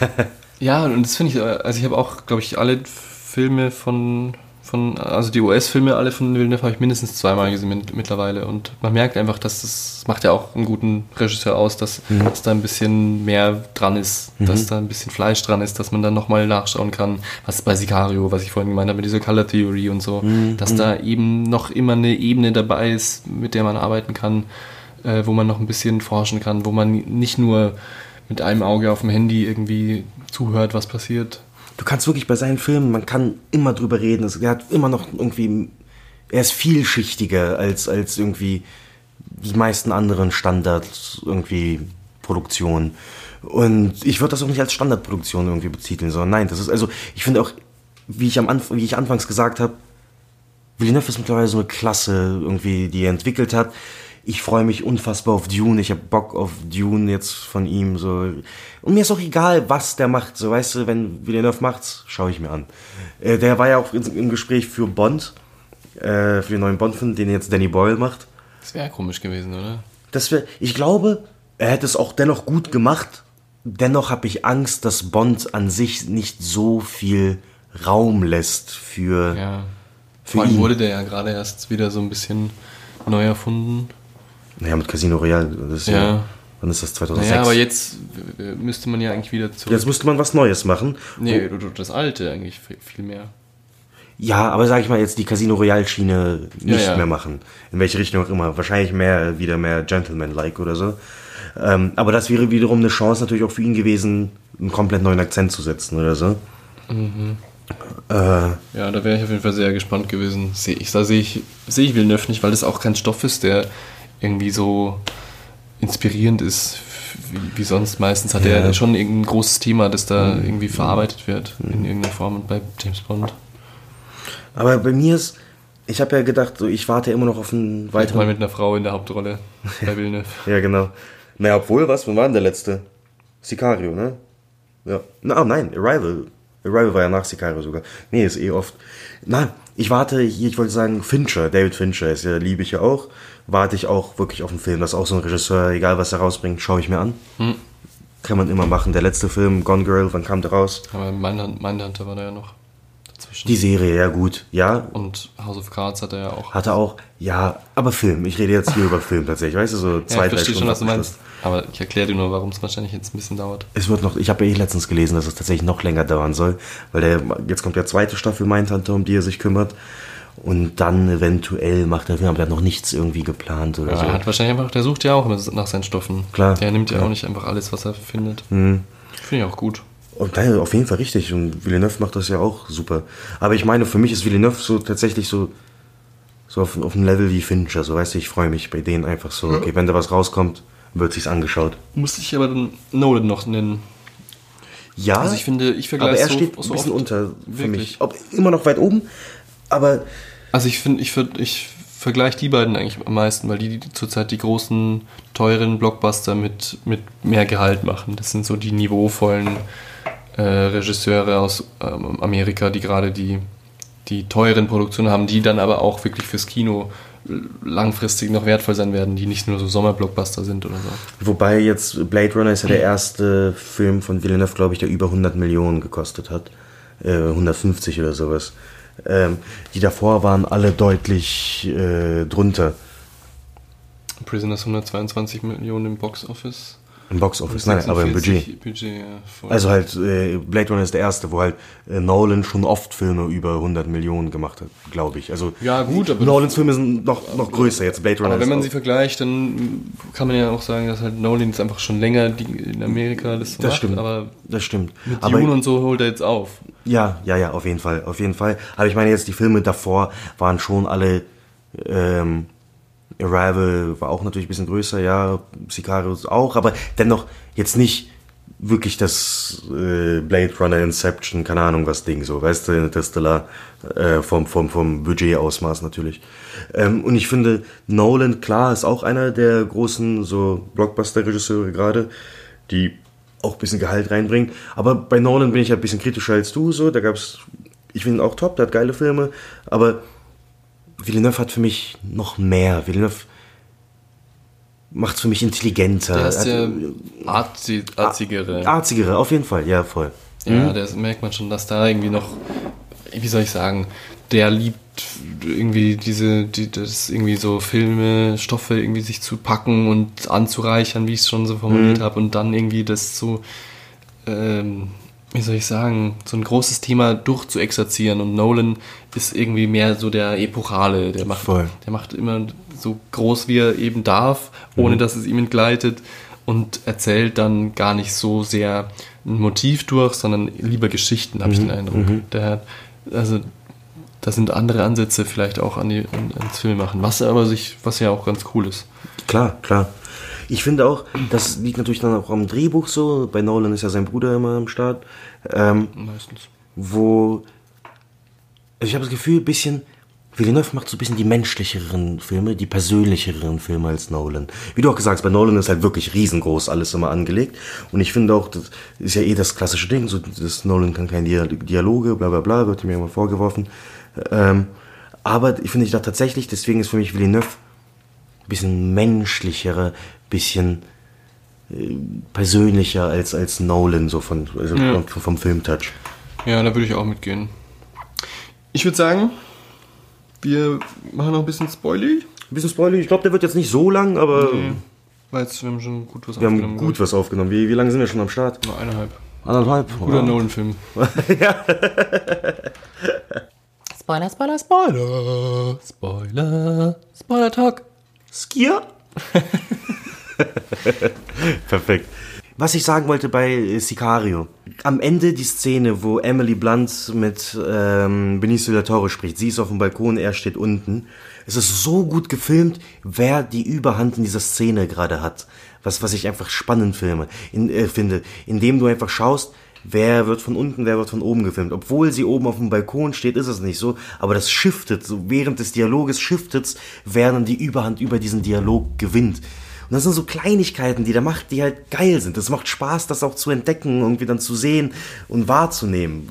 ja, und das finde ich, also ich habe auch, glaube ich, alle Filme von, von also die US-Filme, alle von Villeneuve habe ich mindestens zweimal gesehen mit, mittlerweile. Und man merkt einfach, dass das macht ja auch einen guten Regisseur aus, dass, mhm. dass da ein bisschen mehr dran ist, mhm. dass da ein bisschen Fleisch dran ist, dass man dann nochmal nachschauen kann, was bei Sicario, was ich vorhin gemeint habe, mit dieser Color Theory und so, mhm. dass da eben noch immer eine Ebene dabei ist, mit der man arbeiten kann äh, wo man noch ein bisschen forschen kann, wo man nicht nur mit einem Auge auf dem Handy irgendwie zuhört, was passiert. Du kannst wirklich bei seinen Filmen, man kann immer drüber reden. Er hat immer noch irgendwie, er ist vielschichtiger als, als irgendwie die meisten anderen Standards irgendwie Produktionen. Und ich würde das auch nicht als Standardproduktion irgendwie betiteln, sondern nein, das ist also, ich finde auch, wie ich am Anfang, wie ich anfangs gesagt habe, Villeneuve ist mittlerweile so eine Klasse irgendwie, die er entwickelt hat ich freue mich unfassbar auf Dune. Ich habe Bock auf Dune jetzt von ihm. So. Und mir ist auch egal, was der macht. So, weißt du, wenn Villeneuve macht's, schaue ich mir an. Äh, der war ja auch im Gespräch für Bond, äh, für den neuen Bond-Film, den jetzt Danny Boyle macht. Das wäre komisch gewesen, oder? Das wär, ich glaube, er hätte es auch dennoch gut gemacht. Dennoch habe ich Angst, dass Bond an sich nicht so viel Raum lässt für. Ja. Für Vor allem ihn. wurde der ja gerade erst wieder so ein bisschen neu erfunden. Naja, mit Casino Royale. Das ist ja. ja wann ist das? 2006? Ja, aber jetzt müsste man ja eigentlich wieder zurück. Jetzt müsste man was Neues machen. Nee, das alte eigentlich viel mehr. Ja, aber sag ich mal jetzt die Casino Royale Schiene nicht ja, ja. mehr machen. In welche Richtung auch immer. Wahrscheinlich mehr, wieder mehr Gentleman-like oder so. Ähm, aber das wäre wiederum eine Chance natürlich auch für ihn gewesen, einen komplett neuen Akzent zu setzen oder so. Mhm. Äh, ja, da wäre ich auf jeden Fall sehr gespannt gewesen. Ich, da sehe ich, seh ich Villeneuve nicht, weil das auch kein Stoff ist, der irgendwie so inspirierend ist wie, wie sonst. Meistens hat ja. er schon irgendein großes Thema, das da mhm. irgendwie verarbeitet wird mhm. in irgendeiner Form und bei James Bond. Aber bei mir ist, ich habe ja gedacht, so, ich warte immer noch auf einen weiteren. Mal mit einer Frau in der Hauptrolle bei Villeneuve. ja, genau. Naja, obwohl, was? Wann war denn der letzte? Sicario, ne? Ja. Na, oh, nein, Arrival. Arrival war ja nach Sicario sogar. Nee, ist eh oft. Na, ich warte hier, ich wollte sagen, Fincher, David Fincher, ist ja, liebe ich ja auch warte ich auch wirklich auf den Film. Das ist auch so ein Regisseur, egal was er rausbringt, schaue ich mir an. Hm. Kann man immer machen. Der letzte Film, Gone Girl, wann kam der raus? Aber Mindhunter war da ja noch dazwischen. Die Serie, ja gut, ja. Und House of Cards hat er ja auch. Hat er auch, ja, aber Film. Ich rede jetzt hier über Film tatsächlich, weißt du, so zwei, ja, drei Stunden. schon, was du meinst. Aber ich erkläre dir nur, warum es wahrscheinlich jetzt ein bisschen dauert. Es wird noch, ich habe ja eh letztens gelesen, dass es tatsächlich noch länger dauern soll, weil der, jetzt kommt der zweite Staffel Mindhunter, um die er sich kümmert. Und dann eventuell macht er, aber er hat noch nichts irgendwie geplant oder ja, so. Er hat wahrscheinlich einfach, der sucht ja auch nach seinen Stoffen. Klar. Der nimmt ja auch nicht einfach alles, was er findet. Mhm. Finde ich auch gut. Und daher auf jeden Fall richtig. Und Villeneuve macht das ja auch super. Aber ich meine, für mich ist Villeneuve so tatsächlich so, so auf, auf einem Level wie Fincher. So, weißt du, ich freue mich bei denen einfach so. Okay, wenn da was rauskommt, wird sich's angeschaut. Muss ich aber dann Nolan noch nennen. Ja, also ich finde, ich vergleiche aber er so, steht ein bisschen unter für wirklich. mich. Ob, immer noch weit oben, aber also ich finde, ich, ich vergleiche die beiden eigentlich am meisten, weil die, die zurzeit die großen, teuren Blockbuster mit, mit mehr Gehalt machen. Das sind so die niveauvollen äh, Regisseure aus ähm, Amerika, die gerade die, die teuren Produktionen haben, die dann aber auch wirklich fürs Kino langfristig noch wertvoll sein werden, die nicht nur so Sommerblockbuster sind oder so. Wobei jetzt Blade Runner ist ja der erste Film von Villeneuve, glaube ich, der über 100 Millionen gekostet hat. Äh, 150 oder sowas. Ähm, die davor waren alle deutlich äh, drunter. Prisoners 122 Millionen im Box Office. Im Box Office, nein, aber im Budget. Budget ja. Also halt, äh, Blade Runner ist der erste, wo halt äh, Nolan schon oft Filme über 100 Millionen gemacht hat, glaube ich. Also Ja, gut, aber- Nolans Filme sind noch, noch größer, jetzt Blade Runner Aber wenn man sie vergleicht, dann kann man ja auch sagen, dass halt Nolan jetzt einfach schon länger die, in Amerika das so Das macht, stimmt, aber das stimmt. mit Aber- Dune und so holt er jetzt auf. Ja, ja, ja, auf jeden Fall, auf jeden Fall. Aber ich meine jetzt, die Filme davor waren schon alle, ähm, Arrival war auch natürlich ein bisschen größer, ja, Sicario auch, aber dennoch jetzt nicht wirklich das äh, Blade Runner Inception, keine Ahnung was Ding, so, weißt du, Interstellar, äh, vom, vom, vom Budgetausmaß natürlich. Ähm, und ich finde, Nolan, klar, ist auch einer der großen so Blockbuster-Regisseure gerade, die auch ein bisschen Gehalt reinbringen. Aber bei Nolan bin ich ja ein bisschen kritischer als du, so, da gab's, ich finde ihn auch top, der hat geile Filme, aber Villeneuve hat für mich noch mehr. Villeneuve macht für mich intelligenter. Der ist der arzi, arzigere. Arzigere, auf jeden Fall, ja, voll. Ja, Mhm. das merkt man schon, dass da irgendwie noch, wie soll ich sagen, der liebt irgendwie diese, die, das irgendwie so Filme, Stoffe irgendwie sich zu packen und anzureichern, wie ich es schon so formuliert Mhm. habe, und dann irgendwie das so, ähm, wie soll ich sagen, so ein großes Thema durchzuexerzieren. Und Nolan ist irgendwie mehr so der Epochale, der macht, Voll. der macht immer so groß, wie er eben darf, ohne Mhm. dass es ihm entgleitet und erzählt dann gar nicht so sehr ein Motiv durch, sondern lieber Geschichten, habe ich Mhm, den Eindruck. mhm. Der also da sind andere Ansätze vielleicht auch an die, an, ans Filmemachen, was aber sich, was ja auch ganz cool ist. Klar, klar. Ich finde auch, das liegt natürlich dann auch am Drehbuch so. Bei Nolan ist ja sein Bruder immer am Start. Ähm, Meistens. Wo. Also ich habe das Gefühl, ein bisschen. Villeneuve macht so ein bisschen die menschlicheren Filme, die persönlicheren Filme als Nolan. Wie du auch gesagt hast, bei Nolan ist halt wirklich riesengroß alles immer angelegt. Und ich finde auch, das ist ja eh das klassische Ding, so das Nolan kann keine Dia- Dialoge, bla bla bla, wird mir immer vorgeworfen. Ähm, aber ich finde ich da tatsächlich, deswegen ist für mich Villeneuve ein bisschen menschlichere, bisschen äh, persönlicher als, als Nolan, so von, also Ja. vom, vom Filmtouch. Ja, da würde ich auch mitgehen. Ich würde sagen, wir machen noch ein bisschen Spoily. Ein bisschen Spoiler, ich glaube, der wird jetzt nicht so lang, aber Nee, weil jetzt, wir haben schon gut was wir haben aufgenommen. gut was aufgenommen. Wie, wie lange sind wir schon am Start? Nur eineinhalb. Anderthalb? Guter Wow. Nolan-Film. ja. Spoiler, Spoiler, Spoiler. Spoiler. Spoiler Talk. Skier. Perfekt. Was ich sagen wollte bei äh, Sicario. Am Ende die Szene, wo Emily Blunt mit ähm, Benicio del Toro spricht. Sie ist auf dem Balkon, er steht unten. Es ist so gut gefilmt, wer die Überhand in dieser Szene gerade hat. Was, was ich einfach spannend filme, in, äh, finde. Indem du einfach schaust, wer wird von unten, wer wird von oben gefilmt. Obwohl sie oben auf dem Balkon steht, ist es nicht so. Aber das shiftet, so während des Dialoges shiftet wer dann die Überhand über diesen Dialog gewinnt. Und das sind so Kleinigkeiten, die da macht, die halt geil sind. Es macht Spaß, das auch zu entdecken, irgendwie dann zu sehen und wahrzunehmen.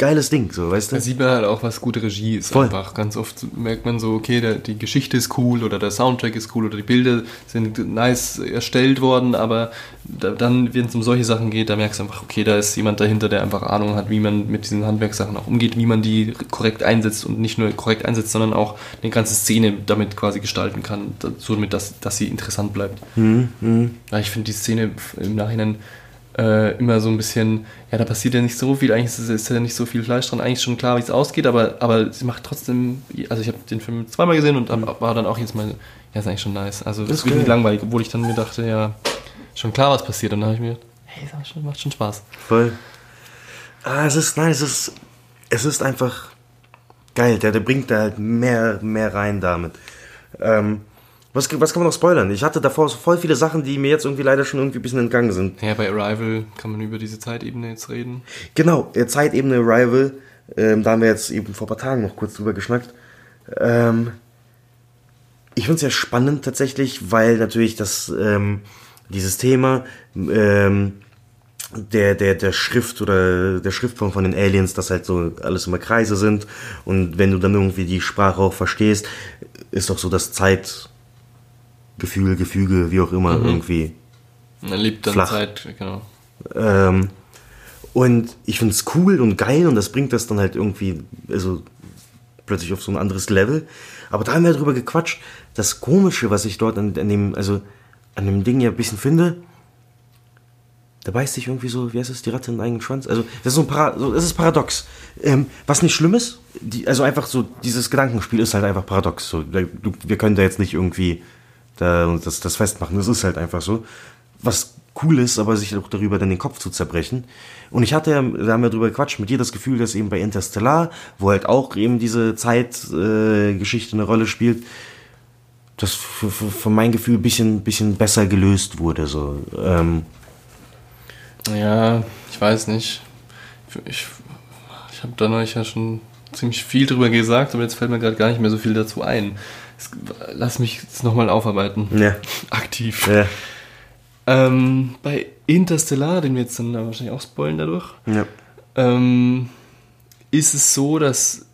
Geiles Ding, so, weißt du? Da sieht man halt auch, was gute Regie ist. Voll. Einfach. Ganz oft merkt man so, okay, der, die Geschichte ist cool oder der Soundtrack ist cool oder die Bilder sind nice erstellt worden, aber da, dann, wenn es um solche Sachen geht, da merkst du einfach, okay, da ist jemand dahinter, der einfach Ahnung hat, wie man mit diesen Handwerkssachen auch umgeht, wie man die korrekt einsetzt und nicht nur korrekt einsetzt, sondern auch eine ganze Szene damit quasi gestalten kann, somit, dass, dass sie interessant bleibt. Mhm, mhm. Ja, ich finde die Szene im Nachhinein äh, immer so ein bisschen, ja, da passiert ja nicht so viel, eigentlich ist, ist ja nicht so viel Fleisch dran, eigentlich schon klar, wie es ausgeht, aber, aber sie macht trotzdem, also ich habe den Film zweimal gesehen und dann war dann auch jetzt mal, ja, ist eigentlich schon nice. Also Das es ist wird nicht geil. langweilig, obwohl ich dann mir dachte, ja, schon klar, was passiert. Und dann habe ich mir gedacht, hey, das macht schon, macht schon Spaß. Voll. Ah, es ist, nein, es ist, es ist einfach geil. Der, der bringt da halt mehr, mehr rein damit. Ähm, was, was kann man noch spoilern? Ich hatte davor so voll viele Sachen, die mir jetzt irgendwie leider schon irgendwie ein bisschen entgangen sind. Ja, bei Arrival kann man über diese Zeitebene jetzt reden. Genau, Zeitebene Arrival, ähm, da haben wir jetzt eben vor ein paar Tagen noch kurz drüber geschnackt. Ähm, ich finde es ja spannend tatsächlich, weil natürlich das, ähm, dieses Thema ähm, der, der, der Schrift oder der Schriftform von den Aliens, dass halt so alles immer Kreise sind und wenn du dann irgendwie die Sprache auch verstehst, ist doch so das Zeitgefühl, Gefüge, wie auch immer, Mhm. irgendwie Man lebt dann Flach. Zeit, genau. ähm, und ich finde es cool und geil und das bringt das dann halt irgendwie, also plötzlich auf so ein anderes Level. Aber da haben wir drüber gequatscht. Das Komische, was ich dort an, an dem, also an dem Ding ja ein bisschen finde, da beißt sich irgendwie so, wie heißt das, die Ratte in den eigenen Schwanz. Also, das ist so ein Para so, das ist paradox. Ähm, was nicht schlimm ist, die, also einfach so, dieses Gedankenspiel ist halt einfach paradox. So, wir können da jetzt nicht irgendwie da, das, das festmachen. Das ist halt einfach so. Was cool ist, aber sich auch darüber dann den Kopf zu zerbrechen. Und ich hatte, da haben wir drüber gequatscht, mit dir das Gefühl, dass eben bei Interstellar, wo halt auch eben diese Zeitgeschichte äh, eine Rolle spielt, das für, für, für mein Gefühl ein bisschen, bisschen besser gelöst wurde. So. Ähm, Ja, ich weiß nicht. Ich, ich habe da neulich ja schon ziemlich viel drüber gesagt, aber jetzt fällt mir gerade gar nicht mehr so viel dazu ein. Lass mich jetzt nochmal aufarbeiten. Ja. Aktiv. Ja. Ähm, bei Interstellar, den wir jetzt dann wahrscheinlich auch spoilen dadurch, Ja. ähm, ist es so, dass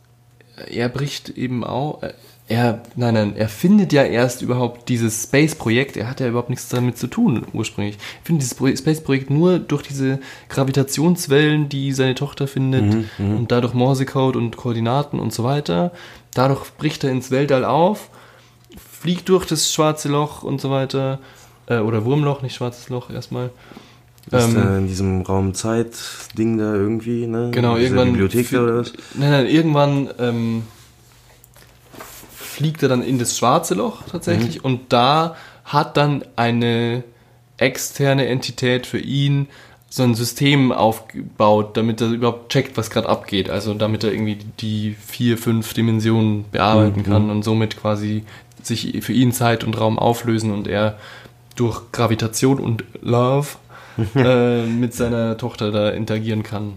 er bricht eben auch, äh, er, nein, nein, er findet ja erst überhaupt dieses Space-Projekt, er hat ja überhaupt nichts damit zu tun ursprünglich. Er findet dieses Pro- Space-Projekt nur durch diese Gravitationswellen, die seine Tochter findet Mhm, mhm. und dadurch Morsecode und Koordinaten und so weiter. Dadurch bricht er ins Weltall auf, fliegt durch das schwarze Loch und so weiter, äh, oder Wurmloch, nicht schwarzes Loch erstmal. Ist Ähm, da in diesem Raum-Zeit-Ding da irgendwie, ne? Genau, irgendwann. Bibliothek oder was? Nein, nein, irgendwann ähm, fliegt er dann in das schwarze Loch tatsächlich Mhm. und da hat dann eine externe Entität für ihn so ein System aufgebaut, damit er überhaupt checkt, was gerade abgeht. Also damit er irgendwie die vier, fünf Dimensionen bearbeiten Mhm. kann und somit quasi sich für ihn Zeit und Raum auflösen und er durch Gravitation und Love äh, mit seiner Tochter da interagieren kann.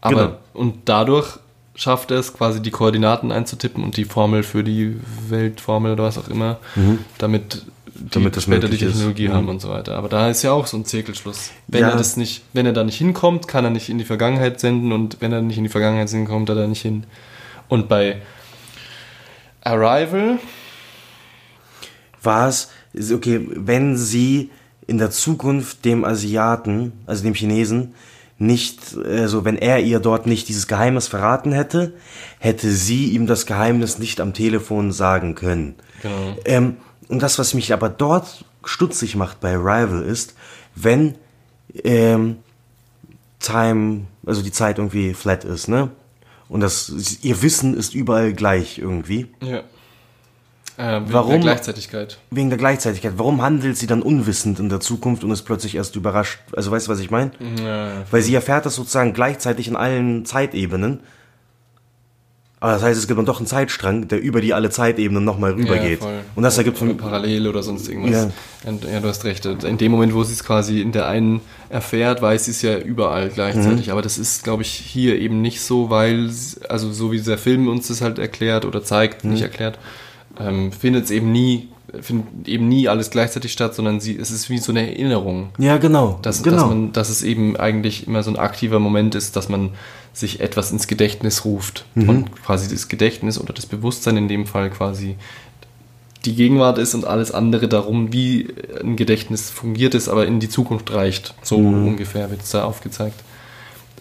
Aber Genau. und dadurch schafft er es quasi die Koordinaten einzutippen und die Formel für die Weltformel oder was auch immer, Mhm. damit die Damit das später die möglich ist. Technologie Mhm. haben und so weiter. Aber da ist ja auch so ein Zirkelschluss. Wenn Ja. er das nicht, wenn er da nicht hinkommt, kann er nicht in die Vergangenheit senden und wenn er nicht in die Vergangenheit senden kommt, er da nicht hin. Und bei Arrival war es, okay, wenn sie in der Zukunft dem Asiaten, also dem Chinesen, nicht, also wenn er ihr dort nicht dieses Geheimnis verraten hätte, hätte sie ihm das Geheimnis nicht am Telefon sagen können. Genau. Ähm, und das, was mich aber dort stutzig macht bei Rival ist, wenn ähm, Time, also die Zeit irgendwie flat ist, ne? Und das, ihr Wissen ist überall gleich irgendwie. Ja. Äh, wegen Warum? der Gleichzeitigkeit. Wegen der Gleichzeitigkeit. Warum handelt sie dann unwissend in der Zukunft und ist plötzlich erst überrascht? Also weißt du, was ich meine? Ja, ja. Weil sie erfährt das sozusagen gleichzeitig in allen Zeitebenen. Aber das heißt, es gibt dann doch einen Zeitstrang, der über die alle Zeitebenen nochmal rübergeht. Ja, und das ergibt mich. parallel oder sonst irgendwas. Ja. Ja. ja, du hast recht. In dem Moment, wo sie es quasi in der einen erfährt, weiß sie es ja überall gleichzeitig. Mhm. Aber das ist, glaube ich, hier eben nicht so, weil, also so wie dieser Film uns das halt erklärt oder zeigt, Mhm. nicht erklärt, ähm, findet es eben nie, findet eben nie alles gleichzeitig statt, sondern sie, es ist wie so eine Erinnerung. Ja, genau. Dass, genau. dass, man, dass es eben eigentlich immer so ein aktiver Moment ist, dass man sich etwas ins Gedächtnis ruft Mhm. und quasi das Gedächtnis oder das Bewusstsein in dem Fall quasi die Gegenwart ist und alles andere darum, wie ein Gedächtnis fungiert ist, aber in die Zukunft reicht. So Mhm. ungefähr wird es da aufgezeigt.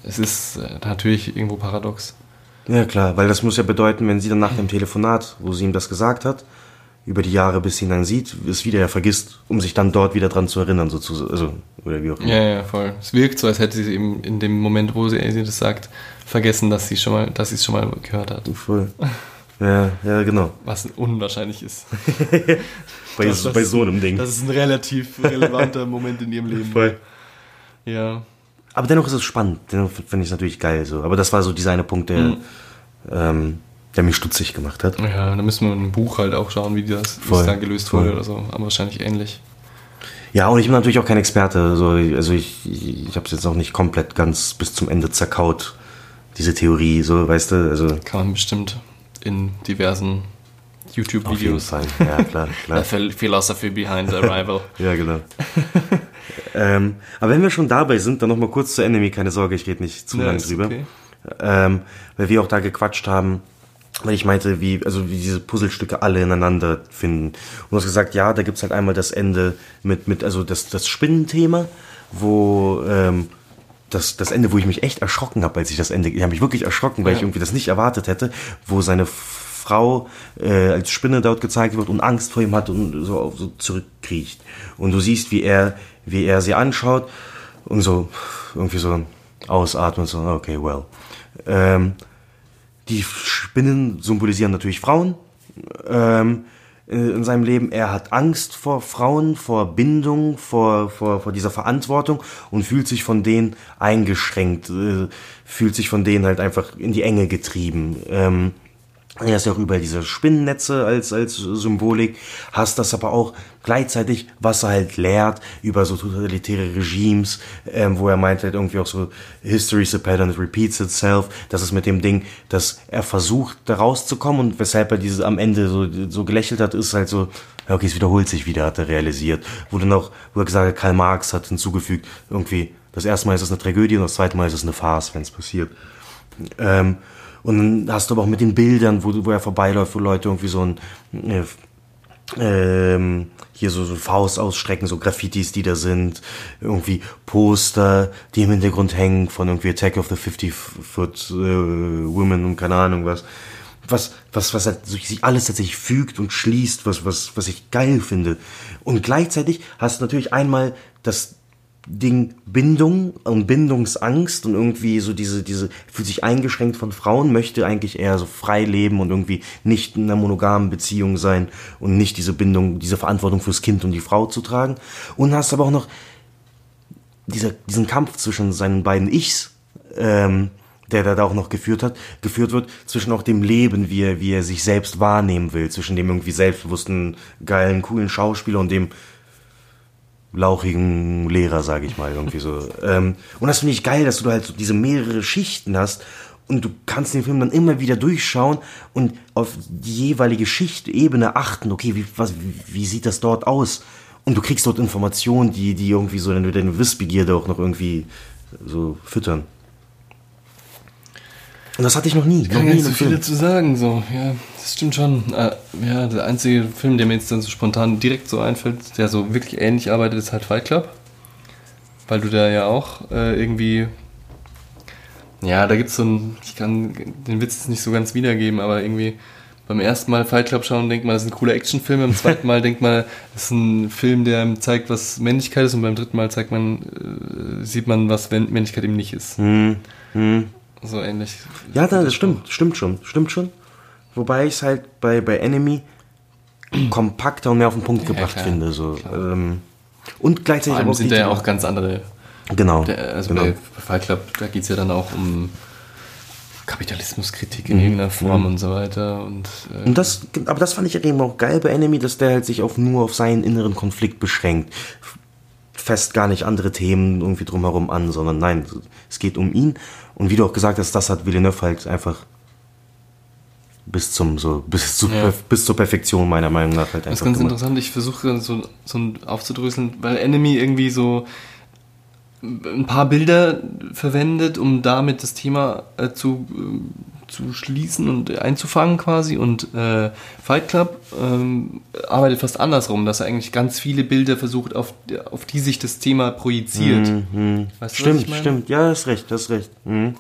Es ist äh, natürlich irgendwo paradox. Ja, klar, weil das muss ja bedeuten, wenn sie dann nach dem Telefonat, wo sie ihm das gesagt hat, über die Jahre, bis sie ihn dann sieht, es wieder ja vergisst, um sich dann dort wieder dran zu erinnern, sozusagen. Also, oder wie auch immer. Ja, ja, voll. Es wirkt so, als hätte sie eben in dem Moment, wo sie, sie das sagt, vergessen, dass sie schon mal, dass sie es schon mal gehört hat. Voll. Ja, ja, genau. Was unwahrscheinlich ist. Bei, Das- das bei so einem Ding. Das ist ein relativ relevanter Moment in ihrem Leben. Voll. Ja. Aber dennoch ist es spannend. Dennoch finde ich es natürlich geil. So. Aber das war so dieser eine Punkt, der, Mhm. ähm, der mich stutzig gemacht hat. Ja, da müssen wir im Buch halt auch schauen, wie das wie es gelöst voll. wurde oder so. Aber wahrscheinlich ähnlich. Ja, und ich bin natürlich auch kein Experte. So, also ich, ich habe es jetzt auch nicht komplett ganz bis zum Ende zerkaut, diese Theorie, so, weißt du? Also, Kann man bestimmt in diversen YouTube-Videos. Auf jeden Fall, ja, klar, klar. The phil- Philosophy behind Arrival. ja, genau. ähm, aber wenn wir schon dabei sind, dann noch mal kurz zu Enemy. Keine Sorge, ich rede nicht zu Ja, lang ist drüber. okay. Ähm, weil wir auch da gequatscht haben, weil ich meinte, wie, also wie diese Puzzlestücke alle ineinander finden. Und du hast gesagt, ja, da gibt's halt einmal das Ende mit, mit also das, das Spinnenthema, wo ähm, das, das Ende, wo ich mich echt erschrocken habe, als ich das Ende, ich habe mich wirklich erschrocken, weil Ja. ich irgendwie das nicht erwartet hätte, wo seine Frau äh, als Spinne dort gezeigt wird und Angst vor ihm hat und so, so zurückkriecht. Und du siehst, wie er, wie er sie anschaut und so irgendwie so ausatmet, so, okay, well. Ähm, die Spinnen symbolisieren natürlich Frauen ähm, in seinem Leben. Er hat Angst vor Frauen, vor Bindung, vor, vor, vor dieser Verantwortung und fühlt sich von denen eingeschränkt, äh, fühlt sich von denen halt einfach in die Enge getrieben. Ähm, er ist ja auch über diese Spinnennetze als, als Symbolik, hast das aber auch gleichzeitig, was er halt lehrt über so totalitäre Regimes, ähm, wo er meint halt irgendwie auch so, History is a pattern, it repeats itself, das ist mit dem Ding, dass er versucht, da rauszukommen und weshalb er dieses am Ende so, so gelächelt hat, ist halt so, ja, okay, es wiederholt sich wieder, hat er realisiert. Dann auch, wo er gesagt hat, Karl Marx hat hinzugefügt, irgendwie, das erste Mal ist es eine Tragödie und das zweite Mal ist es eine Farce, wenn es passiert. Ähm, und dann hast du aber auch mit den Bildern, wo, wo er vorbeiläuft, wo Leute irgendwie so ein äh, ähm, hier so, so Faust ausstrecken, so Graffitis, die da sind, irgendwie Poster, die im Hintergrund hängen von irgendwie Attack of the 50 Foot äh, Women und keine Ahnung was. Was, was, was halt sich alles tatsächlich fügt und schließt, was, was, was ich geil finde. Und gleichzeitig hast du natürlich einmal das, Ding Bindung und Bindungsangst und irgendwie so diese, diese, fühlt sich eingeschränkt von Frauen, möchte eigentlich eher so frei leben und irgendwie nicht in einer monogamen Beziehung sein und nicht diese Bindung, diese Verantwortung fürs Kind und die Frau zu tragen. Und hast aber auch noch dieser, diesen Kampf zwischen seinen beiden Ichs, ähm, der da auch noch geführt hat, geführt wird, zwischen auch dem Leben, wie er, wie er sich selbst wahrnehmen will, zwischen dem irgendwie selbstbewussten, geilen, coolen Schauspieler und dem lauchigen Lehrer, sage ich mal, irgendwie so. Ähm, und das finde ich geil, dass du halt so diese mehrere Schichten hast und du kannst den Film dann immer wieder durchschauen und auf die jeweilige Schichtebene achten, okay, wie, was, wie, wie sieht das dort aus? Und du kriegst dort Informationen, die, die irgendwie so deine, deine Wissbegierde auch noch irgendwie so füttern. Und das hatte ich noch nie. Ich kann noch nie nicht so viele zu sagen, so, ja, das stimmt schon. Äh, ja, der einzige Film, der mir jetzt dann so spontan direkt so einfällt, der so wirklich ähnlich arbeitet, ist halt Fight Club. Weil du da ja auch äh, irgendwie. Ja, da gibt's so ein. Ich kann den Witz nicht so ganz wiedergeben, aber irgendwie beim ersten Mal Fight Club schauen, denkt man, das ist ein cooler Actionfilm. Beim zweiten Mal denkt man, das ist ein Film, der zeigt, was Männlichkeit ist. Und beim dritten Mal zeigt man, äh, sieht man, was Männlichkeit eben nicht ist. Hm, hm. So ähnlich. Ja, das stimmt, stimmt schon, stimmt schon. Wobei ich es halt bei, bei Enemy kompakter und mehr auf den Punkt gebracht klar, finde. So. Ähm, und gleichzeitig Vor allem aber sind da ja auch ganz andere. Genau, Der, also genau. bei Fight Club, da geht es ja dann auch um Kapitalismuskritik in Mhm, irgendeiner Form mhm. und so weiter. Und, äh, Und das, aber das fand ich eben auch geil bei Enemy, dass der halt sich auf nur auf seinen inneren Konflikt beschränkt. Fest gar nicht andere Themen irgendwie drumherum an, sondern nein, es geht um ihn. Und wie du auch gesagt hast, das hat Villeneuve halt einfach bis zum so bis, zu, Ja. bis zur Perfektion meiner Meinung nach halt Das ist einfach ganz gemacht. interessant, ich versuche so, so aufzudröseln, weil Enemy irgendwie so ein paar Bilder verwendet, um damit das Thema äh, zu, äh, zu schließen und einzufangen quasi. Und äh, Fight Club ähm, arbeitet fast andersrum, dass er eigentlich ganz viele Bilder versucht, auf, auf die sich das Thema projiziert. Mhm. Weißt du, stimmt, stimmt, ja, hast recht, hast recht. Mhm.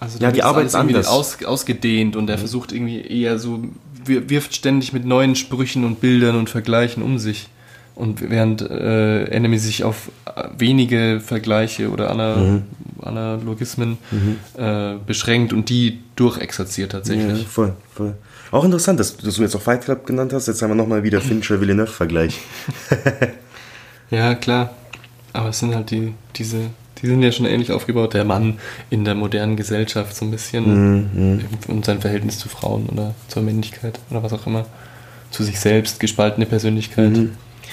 Also ja, die Arbeit ist irgendwie anders. Aus, ausgedehnt und er versucht irgendwie eher so, wir- wirft ständig mit neuen Sprüchen und Bildern und Vergleichen um sich. Und während äh, Enemy sich auf äh, wenige Vergleiche oder Ana Mhm. Analogismen Mhm. äh, beschränkt und die durchexerziert tatsächlich. Ja, voll, voll. Auch interessant, dass, dass du jetzt auch Fight Club genannt hast. Jetzt haben wir nochmal wieder Fincher-Villeneuve-Vergleich. Ja, klar. Aber es sind halt die, diese, die sind ja schon ähnlich aufgebaut. Der Mann in der modernen Gesellschaft so ein bisschen Mhm, und sein Verhältnis zu Frauen oder zur Männlichkeit oder was auch immer. Zu sich selbst, gespaltene Persönlichkeit. Mhm.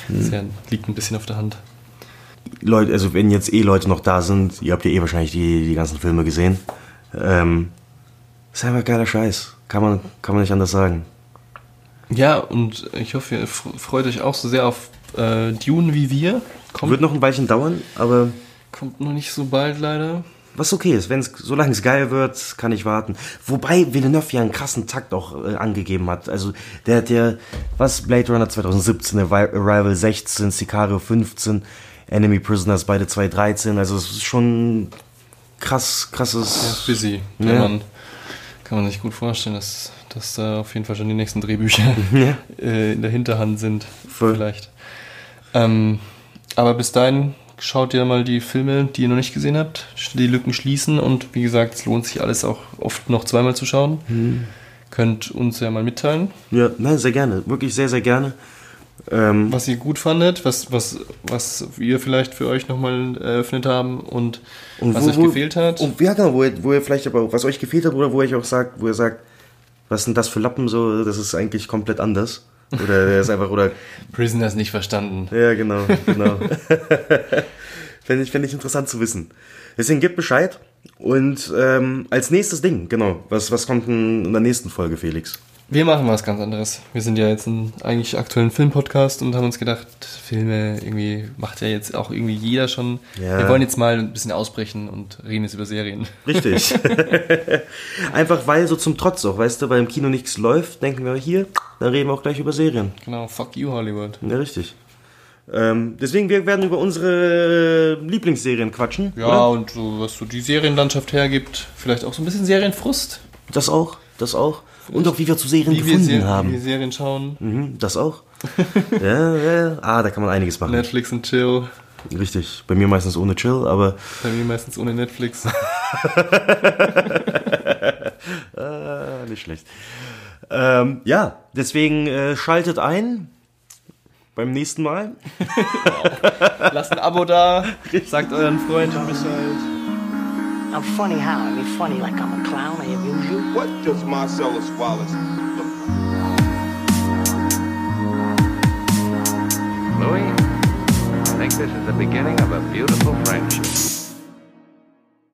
Das ja, liegt ein bisschen auf der Hand. Leute, also wenn jetzt eh Leute noch da sind, ihr habt ja eh wahrscheinlich die, die ganzen Filme gesehen. Ähm, ist einfach geiler Scheiß. Kann man, kann man nicht anders sagen. Ja, und ich hoffe, ihr freut euch auch so sehr auf äh, Dune wie wir. Kommt, Wird noch ein Weilchen dauern, aber kommt noch nicht so bald leider. was okay ist. Wenn's, solange es geil wird, kann ich warten. Wobei Villeneuve ja einen krassen Takt auch äh, angegeben hat. Also der hat ja, was, Blade Runner 2017, Arri- Arrival 16, Sicario 15, Enemy Prisoners beide 2013. Also es ist schon krass, krasses... Ja, busy. Der Ja. Mann kann man sich gut vorstellen, dass, dass da auf jeden Fall schon die nächsten Drehbücher Ja. äh, in der Hinterhand sind. Voll. Vielleicht. Ähm, aber bis dahin schaut ihr mal die Filme, die ihr noch nicht gesehen habt, die Lücken schließen und wie gesagt, es lohnt sich alles auch oft noch zweimal zu schauen. Mhm. Könnt uns ja mal mitteilen. Ja, nein, sehr gerne. Wirklich sehr, sehr gerne. Ähm, was ihr gut fandet, was, was, was wir vielleicht für euch nochmal eröffnet haben und, und was wo, euch wo, gefehlt hat. Und ja, genau, wo ihr, wo ihr vielleicht aber was euch gefehlt hat oder wo ihr auch sagt, wo ihr sagt, was sind das für Lappen so, das ist eigentlich komplett anders. Oder der ist einfach, oder. Prisoners nicht verstanden. Ja, genau, genau. Fände ich, fänd ich interessant zu wissen. Deswegen gebt Bescheid. Und ähm, als nächstes Ding, genau, was, was kommt in der nächsten Folge, Felix? Wir machen was ganz anderes. Wir sind ja jetzt ein eigentlich aktuellen Filmpodcast und haben uns gedacht, Filme irgendwie macht ja jetzt auch irgendwie jeder schon. Ja. Wir wollen jetzt mal ein bisschen ausbrechen und reden jetzt über Serien. Richtig. Einfach weil so zum Trotz auch, weißt du, weil im Kino nichts läuft, denken wir hier, dann reden wir auch gleich über Serien. Genau, fuck you Hollywood. Ja, richtig. Ähm, deswegen, wir werden über unsere Lieblingsserien quatschen. Ja, oder? und so, was so die Serienlandschaft hergibt, vielleicht auch so ein bisschen Serienfrust. Das auch, das auch. Und auch wie wir zu Serien wie gefunden wir Ser haben. Wie wir Serien schauen. Mhm, das auch. ja, ja. Ah, da kann man einiges machen. Netflix und Chill. Richtig. Bei mir meistens ohne Chill, aber. Bei mir meistens ohne Netflix. ah, nicht schlecht. Ähm, ja, deswegen äh, schaltet ein beim nächsten Mal. Lasst ein Abo da, sagt euren Freunden Bescheid. I'm funny how? I mean funny like I'm a clown, I amuse you? What does Marcellus Wallace look like? Louis, I think this is the beginning of a beautiful friendship.